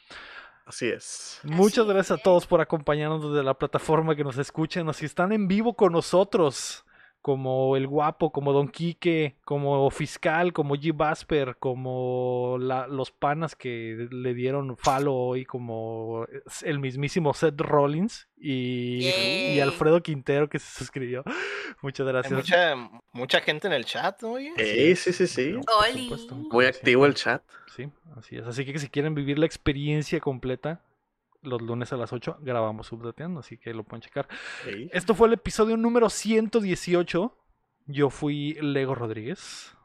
Así es. Muchas gracias a todos por acompañarnos desde la plataforma que nos escuchen o si están en vivo con nosotros como El Guapo, como Don Quique, como Fiscal, como G. Basper, como los panas que le dieron falo hoy, como el mismísimo Seth Rollins y, Alfredo Quintero que se suscribió. Muchas gracias. mucha, mucha gente en el chat, ¿no? Sí, sí, sí, sí. Muy activo el chat. Sí, así es. Así que si quieren vivir la experiencia completa, los lunes a las 8 grabamos Subdateando, así que lo pueden checar. Esto fue el episodio número 118. Yo fui Lego Rodríguez.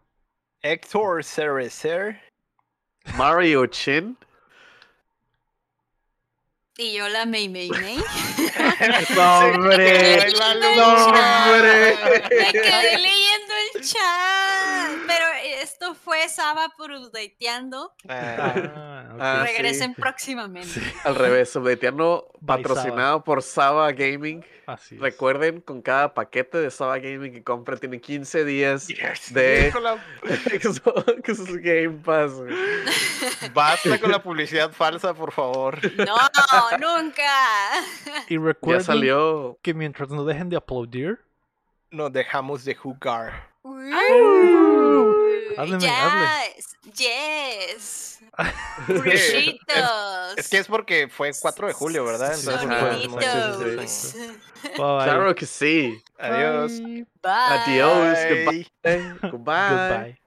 Héctor Cerecer. Mario Chin. Y yo la Mei Mei Mei. ¡Hombre! ¡Hombre! Me quedé leyendo el chat. Pero esto fue Saba por Updateando. Ah, ah, Regresen próximamente. Al revés, Updateando patrocinado por Saba Gaming. Así Recuerden, con cada paquete de Saba Gaming que compre tiene 15 días de Xbox Game Pass. Basta con la publicidad falsa, por favor. No, nunca. Y recuerden salió... que mientras no dejen de aplaudir, nos dejamos de jugar. Hábleme, yes, yes. es, que es porque fue 4 de julio, ¿verdad? Entonces, Claro que sí. Adiós. Adiós. Goodbye. Goodbye.